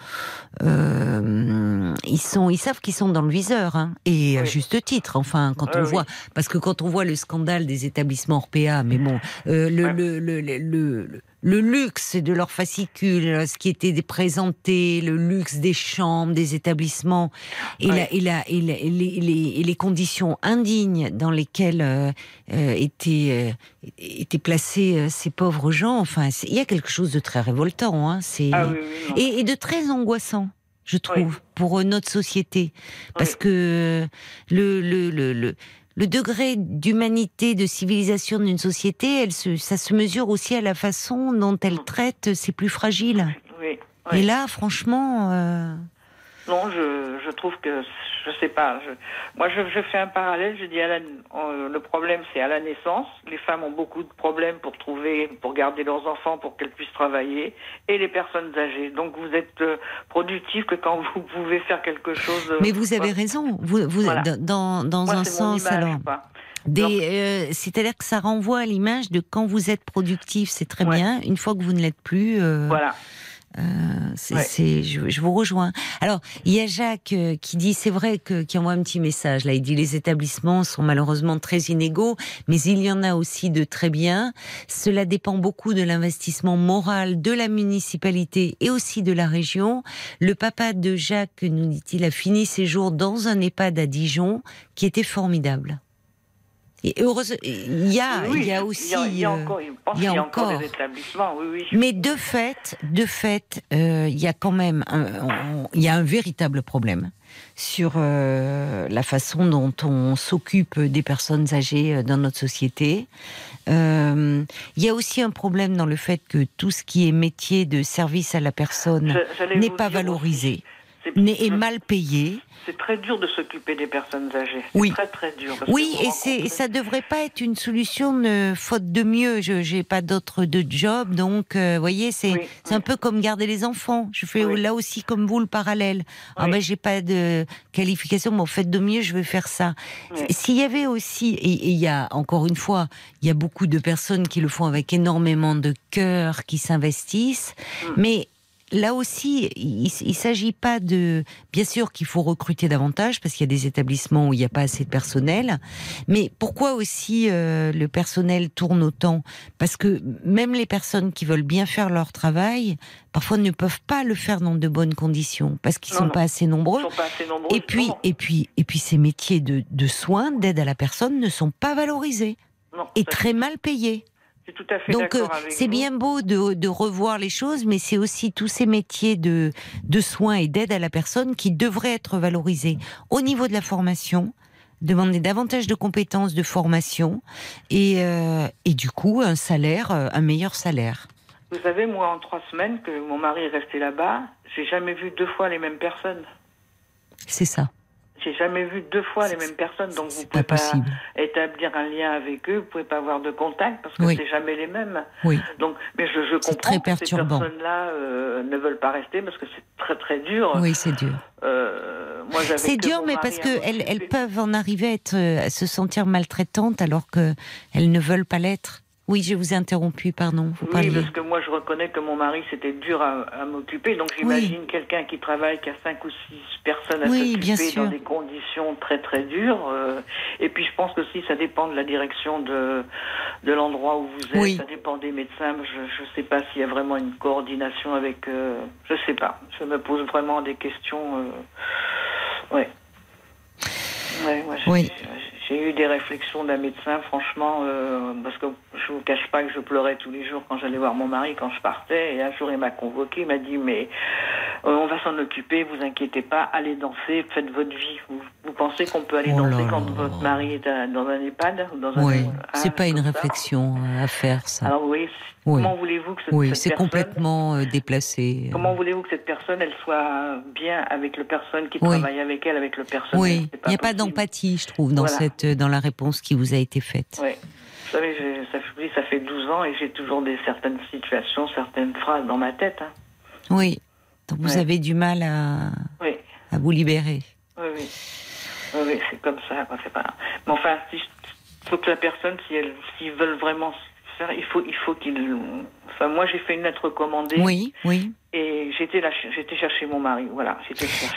Speaker 1: ils sont, ils savent qu'ils sont dans le viseur hein, et à juste titre. Enfin, quand on voit, parce que quand on voit le scandale des établissements Orpea, mais bon, le, le, le, le le luxe de leurs fascicules, ce qui était présenté, le luxe des chambres, des établissements, et, les, conditions indignes dans lesquelles euh, euh, étaient, euh, étaient placés ces pauvres gens. Enfin, il y a quelque chose de très révoltant, hein,
Speaker 7: ah
Speaker 1: et, de très angoissant je trouve, pour notre société. Parce que le, le, le, le degré d'humanité, de civilisation d'une société, elle se, ça se mesure aussi à la façon dont elle traite ses plus fragiles.
Speaker 7: Oui,
Speaker 1: Et là, franchement. Euh,
Speaker 7: non, je, je, trouve que je sais pas. Je, moi, je, je, fais un parallèle. Je dis le problème, c'est à la naissance. Les femmes ont beaucoup de problèmes pour trouver, pour garder leurs enfants, pour qu'elles puissent travailler, et les personnes âgées. Donc, vous êtes euh, productif que quand vous pouvez faire quelque chose.
Speaker 1: Mais vous avez raison. Vous, vous dans, dans un sens alors. Euh, c'est-à-dire que ça renvoie à l'image de quand vous êtes productif, c'est très bien. Une fois que vous ne l'êtes plus,
Speaker 7: euh, voilà.
Speaker 1: Euh, c'est, je, vous rejoins. Alors, il y a Jacques euh, qui dit, c'est vrai que qui envoie un petit message. Là, il dit les établissements sont malheureusement très inégaux, mais il y en a aussi de très bien. Cela dépend beaucoup de l'investissement moral de la municipalité et aussi de la région. Le papa de Jacques, nous dit-il, a fini ses jours dans un EHPAD à Dijon, qui était formidable. Et heureusement, il y a, il y a aussi,
Speaker 7: il y a, encore, il y a encore des établissements, oui, oui.
Speaker 1: Mais de fait, de fait, euh, il y a quand même, un, il y a un véritable problème sur euh, la façon dont on s'occupe des personnes âgées euh, dans notre société. il y a aussi un problème dans le fait que tout ce qui est métier de service à la personne n'est pas valorisé. Est mal payé.
Speaker 7: C'est très dur de s'occuper des personnes âgées.
Speaker 1: Oui.
Speaker 7: Très très dur.
Speaker 1: Oui, et c'est ça devrait pas être une solution de faute de mieux. Je j'ai pas d'autre de job, donc vous euh, voyez, c'est un peu comme garder les enfants. Je fais là aussi comme vous le parallèle. Ah ben j'ai pas de qualification, mais au fait de mieux, je vais faire ça. S'il y avait aussi, et il y a encore une fois, il y a beaucoup de personnes qui le font avec énormément de cœur, qui s'investissent, mm. mais là aussi, il ne s'agit pas de... Bien sûr qu'il faut recruter davantage parce qu'il y a des établissements où il n'y a pas assez de personnel. Mais pourquoi aussi euh, le personnel tourne autant? Parce que même les personnes qui veulent bien faire leur travail, parfois ne peuvent pas le faire dans de bonnes conditions parce qu'ils ne sont, pas assez nombreux. Et puis, et puis, et puis, ces métiers de, de soins, d'aide à la personne, ne sont pas valorisés et très mal payés.
Speaker 7: Tout à fait
Speaker 1: Donc euh, c'est bien beau de, de, revoir les choses, mais c'est aussi tous ces métiers de, de soins et d'aide à la personne qui devraient être valorisés au niveau de la formation, demander davantage de compétences de formation et, euh, et du coup un salaire, euh, un meilleur salaire.
Speaker 7: Vous savez, moi en trois semaines que mon mari est resté là-bas, j'ai jamais vu deux fois les mêmes personnes.
Speaker 1: C'est ça.
Speaker 7: J'ai jamais vu deux fois les mêmes personnes, donc vous pouvez pas, établir un lien avec eux, vous pouvez pas avoir de contact parce que c'est jamais les mêmes.
Speaker 1: Oui.
Speaker 7: Donc, mais je, je comprends que ces personnes-là euh, ne veulent pas rester parce que c'est très très dur.
Speaker 1: Oui, c'est dur. Euh, c'est dur, mais parce que elles, elles, peuvent en arriver à, être, à se sentir maltraitantes alors qu'elles ne veulent pas l'être. Oui, je vous ai interrompu, pardon.
Speaker 7: Vous oui, parce que moi, je reconnais que mon mari, c'était dur à, m'occuper. Donc, j'imagine quelqu'un qui travaille, qui a cinq ou six personnes à s'occuper dans des conditions très, très dures. Euh, et puis, je pense que si ça dépend de la direction de, de l'endroit où vous êtes, ça dépend des médecins. Je ne sais pas s'il y a vraiment une coordination avec... Euh, je ne sais pas. Je me pose vraiment des questions. Euh, ouais. Ouais, moi, oui. J'ai eu des réflexions d'un médecin, franchement, euh, parce que je vous cache pas que je pleurais tous les jours quand j'allais voir mon mari quand je partais. Et un jour, il m'a convoqué, il m'a dit mais euh, on va s'en occuper, vous inquiétez pas, allez danser, faites votre vie. Vous, pensez qu'on peut aller oh danser quand votre mari est dans un EHPAD
Speaker 1: dans Oui, c'est pas une réflexion à faire ça.
Speaker 7: Alors oui, comment voulez-vous que cette,
Speaker 1: oui, c'est complètement euh, déplacé.
Speaker 7: Comment voulez-vous que cette personne, elle soit bien avec le personne qui travaille avec elle, avec le personnel?
Speaker 1: Oui, il n'y a pas d'empathie, je trouve, dans cette, dans la réponse qui vous a été faite.
Speaker 7: Oui. Vous savez, ça, ça fait 12 ans et j'ai toujours des certaines situations, certaines phrases dans ma tête. Hein.
Speaker 1: Oui. Donc vous avez du mal à, à vous libérer.
Speaker 7: Oui, oui. Oui, c'est comme ça. Pas... Mais enfin, il faut que la personne, si elle, s'ils veulent vraiment faire, il faut, il faut qu'ils. Enfin, moi, j'ai fait une lettre recommandée.
Speaker 1: Oui, oui.
Speaker 7: Et j'étais là, j'étais chercher mon mari. Voilà.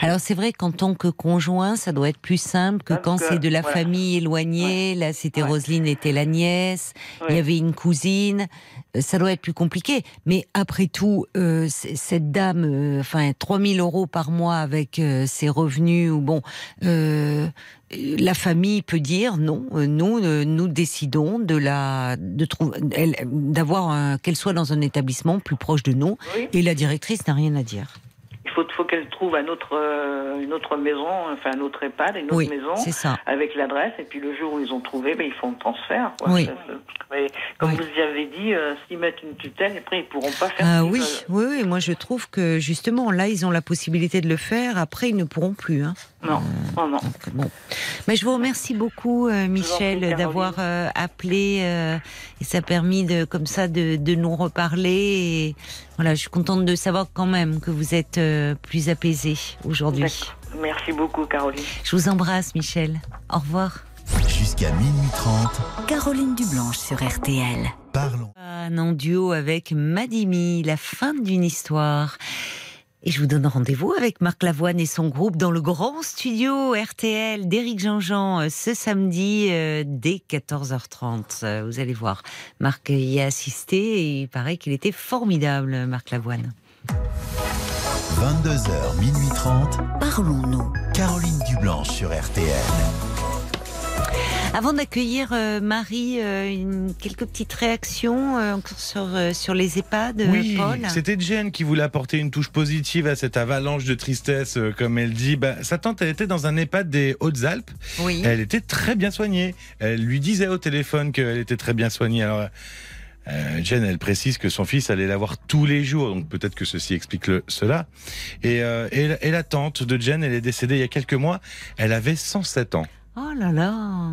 Speaker 1: Alors c'est vrai qu'en tant que conjoint, ça doit être plus simple que quand c'est de la famille éloignée. Là, c'était Roselyne était la nièce. Il y avait une cousine. Euh, ça doit être plus compliqué. Mais après tout, euh, cette dame, euh, enfin, 3000 euros par mois avec euh, ses revenus, ou bon, la famille peut dire non. Nous, nous décidons de la, de trouver, d'avoir qu'elle soit dans un établissement plus proche de nous. Et la directrice n'a rien à dire
Speaker 7: il faut, qu'elle trouve un autre, euh, une autre maison, enfin un autre EHPAD, une autre maison, avec l'adresse. Et puis le jour où ils ont trouvé, ben, ils font le transfert.
Speaker 1: Oui.
Speaker 7: mais comme vous y avez dit, euh, s'ils mettent une tutelle, après ils pourront pas faire.
Speaker 1: Ah oui, oui, oui, moi je trouve que justement là ils ont la possibilité de le faire. Après ils ne pourront plus. Hein.
Speaker 7: Non, non, non.
Speaker 1: bon. Mais je vous remercie beaucoup, euh, Michel, d'avoir appelé. et ça a permis de, comme ça, de, de nous reparler. Et voilà, je suis contente de savoir quand même que vous êtes euh, plus apaisée aujourd'hui.
Speaker 7: Merci beaucoup, Caroline.
Speaker 1: Je vous embrasse, Michel. Au revoir.
Speaker 4: Jusqu'à minuit 30.
Speaker 5: Caroline Dublanche sur RTL.
Speaker 4: Parlons.
Speaker 1: Un duo avec Madimi, la fin d'une histoire. Et je vous donne rendez-vous avec Marc Lavoine et son groupe dans le grand studio RTL d'Éric Jean-Jean euh, ce samedi euh, dès 14h30. Euh, vous allez voir, Marc y a assisté et il paraît qu'il était formidable, Marc Lavoine.
Speaker 4: 22h, minuit 30.
Speaker 5: Parlons-nous.
Speaker 4: Caroline Dublanche sur RTL.
Speaker 1: Avant d'accueillir euh, Marie, euh, quelques petites réactions euh, sur, sur les EHPAD,
Speaker 3: oui, C'était Jane qui voulait apporter une touche positive à cette avalanche de tristesse, comme elle dit. Bah, sa tante, elle était dans un EHPAD des Hautes-Alpes.
Speaker 1: Oui.
Speaker 3: Elle était très bien soignée. Elle lui disait au téléphone qu'elle était très bien soignée. Alors, Euh, Jen, elle précise que son fils allait la voir tous les jours, donc peut-être que ceci explique le, cela. Et, euh, et, et, la tante de Jen, elle est décédée il y a quelques mois. Elle avait 107 ans.
Speaker 1: Oh là là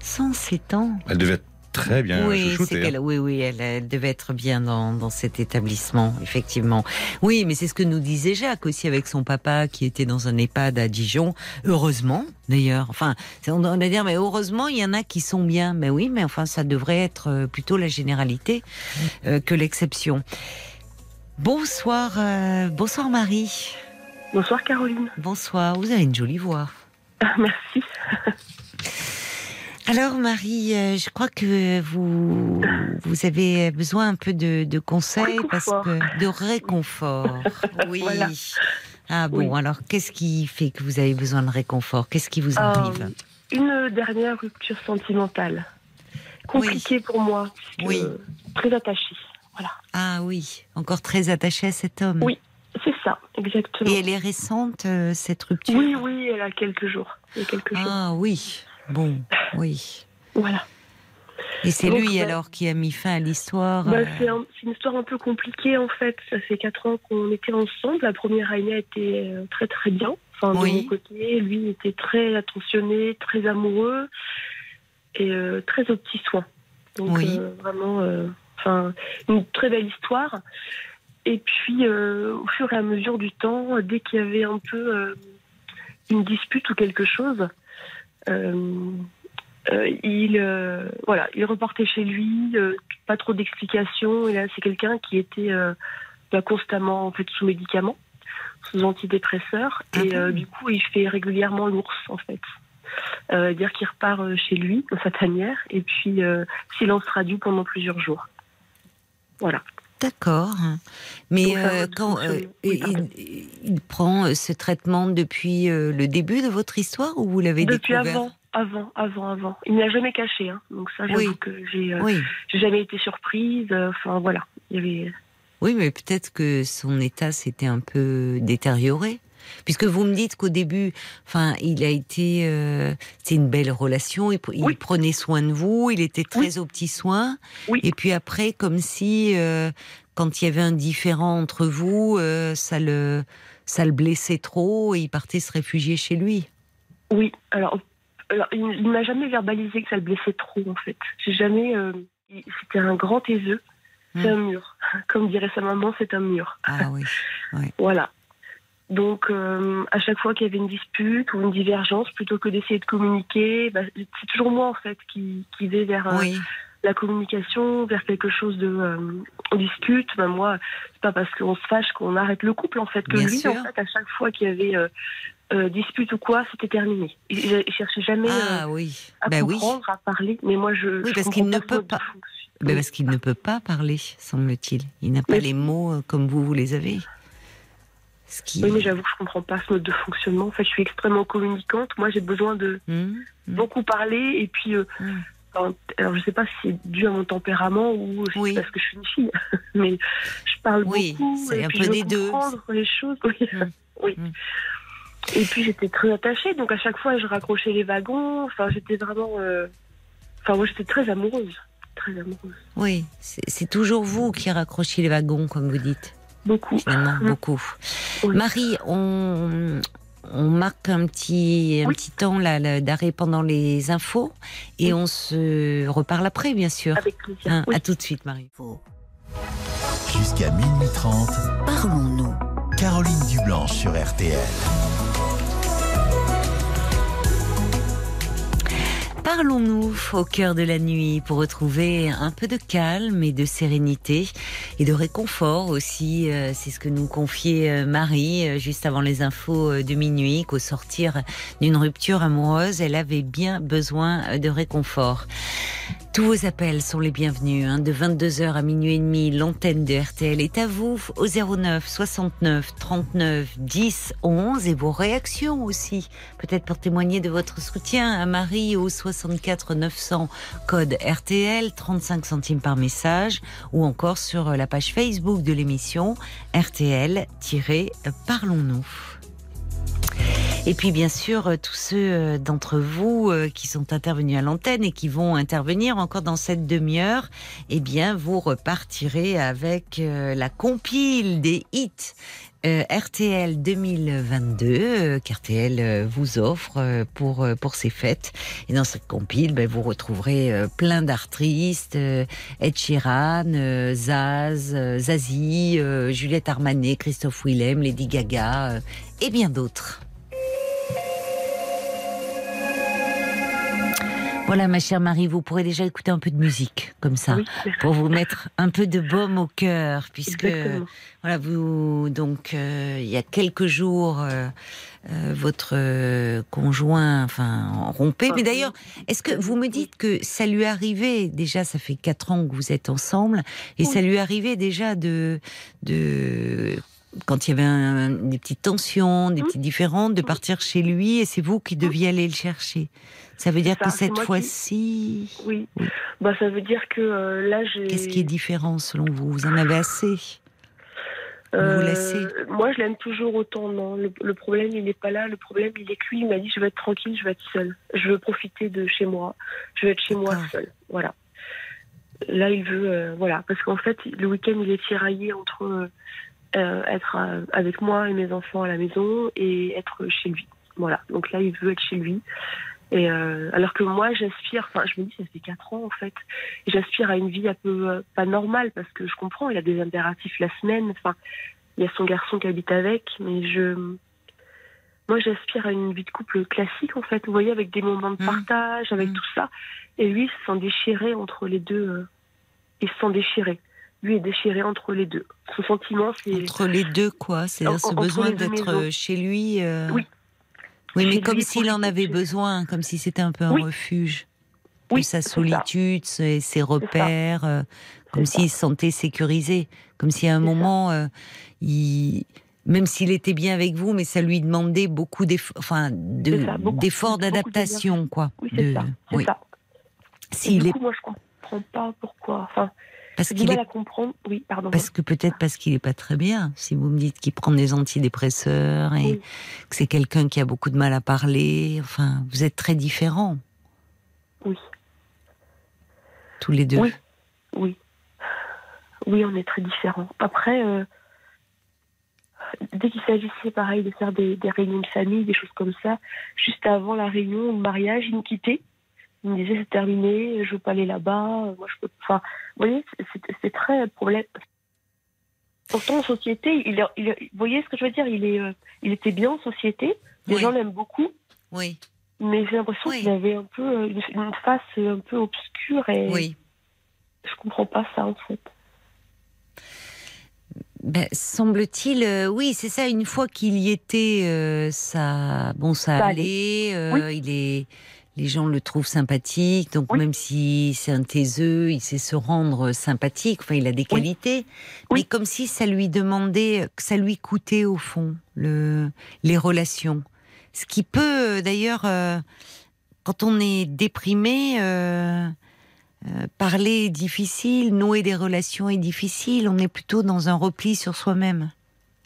Speaker 1: 107 ans
Speaker 3: Elle devait être très bien
Speaker 1: oui, hein. oui, oui, elle, devait être bien dans, dans, cet établissement, effectivement. Oui, mais c'est ce que nous disait Jacques aussi avec son papa qui était dans un EHPAD à Dijon. Heureusement, d'ailleurs. Enfin, on va dire, mais heureusement, il y en a qui sont bien. Mais oui, mais enfin, ça devrait être euh, plutôt la généralité euh, que l'exception. Bonsoir, euh, bonsoir Marie.
Speaker 8: Bonsoir Caroline.
Speaker 1: Bonsoir, vous avez une jolie voix.
Speaker 8: Merci.
Speaker 1: Alors Marie, euh, je crois que vous vous avez besoin un peu de, de conseils parce que de réconfort. Oui. Ah bon, alors qu'est-ce qui fait que vous avez besoin de réconfort? Qu'est-ce qui vous arrive? Euh,
Speaker 8: Une dernière rupture sentimentale, compliquée pour moi, oui. très attachée. Voilà.
Speaker 1: Ah oui, encore très attachée à cet homme.
Speaker 8: Oui, c'est ça, exactement.
Speaker 1: Et elle est récente euh, cette rupture
Speaker 8: Oui, oui, elle a quelques jours. Il y a quelques jours.
Speaker 1: Ah oui. Bon, oui.
Speaker 8: Voilà.
Speaker 1: Et c'est lui bah, alors qui a mis fin à l'histoire
Speaker 8: bah, euh C'est une histoire un peu compliquée en fait. Ça fait quatre ans qu'on était ensemble. La première année été euh, très très bien. Enfin, de mon côté, lui était très attentionné, très amoureux et euh, très au petit soin. Donc vraiment, enfin, une très belle histoire. Et puis, au fur et à mesure du temps, dès qu'il y avait un peu une dispute ou quelque chose, euh, euh, il, euh, voilà, il reportait chez lui, pas trop d'explications. Et là, c'est quelqu'un qui était bah, constamment en fait sous médicaments, sous antidépresseurs, ah et du coup, il fait régulièrement l'ours en fait. Euh, dire qu'il repart chez lui, dans sa tanière, et puis silence radio pendant plusieurs jours. Voilà.
Speaker 1: D'accord. Mais quand il, prend ce traitement depuis le début de votre histoire ou vous l'avez découvert
Speaker 8: Depuis avant, avant, avant, avant. Il n'a jamais caché, hein. donc ça, j'avoue que j'ai, jamais été surprise. Enfin voilà, il y avait.
Speaker 1: Oui, mais peut-être que son état s'était un peu détérioré. Puisque vous me dites qu'au début, enfin, il a été, euh, c'est une belle relation. Il, prenait soin de vous, il était très au petit soin. Et puis après, comme si, euh, quand il y avait un différent entre vous, euh, ça le, ça le blessait trop et il partait se réfugier chez lui.
Speaker 8: Oui. Alors, il, ne m'a jamais verbalisé que ça le blessait trop, en fait. J'ai jamais. C'était un grand taiseux. C'est hmm. un mur. Comme dirait sa maman, c'est un mur.
Speaker 1: Ah oui.
Speaker 8: Voilà. Donc, euh, à chaque fois qu'il y avait une dispute ou une divergence, plutôt que d'essayer de communiquer, bah, c'est toujours moi en fait qui, qui vais vers euh, la communication, vers quelque chose de. Euh, on discute. Bah, moi, c'est pas parce qu'on se fâche qu'on arrête le couple en fait. Que lui, en fait, à chaque fois qu'il y avait dispute ou quoi, c'était terminé. Il, cherchait jamais
Speaker 1: ah,
Speaker 8: à
Speaker 1: bah
Speaker 8: comprendre, à parler. Mais moi, je.
Speaker 1: Oui, parce qu'il ne peut pas. parce qu'il ne peut pas parler, semble-t-il. Il, n'a pas les mots comme vous, vous les avez.
Speaker 8: Oui, mais j'avoue que je comprends pas ce mode de fonctionnement. En fait, je suis extrêmement communicante. Moi, j'ai besoin de mmh, mmh. beaucoup parler. Et puis, euh, mmh. alors, je sais pas si c'est dû à mon tempérament ou si parce que je suis une fille. mais je parle
Speaker 1: oui,
Speaker 8: beaucoup.
Speaker 1: C'est un peu des deux.
Speaker 8: les choses. Oui. Et puis, j'étais très attachée. Donc, à chaque fois, je raccrochais les wagons. Enfin, j'étais vraiment. Euh, enfin, moi, j'étais très amoureuse. Très amoureuse.
Speaker 1: Oui, c'est toujours vous qui raccrochez les wagons, comme vous dites.
Speaker 8: Beaucoup.
Speaker 1: Finalement, beaucoup. Marie, on, on marque un petit, un petit temps d'arrêt pendant les infos et on se reparle après, bien sûr.
Speaker 8: Avec plaisir. Hein,
Speaker 1: à tout de suite, Marie.
Speaker 4: Jusqu'à minuit 30,
Speaker 5: parlons-nous.
Speaker 4: Caroline Dublanche sur RTL.
Speaker 1: Parlons-nous au cœur de la nuit pour retrouver un peu de calme et de sérénité et de réconfort aussi. Euh, c'est ce que nous confiait euh, Marie euh, juste avant les infos de minuit, qu'au sortir d'une rupture amoureuse, elle avait bien besoin de réconfort. Tous vos appels sont les bienvenus. Hein, de 22h à minuit et demi, l'antenne de RTL est à vous au 09 69 39 10 11 et vos réactions aussi. Peut-être pour témoigner de votre soutien à Marie au 64 900 code RTL 35 centimes par message ou encore sur la page Facebook de l'émission RTL-Parlons-nous. Et puis bien sûr, euh, tous ceux euh, d'entre vous euh, qui sont intervenus à l'antenne et qui vont intervenir encore dans cette demi-heure, eh bien, vous repartirez avec la compile des hits RTL 2022 qu'RTL vous offre pour pour ces fêtes. Et dans cette compile, ben, vous retrouverez plein d'artistes Ed Sheeran, Zaz, Zazie, Juliette Armanet, Christophe Willem, Lady Gaga et bien d'autres. Voilà, ma chère Marie, vous pourrez déjà écouter un peu de musique, comme ça, pour vous mettre un peu de baume au cœur, puisque, voilà, vous, donc, euh, il y a quelques jours, euh, euh, votre conjoint, enfin, rompait. Mais d'ailleurs, est-ce que vous me dites que ça lui arrivait, déjà, ça fait quatre ans que vous êtes ensemble, et ça lui arrivait déjà de, de, quand il y avait des petites tensions, des petites différences, de partir chez lui, et c'est vous qui deviez aller le chercher? Ça veut dire que cette fois-ci.
Speaker 8: Oui. Bah, ça veut dire que euh, là, j'ai.
Speaker 1: Qu'est-ce qui est différent selon vous? Vous en avez assez?
Speaker 8: Vous euh, Moi, je l'aime toujours autant, non. Le, problème, il n'est pas là. Le problème, il est que lui, il m'a dit je veux être tranquille, je veux être seule. Je veux profiter de chez moi. Je veux être chez moi seule. Voilà. Là, il veut. Euh, voilà. Parce qu'en fait, le week-end, il est tiraillé entre être avec moi et mes enfants à la maison et être chez lui. Voilà. Donc là, il veut être chez lui. Et euh, alors que moi, j'aspire, enfin, je me dis, ça fait 4 ans en fait, j'aspire à une vie un peu euh, pas normale parce que je comprends, il a des impératifs la semaine, enfin, il y a son garçon qui habite avec, mais je. Moi, j'aspire à une vie de couple classique en fait, vous voyez, avec des moments de mmh. partage, avec mmh. tout ça. Et lui, il se sent déchiré entre les deux. Euh, il se sent déchiré. Lui est déchiré entre les deux. Son sentiment, c'est.
Speaker 1: Entre les deux, quoi C'est ce besoin d'être chez lui
Speaker 8: Oui,
Speaker 1: oui, mais comme s'il en avait besoin, comme si c'était un peu un refuge. Oui, sa solitude, ses, ses, repères, euh, comme s'il se sentait sécurisé, comme si à un moment, euh, il, même s'il était bien avec vous, mais ça lui demandait beaucoup d'efforts, enfin, d'adaptation, quoi.
Speaker 8: Oui, c'est ça. Oui. ça. Si du coup, moi, je comprends pas pourquoi. Enfin, parce qu'il est... comprendre. Oui, pardon.
Speaker 1: Parce que peut-être parce qu'il est pas très bien. Si vous me dites qu'il prend des antidépresseurs et que c'est quelqu'un qui a beaucoup de mal à parler, enfin, vous êtes très différents.
Speaker 8: Oui.
Speaker 1: Tous les deux.
Speaker 8: Oui. Oui. Oui, on est très différents. Après, euh, dès qu'il s'agissait, pareil, de faire des, des, réunions de famille, des choses comme ça, juste avant la réunion, le mariage, il nous quittait. Il me disait c'est terminé, je veux pas aller là-bas. Moi, je peux. Enfin, vous voyez, c'est très problème. Pourtant, en société, il, il, vous voyez ce que je veux dire il, est, euh, il était bien en société. Les gens l'aiment beaucoup.
Speaker 1: Oui.
Speaker 8: Mais j'ai l'impression qu'il avait un peu euh, une, face un peu obscure et.
Speaker 1: Oui.
Speaker 8: Je comprends pas ça en fait.
Speaker 1: Ben, semble-t-il, euh, oui, c'est ça. Une fois qu'il y était, ça, bon, ça, allait. Il est, les gens le trouvent sympathique, donc même si c'est un taiseux, il sait se rendre sympathique, enfin il a des qualités, mais comme si ça lui demandait, que ça lui coûtait au fond le, les relations. Ce qui peut d'ailleurs, euh, quand on est déprimé, euh, euh, parler est difficile, nouer des relations est difficile, on est plutôt dans un repli sur soi-même.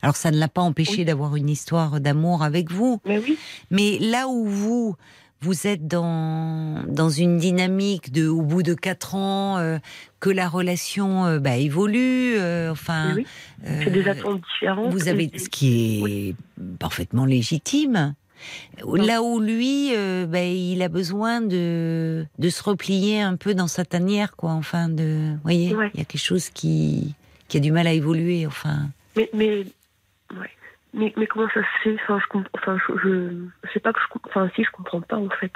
Speaker 1: Alors ça ne l'a pas empêché d'avoir une histoire d'amour avec vous.
Speaker 8: Mais, oui.
Speaker 1: mais là où vous, vous êtes dans, dans une dynamique de, au bout de quatre ans, euh, que la relation euh, bah, évolue. Euh, enfin,
Speaker 8: oui, c'est des attentes différentes.
Speaker 1: Vous avez ce qui est parfaitement légitime. Là où lui, bah, il a besoin de, de se replier un peu dans sa tanière, quoi. Enfin, de, voyez, il y a quelque chose qui, qui a du mal à évoluer. Enfin.
Speaker 8: Mais, mais ouais. Mais, mais comment ça se fait? Enfin, je, enfin, je, je sais pas que je, enfin, si je comprends pas en fait.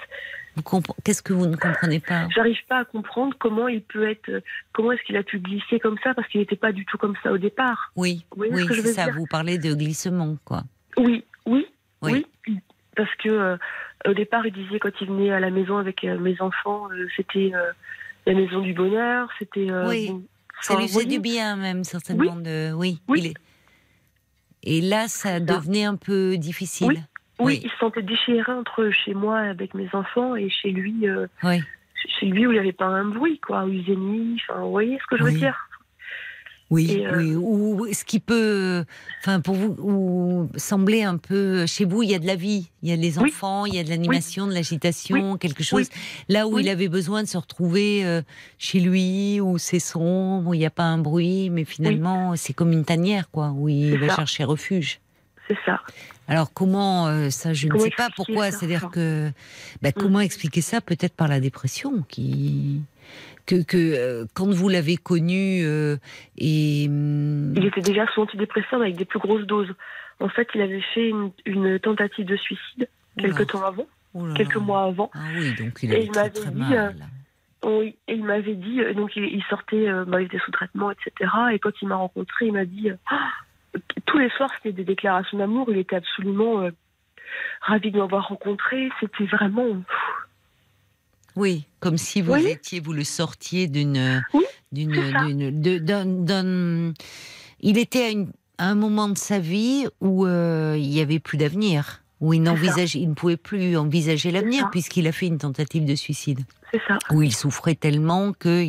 Speaker 1: Qu'est-ce que vous ne comprenez pas?
Speaker 8: J'arrive pas à comprendre comment il peut être, comment est-ce qu'il a pu glisser comme ça parce qu'il n'était pas du tout comme ça au départ.
Speaker 1: Oui, oui, c'est ça. Vous parlez de glissement, quoi.
Speaker 8: Oui, oui, oui. parce que euh, au départ, il disait quand il venait à la maison avec euh, mes enfants, euh, c'était la maison du bonheur, c'était.
Speaker 1: oui. ça lui faisait du bien même certainement de. Oui, oui. Il est et là, ça devenait un peu difficile.
Speaker 8: Oui, il se sentait déchiré entre chez moi avec mes enfants et chez lui. Euh,
Speaker 1: oui.
Speaker 8: Chez lui où il n'y avait pas un bruit, quoi, où il faisait nuit. Enfin, vous voyez ce que je veux dire?
Speaker 1: Oui, oui. Ou ce qui peut, enfin pour vous, ou sembler un peu chez vous, il y a de la vie, il y a des enfants, il y a de l'animation, de l'agitation, quelque chose. Là où il avait besoin de se retrouver chez lui, où c'est sombre, où il n'y a pas un bruit, mais finalement c'est comme une tanière, quoi, où il va chercher refuge.
Speaker 8: C'est ça.
Speaker 1: Alors comment euh, ça, je ne sais pas pourquoi. C'est-à-dire que bah, mm. comment expliquer ça Peut-être par la dépression qui que, que euh, quand vous l'avez connu euh, et
Speaker 8: mm, il était déjà sous antidépresseur avec des plus grosses doses. En fait, il avait fait une, tentative de suicide quelques temps avant, quelques mois avant.
Speaker 1: Ah oui, donc il avait très, très mal.
Speaker 8: Oui, et il m'avait dit, donc il, sortait, bah, il était sous traitement, etc. Et quand il m'a rencontré, il m'a dit, tous les soirs, c'était des déclarations d'amour. Il était absolument euh, ravi de m'avoir rencontré. C'était vraiment.
Speaker 1: Oui, comme si vous étiez, vous le sortiez d'une. d'une, il était à, un moment de sa vie où euh, il n'y avait plus d'avenir où il, il ne pouvait plus envisager l'avenir puisqu'il a fait une tentative de suicide.
Speaker 8: C'est ça.
Speaker 1: Où il souffrait tellement que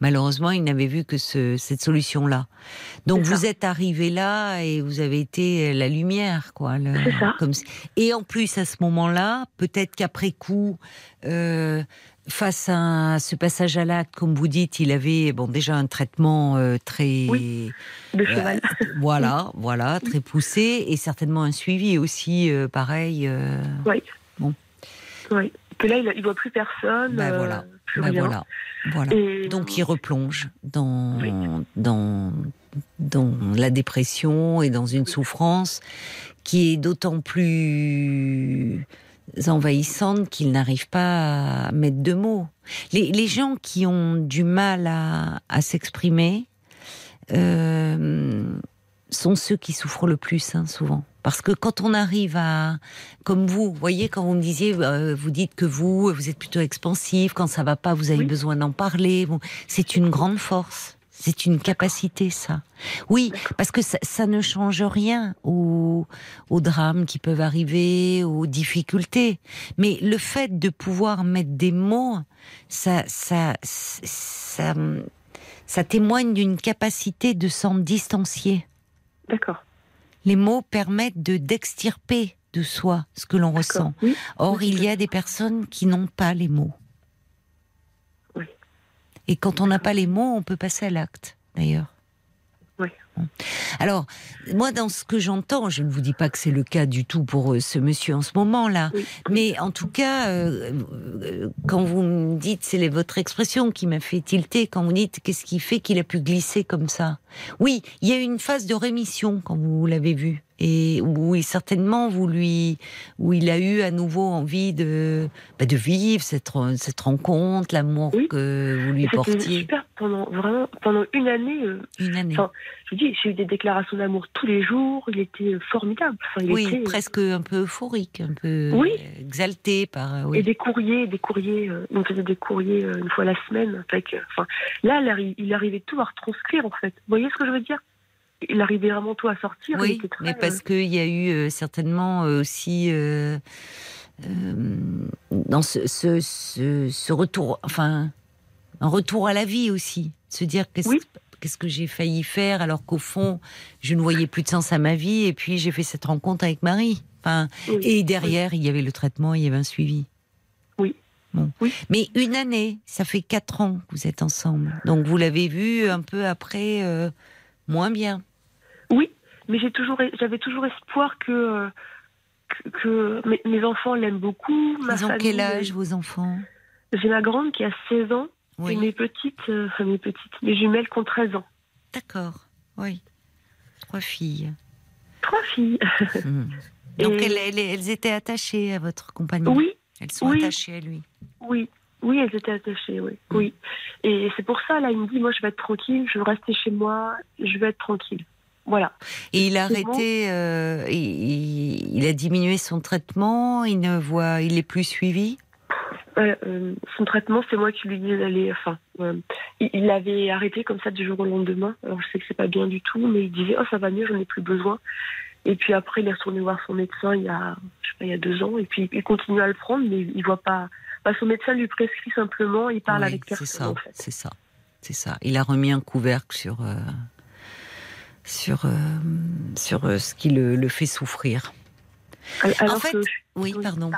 Speaker 1: malheureusement il n'avait vu que cette solution-là. Donc vous êtes arrivé là et vous avez été la lumière, quoi.
Speaker 8: Ça.
Speaker 1: Comme, et en plus à ce moment-là, peut-être qu'après coup, euh, face à ce passage à l'acte, comme vous dites, il avait bon déjà un traitement euh, très
Speaker 8: de cheval.
Speaker 1: Euh, voilà, voilà, très poussé et certainement un suivi aussi euh, pareil.
Speaker 8: oui. Bon. Oui. Que là, il, ne voit plus personne.
Speaker 1: Ben voilà. Ben voilà. Voilà. Donc il replonge dans dans dans la dépression et dans une souffrance qui est d'autant plus envahissantes qu'il n'arrive pas à mettre de mots. Les, gens qui ont du mal à, s'exprimer euh, sont ceux qui souffrent le plus, hein, souvent. Parce que quand on arrive à, comme vous, voyez, quand vous me disiez, euh, vous dites que vous, vous êtes plutôt expansif, quand ça va pas, vous avez besoin d'en parler. c'est une grande force. C'est une capacité, ça. Oui, parce que ça, ne change rien aux, drames qui peuvent arriver, aux difficultés. Mais le fait de pouvoir mettre des mots, ça, ça, ça, ça témoigne d'une capacité de s'en distancier.
Speaker 8: D'accord.
Speaker 1: Les mots permettent de d'extirper de soi ce que l'on ressent. Or, il y a des personnes qui n'ont pas les mots. Et quand on n'a pas les mots, on peut passer à l'acte, d'ailleurs.
Speaker 8: Oui.
Speaker 1: Alors, moi, dans ce que j'entends, je ne vous dis pas que c'est le cas du tout pour euh, ce monsieur en ce moment-là, mais en tout cas, euh, euh, quand vous me dites, c'est votre expression qui m'a fait tilter, quand vous dites qu'est-ce qui fait qu'il a pu glisser comme ça? Oui, il y a eu une phase de rémission quand vous l'avez vu et où certainement vous lui, où il a eu à nouveau envie de, bah, de vivre cette, cette rencontre, l'amour que vous lui portiez.
Speaker 8: Super pendant vraiment pendant une année. Euh,
Speaker 1: une année.
Speaker 8: je vous dis, j'ai eu des déclarations d'amour tous les jours. Il était formidable.
Speaker 1: oui,
Speaker 8: euh,
Speaker 1: presque un peu euphorique, un peu exalté par.
Speaker 8: Oui. Et des courriers, des courriers. Euh, on faisait des courriers une fois la semaine. Avec, là, il arrivait tout à retranscrire en fait. Vous voyez ce que je veux dire? Il arrivait vraiment tout à sortir.
Speaker 1: Oui, mais parce euh, qu'il y a eu euh, certainement euh, aussi dans ce, ce, ce, retour, enfin, un retour à la vie aussi, se dire qu'est-ce que j'ai failli faire alors qu'au fond je ne voyais plus de sens à ma vie et puis j'ai fait cette rencontre avec Marie. Enfin, et derrière il y avait le traitement, il y avait un suivi.
Speaker 8: Oui.
Speaker 1: Bon. Oui. Mais une année, ça fait quatre ans que vous êtes ensemble. Donc vous l'avez vu un peu après, moins bien.
Speaker 8: Oui, mais j'ai toujours, j'avais toujours espoir que, que, mes, enfants l'aiment beaucoup.
Speaker 1: Ils ont quel âge, vos enfants?
Speaker 8: J'ai ma grande qui a 16 ans et mes petites, euh, enfin mes petites, mes jumelles qui ont 13 ans.
Speaker 1: D'accord, oui. Trois filles.
Speaker 8: Trois filles.
Speaker 1: Hmm. Donc elles, elles, étaient attachées à votre compagnon
Speaker 8: Oui.
Speaker 1: Elles sont attachées à lui
Speaker 8: Oui. Oui, elles étaient attachées, oui. Hmm. oui. Et c'est pour ça, là, il me dit, moi, je vais être tranquille, je veux rester chez moi, je vais être tranquille. Voilà.
Speaker 1: Et il a arrêté, euh, il, a diminué son traitement, il ne voit, il est plus suivi?
Speaker 8: Euh, Son traitement, c'est moi qui lui dis d'aller. Enfin, il l'avait arrêté comme ça du jour au lendemain. Alors je sais que c'est pas bien du tout, mais il disait Oh, ça va mieux, j'en ai plus besoin. Et puis après, il est retourné voir son médecin il y a, je sais pas, il y a deux ans, et puis il continue à le prendre, mais il voit pas. Bah, son médecin lui prescrit simplement, il parle avec personne.
Speaker 1: C'est ça, c'est ça, c'est ça. Il a remis un couvercle sur. Euh, sur, sur ce qui le, fait souffrir.
Speaker 8: en fait,
Speaker 1: oui, pardon.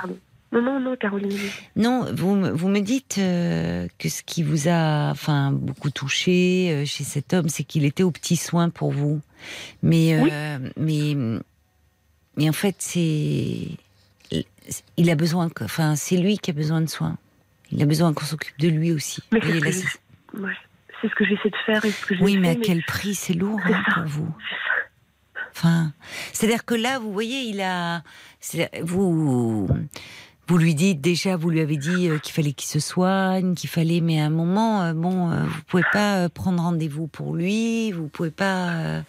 Speaker 8: Non, non, non, Caroline.
Speaker 1: Non, vous, vous me dites que ce qui vous a enfin, beaucoup touché chez cet homme, c'est qu'il était au petit soin pour vous. Mais, mais, mais en fait, c'est. Il a besoin. Enfin, c'est lui qui a besoin de soins. Il a besoin qu'on s'occupe de lui aussi.
Speaker 8: c'est ce que j'essaie de faire. Et ce que
Speaker 1: oui, mais à quel prix? C'est lourd hein, pour vous. Enfin, c'est-à-dire que là, vous voyez, il a. Vous. Vous lui dites déjà, vous lui avez dit euh, qu'il fallait qu'il se soigne, qu'il fallait, mais à un moment, euh, bon, euh, vous pouvez pas prendre rendez-vous pour lui, vous pouvez pas.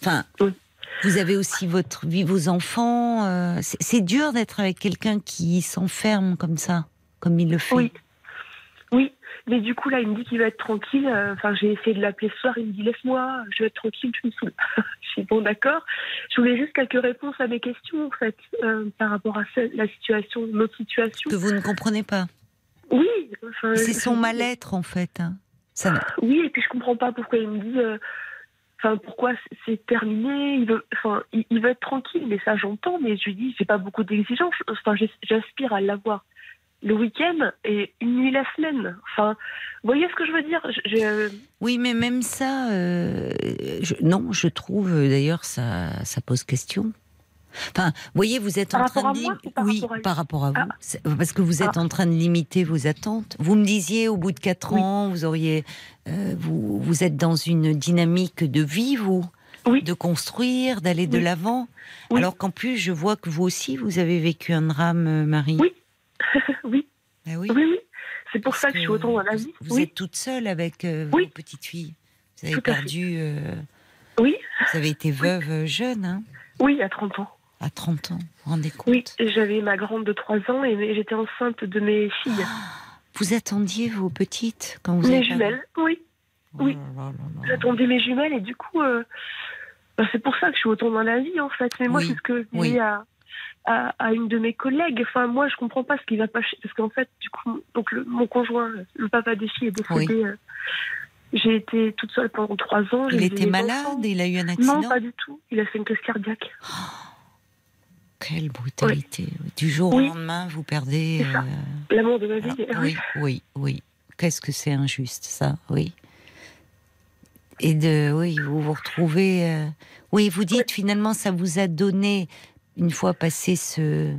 Speaker 1: Enfin, vous avez aussi votre vie, vos enfants. c'est dur d'être avec quelqu'un qui s'enferme comme ça comme il le fait.
Speaker 8: Oui. Mais du coup, là, il me dit qu'il va être tranquille. Euh, enfin, j'ai essayé de l'appeler ce soir. Il me dit Laisse-moi, je vais être tranquille, je me saoule. je suis bon, d'accord. Je voulais juste quelques réponses à mes questions, en fait, euh, par rapport à la situation, notre situation.
Speaker 1: Que vous ne comprenez pas
Speaker 8: Oui.
Speaker 1: C'est son mal-être, en fait. Hein. Ça...
Speaker 8: Oui, et puis je comprends pas pourquoi il me dit. Euh, enfin, pourquoi c'est terminé Il veut, enfin, il, veut être tranquille, mais ça j'entends. Mais je lui dis, j'ai pas beaucoup d'exigences. Enfin, j'aspire à l'avoir le week-end et une nuit la semaine. Enfin, vous voyez ce que je veux dire?
Speaker 1: Oui, mais même ça, euh, non, je trouve euh, d'ailleurs ça, ça pose question. Enfin, vous voyez, vous êtes en train de dire, oui, par rapport à vous, ah. parce que vous êtes ah. en train de limiter vos attentes. Vous me disiez, au bout de quatre ans, vous auriez, euh, vous, vous êtes dans une dynamique de vie, vous, de construire, d'aller de l'avant. Alors qu'en plus, je vois que vous aussi, vous avez vécu un drame, Marie.
Speaker 8: Oui, oui. oui. oui. oui, C'est pour ça que, je suis autant dans la vie.
Speaker 1: Vous êtes toute seule avec euh, vos petites filles. Vous avez perdu. Euh,
Speaker 8: oui.
Speaker 1: Vous avez été veuve euh, jeune, hein
Speaker 8: Oui, à 30 ans.
Speaker 1: À 30 ans, vous vous rendez compte?
Speaker 8: Oui, j'avais ma grande de 3 ans et j'étais enceinte de mes filles.
Speaker 1: Vous attendiez vos petites quand vous
Speaker 8: Mes avez... jumelles, oui. Oh oui. J'attendais mes jumelles et du coup, bah, c'est pour ça que je suis autant dans la vie en fait. Mais moi, c'est ce que je dis à, à, une de mes collègues. Enfin, moi, je comprends pas ce qui va pas. Parce qu'en fait, du coup, donc mon conjoint, le papa des filles, est décédé. Euh, j'ai été toute seule pendant trois ans.
Speaker 1: Il était malade Il a eu un accident
Speaker 8: Non, pas du tout. Il a fait une crise cardiaque.
Speaker 1: Oh, quelle brutalité. Du jour au lendemain, vous perdez.
Speaker 8: Euh... L'amour de ma vie.
Speaker 1: Ah, oui, oui, oui. Qu'est-ce que c'est injuste, ça, oui. Et de, oui, vous vous retrouvez. Euh, oui, vous dites finalement, ça vous a donné une fois passé ce,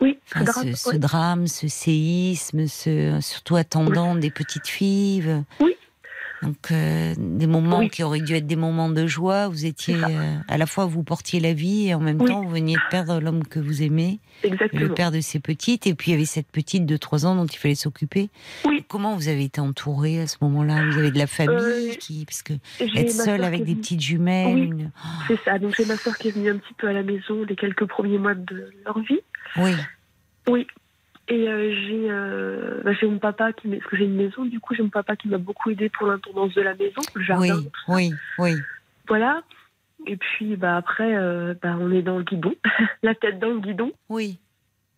Speaker 8: oui,
Speaker 1: ce, drame, ce, séisme, ce, surtout attendant des petites filles.
Speaker 8: Oui.
Speaker 1: Donc euh, des moments qui auraient dû être des moments de joie, vous étiez euh, à la fois vous portiez la vie et en même temps vous veniez de perdre l'homme que vous aimez, le père de ses petites, et puis il y avait cette petite de 3 ans dont il fallait s'occuper.
Speaker 8: Oui.
Speaker 1: Comment vous avez été entourée à ce moment-là? Vous avez de la famille euh, qui, parce que être seule avec des petites jumelles.
Speaker 8: Oui, C'est ça. Donc j'ai ma soeur qui est venue un petit peu à la maison les quelques premiers mois de leur vie.
Speaker 1: Oui.
Speaker 8: Oui. Et euh, euh, bah, j'ai mon papa qui parce que j'ai une maison, du coup j'ai mon papa qui m'a beaucoup aidé pour l'intendance de la maison, le jardin.
Speaker 1: Oui, oui, oui.
Speaker 8: Voilà. Et puis bah après euh, bah, on est dans le guidon, la tête dans le guidon.
Speaker 1: Oui.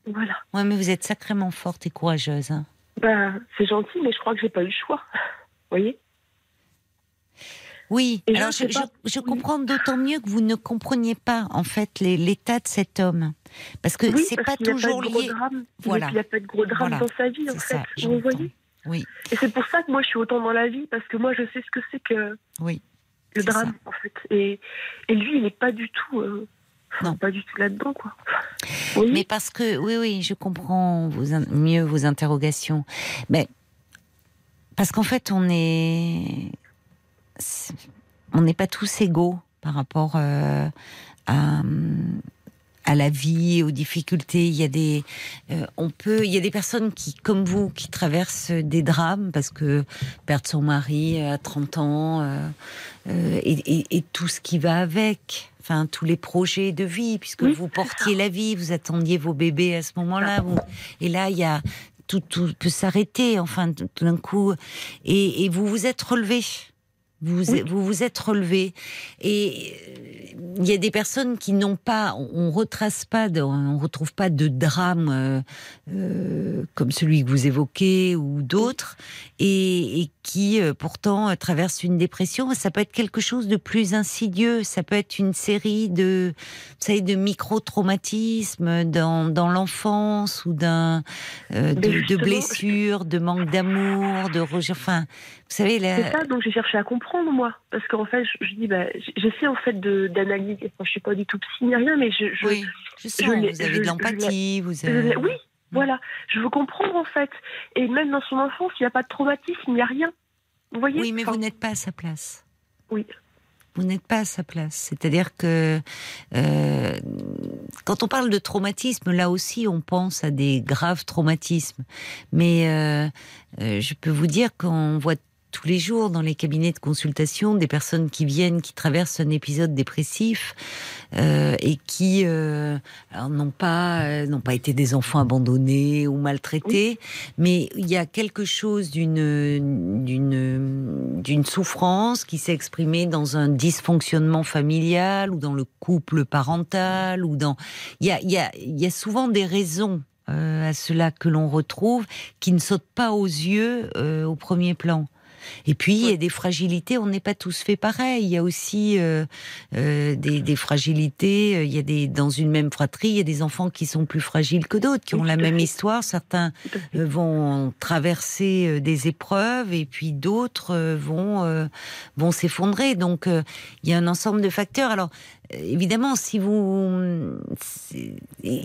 Speaker 8: Voilà.
Speaker 1: Ouais, mais vous êtes sacrément forte et courageuse. Hein.
Speaker 8: Bah, c'est gentil, mais je crois que j'ai pas eu le choix. Vous voyez?
Speaker 1: Oui, alors je, comprends d'autant mieux que vous ne compreniez pas en fait l'état de cet homme, parce que c'est pas toujours lié.
Speaker 8: Voilà. Il n'y a pas de gros drame dans sa vie en fait. vous voyez
Speaker 1: Oui.
Speaker 8: Et c'est pour ça que moi je suis autant dans la vie parce que moi je sais ce que c'est que
Speaker 1: oui.
Speaker 8: le drame en fait. Et, et lui il n'est pas du tout. Euh, non. Pas du tout là-dedans, quoi.
Speaker 1: Mais parce que, oui, oui, je comprends mieux vos interrogations. Mais parce qu'en fait, on est on n'est pas tous égaux par rapport euh, à, la vie, aux difficultés. Il y a des, euh, on peut, il y a des personnes qui, comme vous, qui traversent des drames parce que perdre son mari à 30 ans euh, et, tout ce qui va avec. Enfin, tous les projets de vie, puisque vous portiez la vie, vous attendiez vos bébés à ce moment-là. Et là, il y a tout, peut s'arrêter, enfin, tout, d'un coup. Et, et vous vous êtes relevé vous, vous vous êtes relevé. Et, il y a des personnes qui n'ont pas, on retrace pas, on retrouve pas de drame euh, euh, comme celui que vous évoquez ou d'autres, et, qui euh, pourtant traversent une dépression. Ça peut être quelque chose de plus insidieux. Ça peut être une série de, vous savez, de micro-traumatismes dans, dans l'enfance ou d'un de, de, blessures, de manque d'amour, de rejet. Enfin, vous savez,
Speaker 8: c'est ça dont j'ai cherché à comprendre moi, parce qu'en fait, je, dis, bah, j'essaie en fait d'analyser. Enfin, je suis pas du tout psy ni rien, mais je, je,
Speaker 1: oui, je sens, vous avez de l'empathie, vous
Speaker 8: avez... Oui, voilà, je veux comprendre en fait. Et même dans son enfance, il n'y a pas de traumatisme, il n'y a rien. Vous voyez?
Speaker 1: Oui, mais vous n'êtes pas à sa place.
Speaker 8: Oui.
Speaker 1: Vous n'êtes pas à sa place. C'est-à-dire que euh, quand on parle de traumatisme, là aussi, on pense à des graves traumatismes. Mais euh, euh, je peux vous dire qu'on voit tous les jours dans les cabinets de consultation des personnes qui viennent, qui traversent un épisode dépressif euh, et qui euh, n'ont pas euh, n'ont pas été des enfants abandonnés ou maltraités, mais il y a quelque chose d'une d'une d'une souffrance qui s'est exprimée dans un dysfonctionnement familial ou dans le couple parental ou dans il y a il y a il y a souvent des raisons à cela que l'on retrouve qui ne sautent pas aux yeux au premier plan. Et puis, il y a des fragilités, on n'est pas tous fait pareil. Il y a aussi euh, euh, des, des, fragilités, euh, il y a des, dans une même fratrie, il y a des enfants qui sont plus fragiles que d'autres, qui ont la même histoire. Certains vont traverser des épreuves et puis d'autres vont, vont s'effondrer. Donc, il y a un ensemble de facteurs. Alors, évidemment, si vous,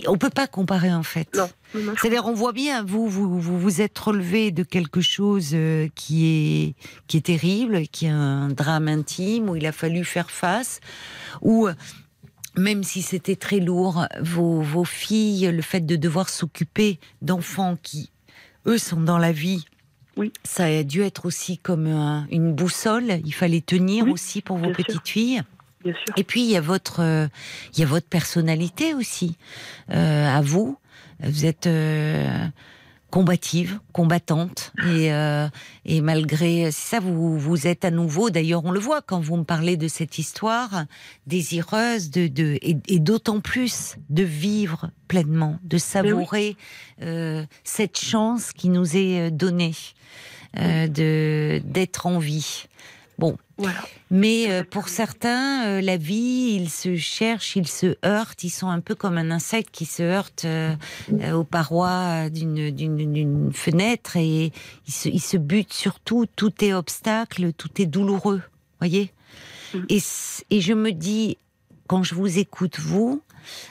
Speaker 1: on peut pas comparer en fait. C'est-à-dire, on voit bien, vous, vous, vous vous êtes relevé de quelque chose euh, qui est qui est terrible, qui est un drame intime où il a fallu faire face, où même si c'était très lourd, vos, vos filles, le fait de devoir s'occuper d'enfants qui, eux, sont dans la vie
Speaker 8: oui.
Speaker 1: Ça a dû être aussi comme une boussole. Il fallait tenir aussi pour vos petites filles.
Speaker 8: Et
Speaker 1: puis il y a votre, euh, il y a votre personnalité aussi euh, à vous. Vous êtes euh, combative, combattante, et, et malgré ça, vous vous êtes à nouveau. D'ailleurs, on le voit quand vous me parlez de cette histoire, désireuse de, de et, d'autant plus de vivre pleinement, de savourer cette chance qui nous est donnée de d'être en vie. Bon. Mais euh, pour certains, euh, la vie, ils se cherchent, ils se heurtent, ils sont un peu comme un insecte qui se heurte euh, aux parois d'une fenêtre et ils se, ils se butent sur tout, tout est obstacle, tout est douloureux, voyez? Mm. et, et je me dis, quand je vous écoute, vous,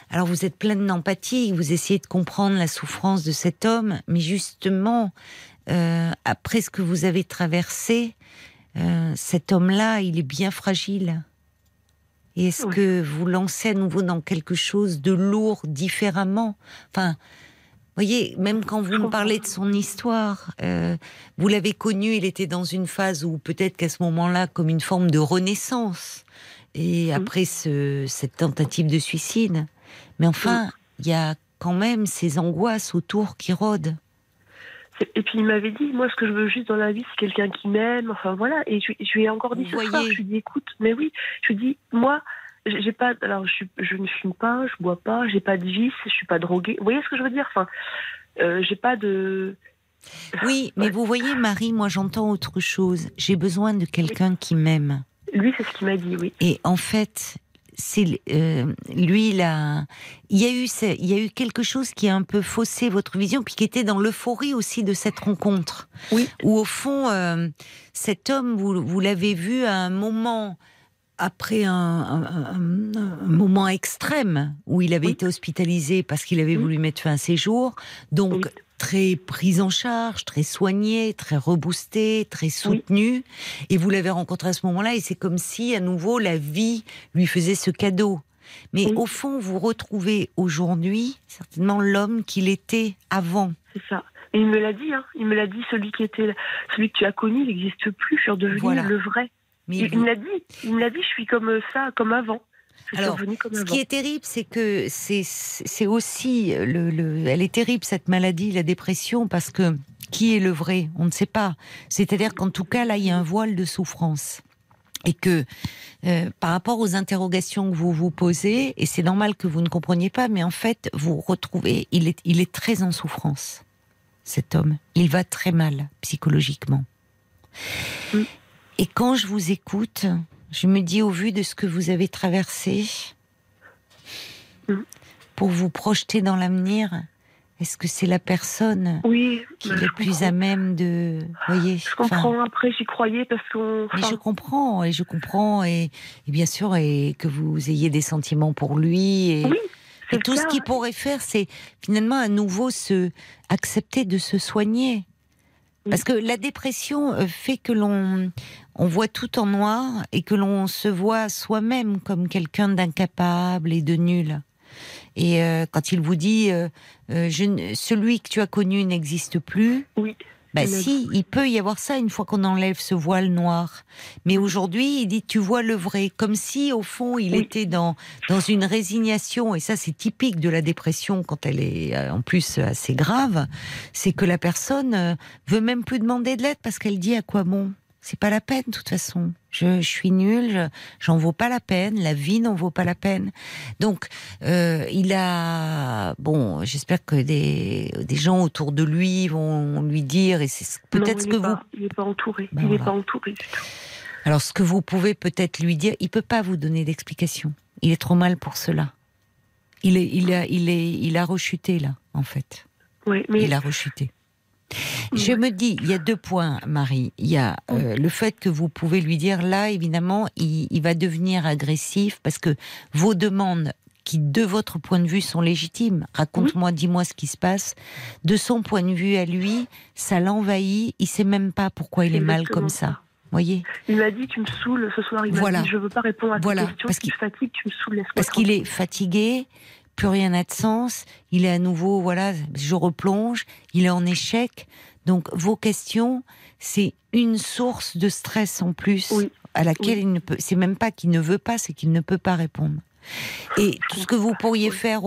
Speaker 1: alors vous êtes pleine d'empathie, vous essayez de comprendre la souffrance de cet homme, mais justement, après ce que vous avez traversé, euh, cet homme-là, il est bien fragile. Et est-ce que vous lancez à nouveau dans quelque chose de lourd, différemment? Enfin, voyez, même quand vous me parlez de son histoire, euh, vous l'avez connu, il était dans une phase où peut-être qu'à ce moment-là, comme une forme de renaissance, et après cette tentative de suicide. Mais enfin, il y a quand même ces angoisses autour qui rôdent.
Speaker 8: Et puis il m'avait dit, moi ce que je veux juste dans la vie, c'est quelqu'un qui m'aime. Enfin voilà. Et je, lui ai encore dit ce soir. Je lui ai dit, écoute, mais oui. Je lui ai dit, moi, j'ai pas. Alors je, je, ne fume pas, je bois pas, j'ai pas de vice, je suis pas droguée. Vous voyez ce que je veux dire? Enfin, euh, j'ai pas de.
Speaker 1: Oui, mais vous voyez, Marie, moi j'entends autre chose. J'ai besoin de quelqu'un qui m'aime.
Speaker 8: Lui, c'est ce qu'il m'a dit, oui.
Speaker 1: Et en fait, c'est euh, lui là il y a eu il y a eu quelque chose qui a un peu faussé votre vision puis qui était dans l'euphorie aussi de cette rencontre.
Speaker 8: Oui.
Speaker 1: Où au fond euh, cet homme vous, vous l'avez vu à un moment après un, moment extrême où il avait été hospitalisé parce qu'il avait voulu mettre fin à ses jours. Donc très prise en charge, très soignée, très reboostée, très soutenue. Et vous l'avez rencontré à ce moment-là, et c'est comme si, à nouveau, la vie lui faisait ce cadeau. Mais au fond, vous retrouvez aujourd'hui certainement l'homme qu'il était avant.
Speaker 8: C'est ça. Et il me l'a dit, hein. il me l'a dit, celui qui était, celui que tu as connu, il n'existe plus, je suis redevenu le vrai. Mais il, il me l'a dit, il me l'a dit, je suis comme ça, comme avant.
Speaker 1: Alors, ce qui est terrible, c'est que c'est aussi le, elle est terrible cette maladie, la dépression, parce que qui est le vrai? On ne sait pas. C'est-à-dire qu'en tout cas là, il y a un voile de souffrance. et que euh, par rapport aux interrogations que vous vous posez, et c'est normal que vous ne compreniez pas, mais en fait, vous retrouvez, il est, il est très en souffrance, cet homme. Il va très mal psychologiquement. Mm. Et quand je vous écoute, je me dis au vu de ce que vous avez traversé, mm. pour vous projeter dans l'avenir, est-ce que c'est la personne qui est le plus à même de, voyez
Speaker 8: Je comprends. après, j'y croyais parce qu'on.
Speaker 1: Mais je comprends et je comprends et, bien sûr et que vous ayez des sentiments pour lui et, et tout ce qu'il pourrait faire, c'est finalement à nouveau se accepter de se soigner. Parce que la dépression euh, fait que l'on on voit tout en noir et que l'on se voit soi-même comme quelqu'un d'incapable et de nul. Et euh, quand il vous dit euh, euh, je, celui que tu as connu n'existe plus,
Speaker 8: oui.
Speaker 1: Bah si, il peut y avoir ça une fois qu'on enlève ce voile noir. Mais aujourd'hui, il dit tu vois le vrai, comme si au fond il était dans dans une résignation. Et ça, c'est typique de la dépression quand elle est en plus assez grave. C'est que la personne veut même plus demander de l'aide parce qu'elle dit à quoi bon? C'est pas la peine, de toute façon. Je, suis nulle, j'en vaux pas la peine, la vie n'en vaut pas la peine. Donc, euh, il a, bon, j'espère que des, des gens autour de lui vont lui dire, et c'est peut-être ce que
Speaker 8: vous.
Speaker 1: il
Speaker 8: n'est pas entouré. Ben il n'est pas entouré du tout.
Speaker 1: Alors, ce que vous pouvez peut-être lui dire, il peut pas vous donner d'explication. Il est trop mal pour cela. Il est, il a, il est, il a rechuté là, en fait.
Speaker 8: Oui, mais
Speaker 1: il a rechuté. Je me dis, il y a deux points, Marie. Il y a euh, le fait que vous pouvez lui dire, là, évidemment, il, va devenir agressif parce que vos demandes qui, de votre point de vue, sont légitimes. Raconte-moi, dis-moi ce qui se passe. De son point de vue à lui, ça l'envahit. Il sait même pas pourquoi il est mal comme ça. Voyez
Speaker 8: il m'a dit tu me saoules ce soir. Il m'a dit je veux pas répondre à
Speaker 1: voilà.
Speaker 8: questions. Parce tu me saoules.
Speaker 1: Parce qu'il est fatigué plus rien n'a de sens. Il est à nouveau, voilà, je replonge. Il est en échec. Donc vos questions, c'est une source de stress en plus à laquelle il ne peut. C'est même pas qu'il ne veut pas, c'est qu'il ne peut pas répondre. Et tout ce que vous pourriez faire,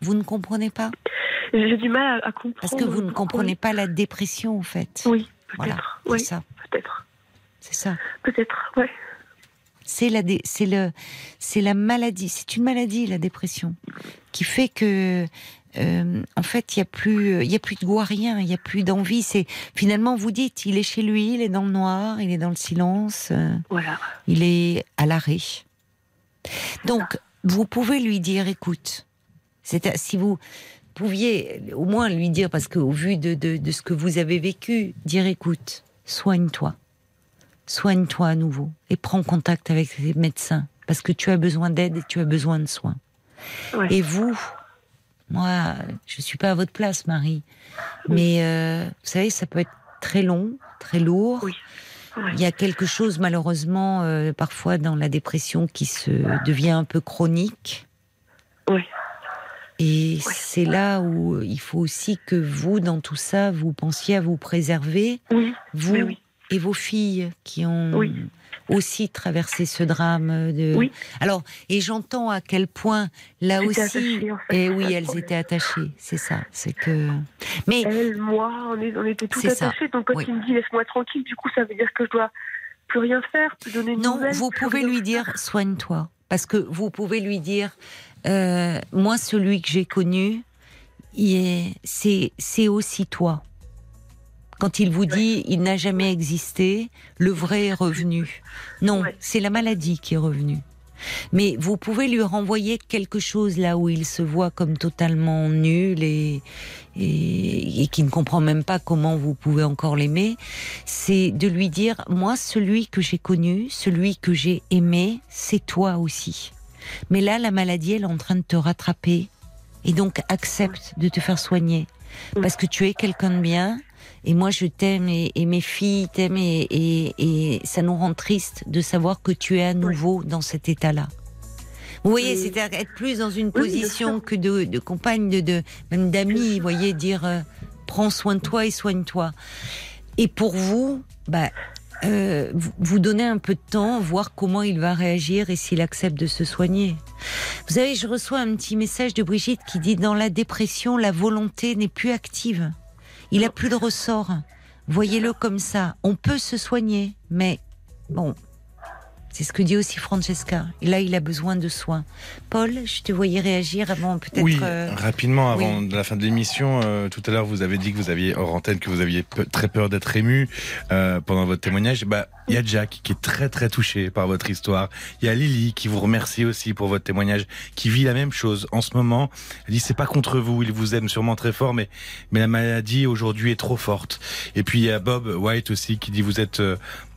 Speaker 1: vous ne comprenez pas?
Speaker 8: J'ai du mal à, comprendre.
Speaker 1: Parce que vous ne comprenez pas la dépression, en fait.
Speaker 8: Oui, peut-être.
Speaker 1: c'est ça.
Speaker 8: Peut-être.
Speaker 1: C'est ça.
Speaker 8: Peut-être, ouais.
Speaker 1: C'est la, c'est le, c'est la maladie. C'est une maladie, la dépression, qui fait que, euh, en fait, il y a plus, il y a plus de goût à rien, il y a plus d'envie. C'est finalement, vous dites, il est chez lui, il est dans le noir, il est dans le silence. Euh,
Speaker 8: voilà.
Speaker 1: Il est à l'arrêt. Donc, vous pouvez lui dire, écoute, c'est si vous pouviez au moins lui dire, parce qu'au vu de, de, de ce que vous avez vécu, dire, écoute, soigne-toi soigne-toi à nouveau et prends contact avec les médecins parce que tu as besoin d'aide et tu as besoin de soins. Et vous, moi, je suis pas à votre place, Marie, mais euh, vous savez, ça peut être très long, très lourd. Il y a quelque chose, malheureusement, euh, parfois dans la dépression qui se devient un peu chronique.
Speaker 8: Oui.
Speaker 1: Et c'est là où il faut aussi que vous, dans tout ça, vous pensiez à vous préserver.
Speaker 8: Oui.
Speaker 1: Vous, oui, et vos filles qui ont aussi traversé ce drame. De...
Speaker 8: Oui.
Speaker 1: Alors, et j'entends à quel point là aussi, et eh oui, elles étaient attachées. C'est ça, c'est que.
Speaker 8: Mais elle, moi, on, est, on était toutes attachées. Donc quand il me dit laisse-moi tranquille, du coup, ça veut dire que je dois plus rien faire, plus donner
Speaker 1: Non, vous pouvez lui dire soigne-toi, parce que vous pouvez lui dire euh, moi, celui que j'ai connu, c'est aussi toi. Quand il vous dit il n'a jamais existé, le vrai est revenu. Non, c'est la maladie qui est revenue. Mais vous pouvez lui renvoyer quelque chose là où il se voit comme totalement nul et, et, qui ne comprend même pas comment vous pouvez encore l'aimer. C'est de lui dire, moi, celui que j'ai connu, celui que j'ai aimé, c'est toi aussi. Mais là, la maladie, elle est en train de te rattraper. Et donc, accepte de te faire soigner. Parce que tu es quelqu'un de bien, et moi, je t'aime et, mes filles t'aiment et, et, ça nous rend triste de savoir que tu es à nouveau dans cet état-là. Vous voyez, c'est être plus dans une position que de, de compagne, de, de même d'amis. Vous voyez, dire euh, prends soin de toi et soigne-toi. Et pour vous, bah, euh, vous donnez un peu de temps, voir comment il va réagir et s'il accepte de se soigner. Vous savez, je reçois un petit message de Brigitte qui dit dans la dépression, la volonté n'est plus active. Il a plus de ressort. Voyez-le comme ça. On peut se soigner, mais bon, C'est ce que dit aussi Francesca. Et là, il a besoin de soins. Paul, je te voyais réagir avant peut-être.
Speaker 3: Oui, euh, rapidement, avant la fin de l'émission. Euh, tout à l'heure, vous avez dit que vous aviez, hors antenne, que vous aviez très peur d'être ému euh, pendant votre témoignage. Bah, il y a Jack qui est très très touché par votre histoire. Il y a Lily qui vous remercie aussi pour votre témoignage, qui vit la même chose en ce moment. Elle dit c'est pas contre vous, il vous aime sûrement très fort, mais mais la maladie aujourd'hui est trop forte. Et puis il y a Bob White aussi qui dit vous êtes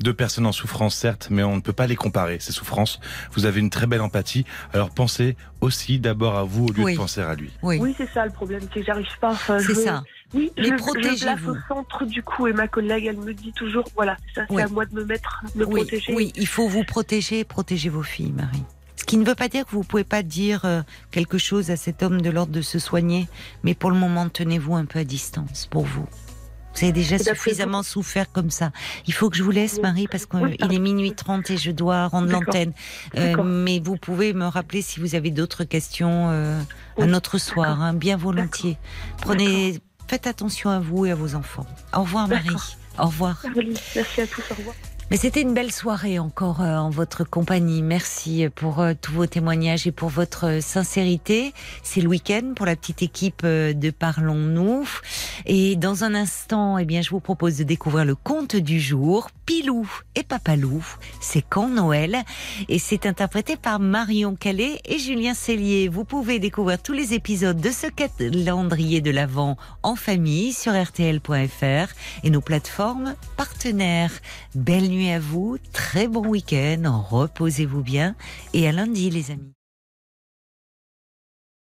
Speaker 3: deux personnes en souffrance certes, mais on ne peut pas les comparer ces souffrances. Vous avez une très belle empathie. Alors pensez aussi d'abord à vous au lieu de penser à lui.
Speaker 8: Oui, oui c'est ça le problème, c'est que j'arrive pas.
Speaker 1: c'est ça.
Speaker 8: Oui, mais je, je au centre du coup et ma collègue, elle me dit toujours, voilà, ça c'est à moi de me mettre, me protéger.
Speaker 1: Oui, il faut vous protéger, protéger vos filles, Marie. Ce qui ne veut pas dire que vous pouvez pas dire euh, quelque chose à cet homme de l'ordre de se soigner, mais pour le moment, tenez-vous un peu à distance pour vous. Vous avez déjà suffisamment souffert comme ça. Il faut que je vous laisse, Marie, parce qu'il est minuit 30 et je dois rendre l'antenne. Euh, mais vous pouvez me rappeler si vous avez d'autres questions euh, un autre soir, hein, bien volontiers. Prenez, faites attention à vous et à vos enfants. Au revoir, Marie. Au revoir.
Speaker 8: Merci à tous. Au revoir.
Speaker 1: Mais c'était une belle soirée encore euh, en votre compagnie. Merci pour euh, tous vos témoignages et pour votre euh, sincérité. C'est le week-end pour la petite équipe de Parlons-nous. Et dans un instant, eh bien, je vous propose de découvrir le conte du jour, Pilou et Papalou. C'est quand Noël? Et c'est interprété par Marion Calais et Julien Cellier. Vous pouvez découvrir tous les épisodes de ce calendrier de l'Avent en famille sur rtl.fr et nos plateformes partenaires. Belle à vous, très bon week-end, reposez-vous bien. Et à lundi les amis.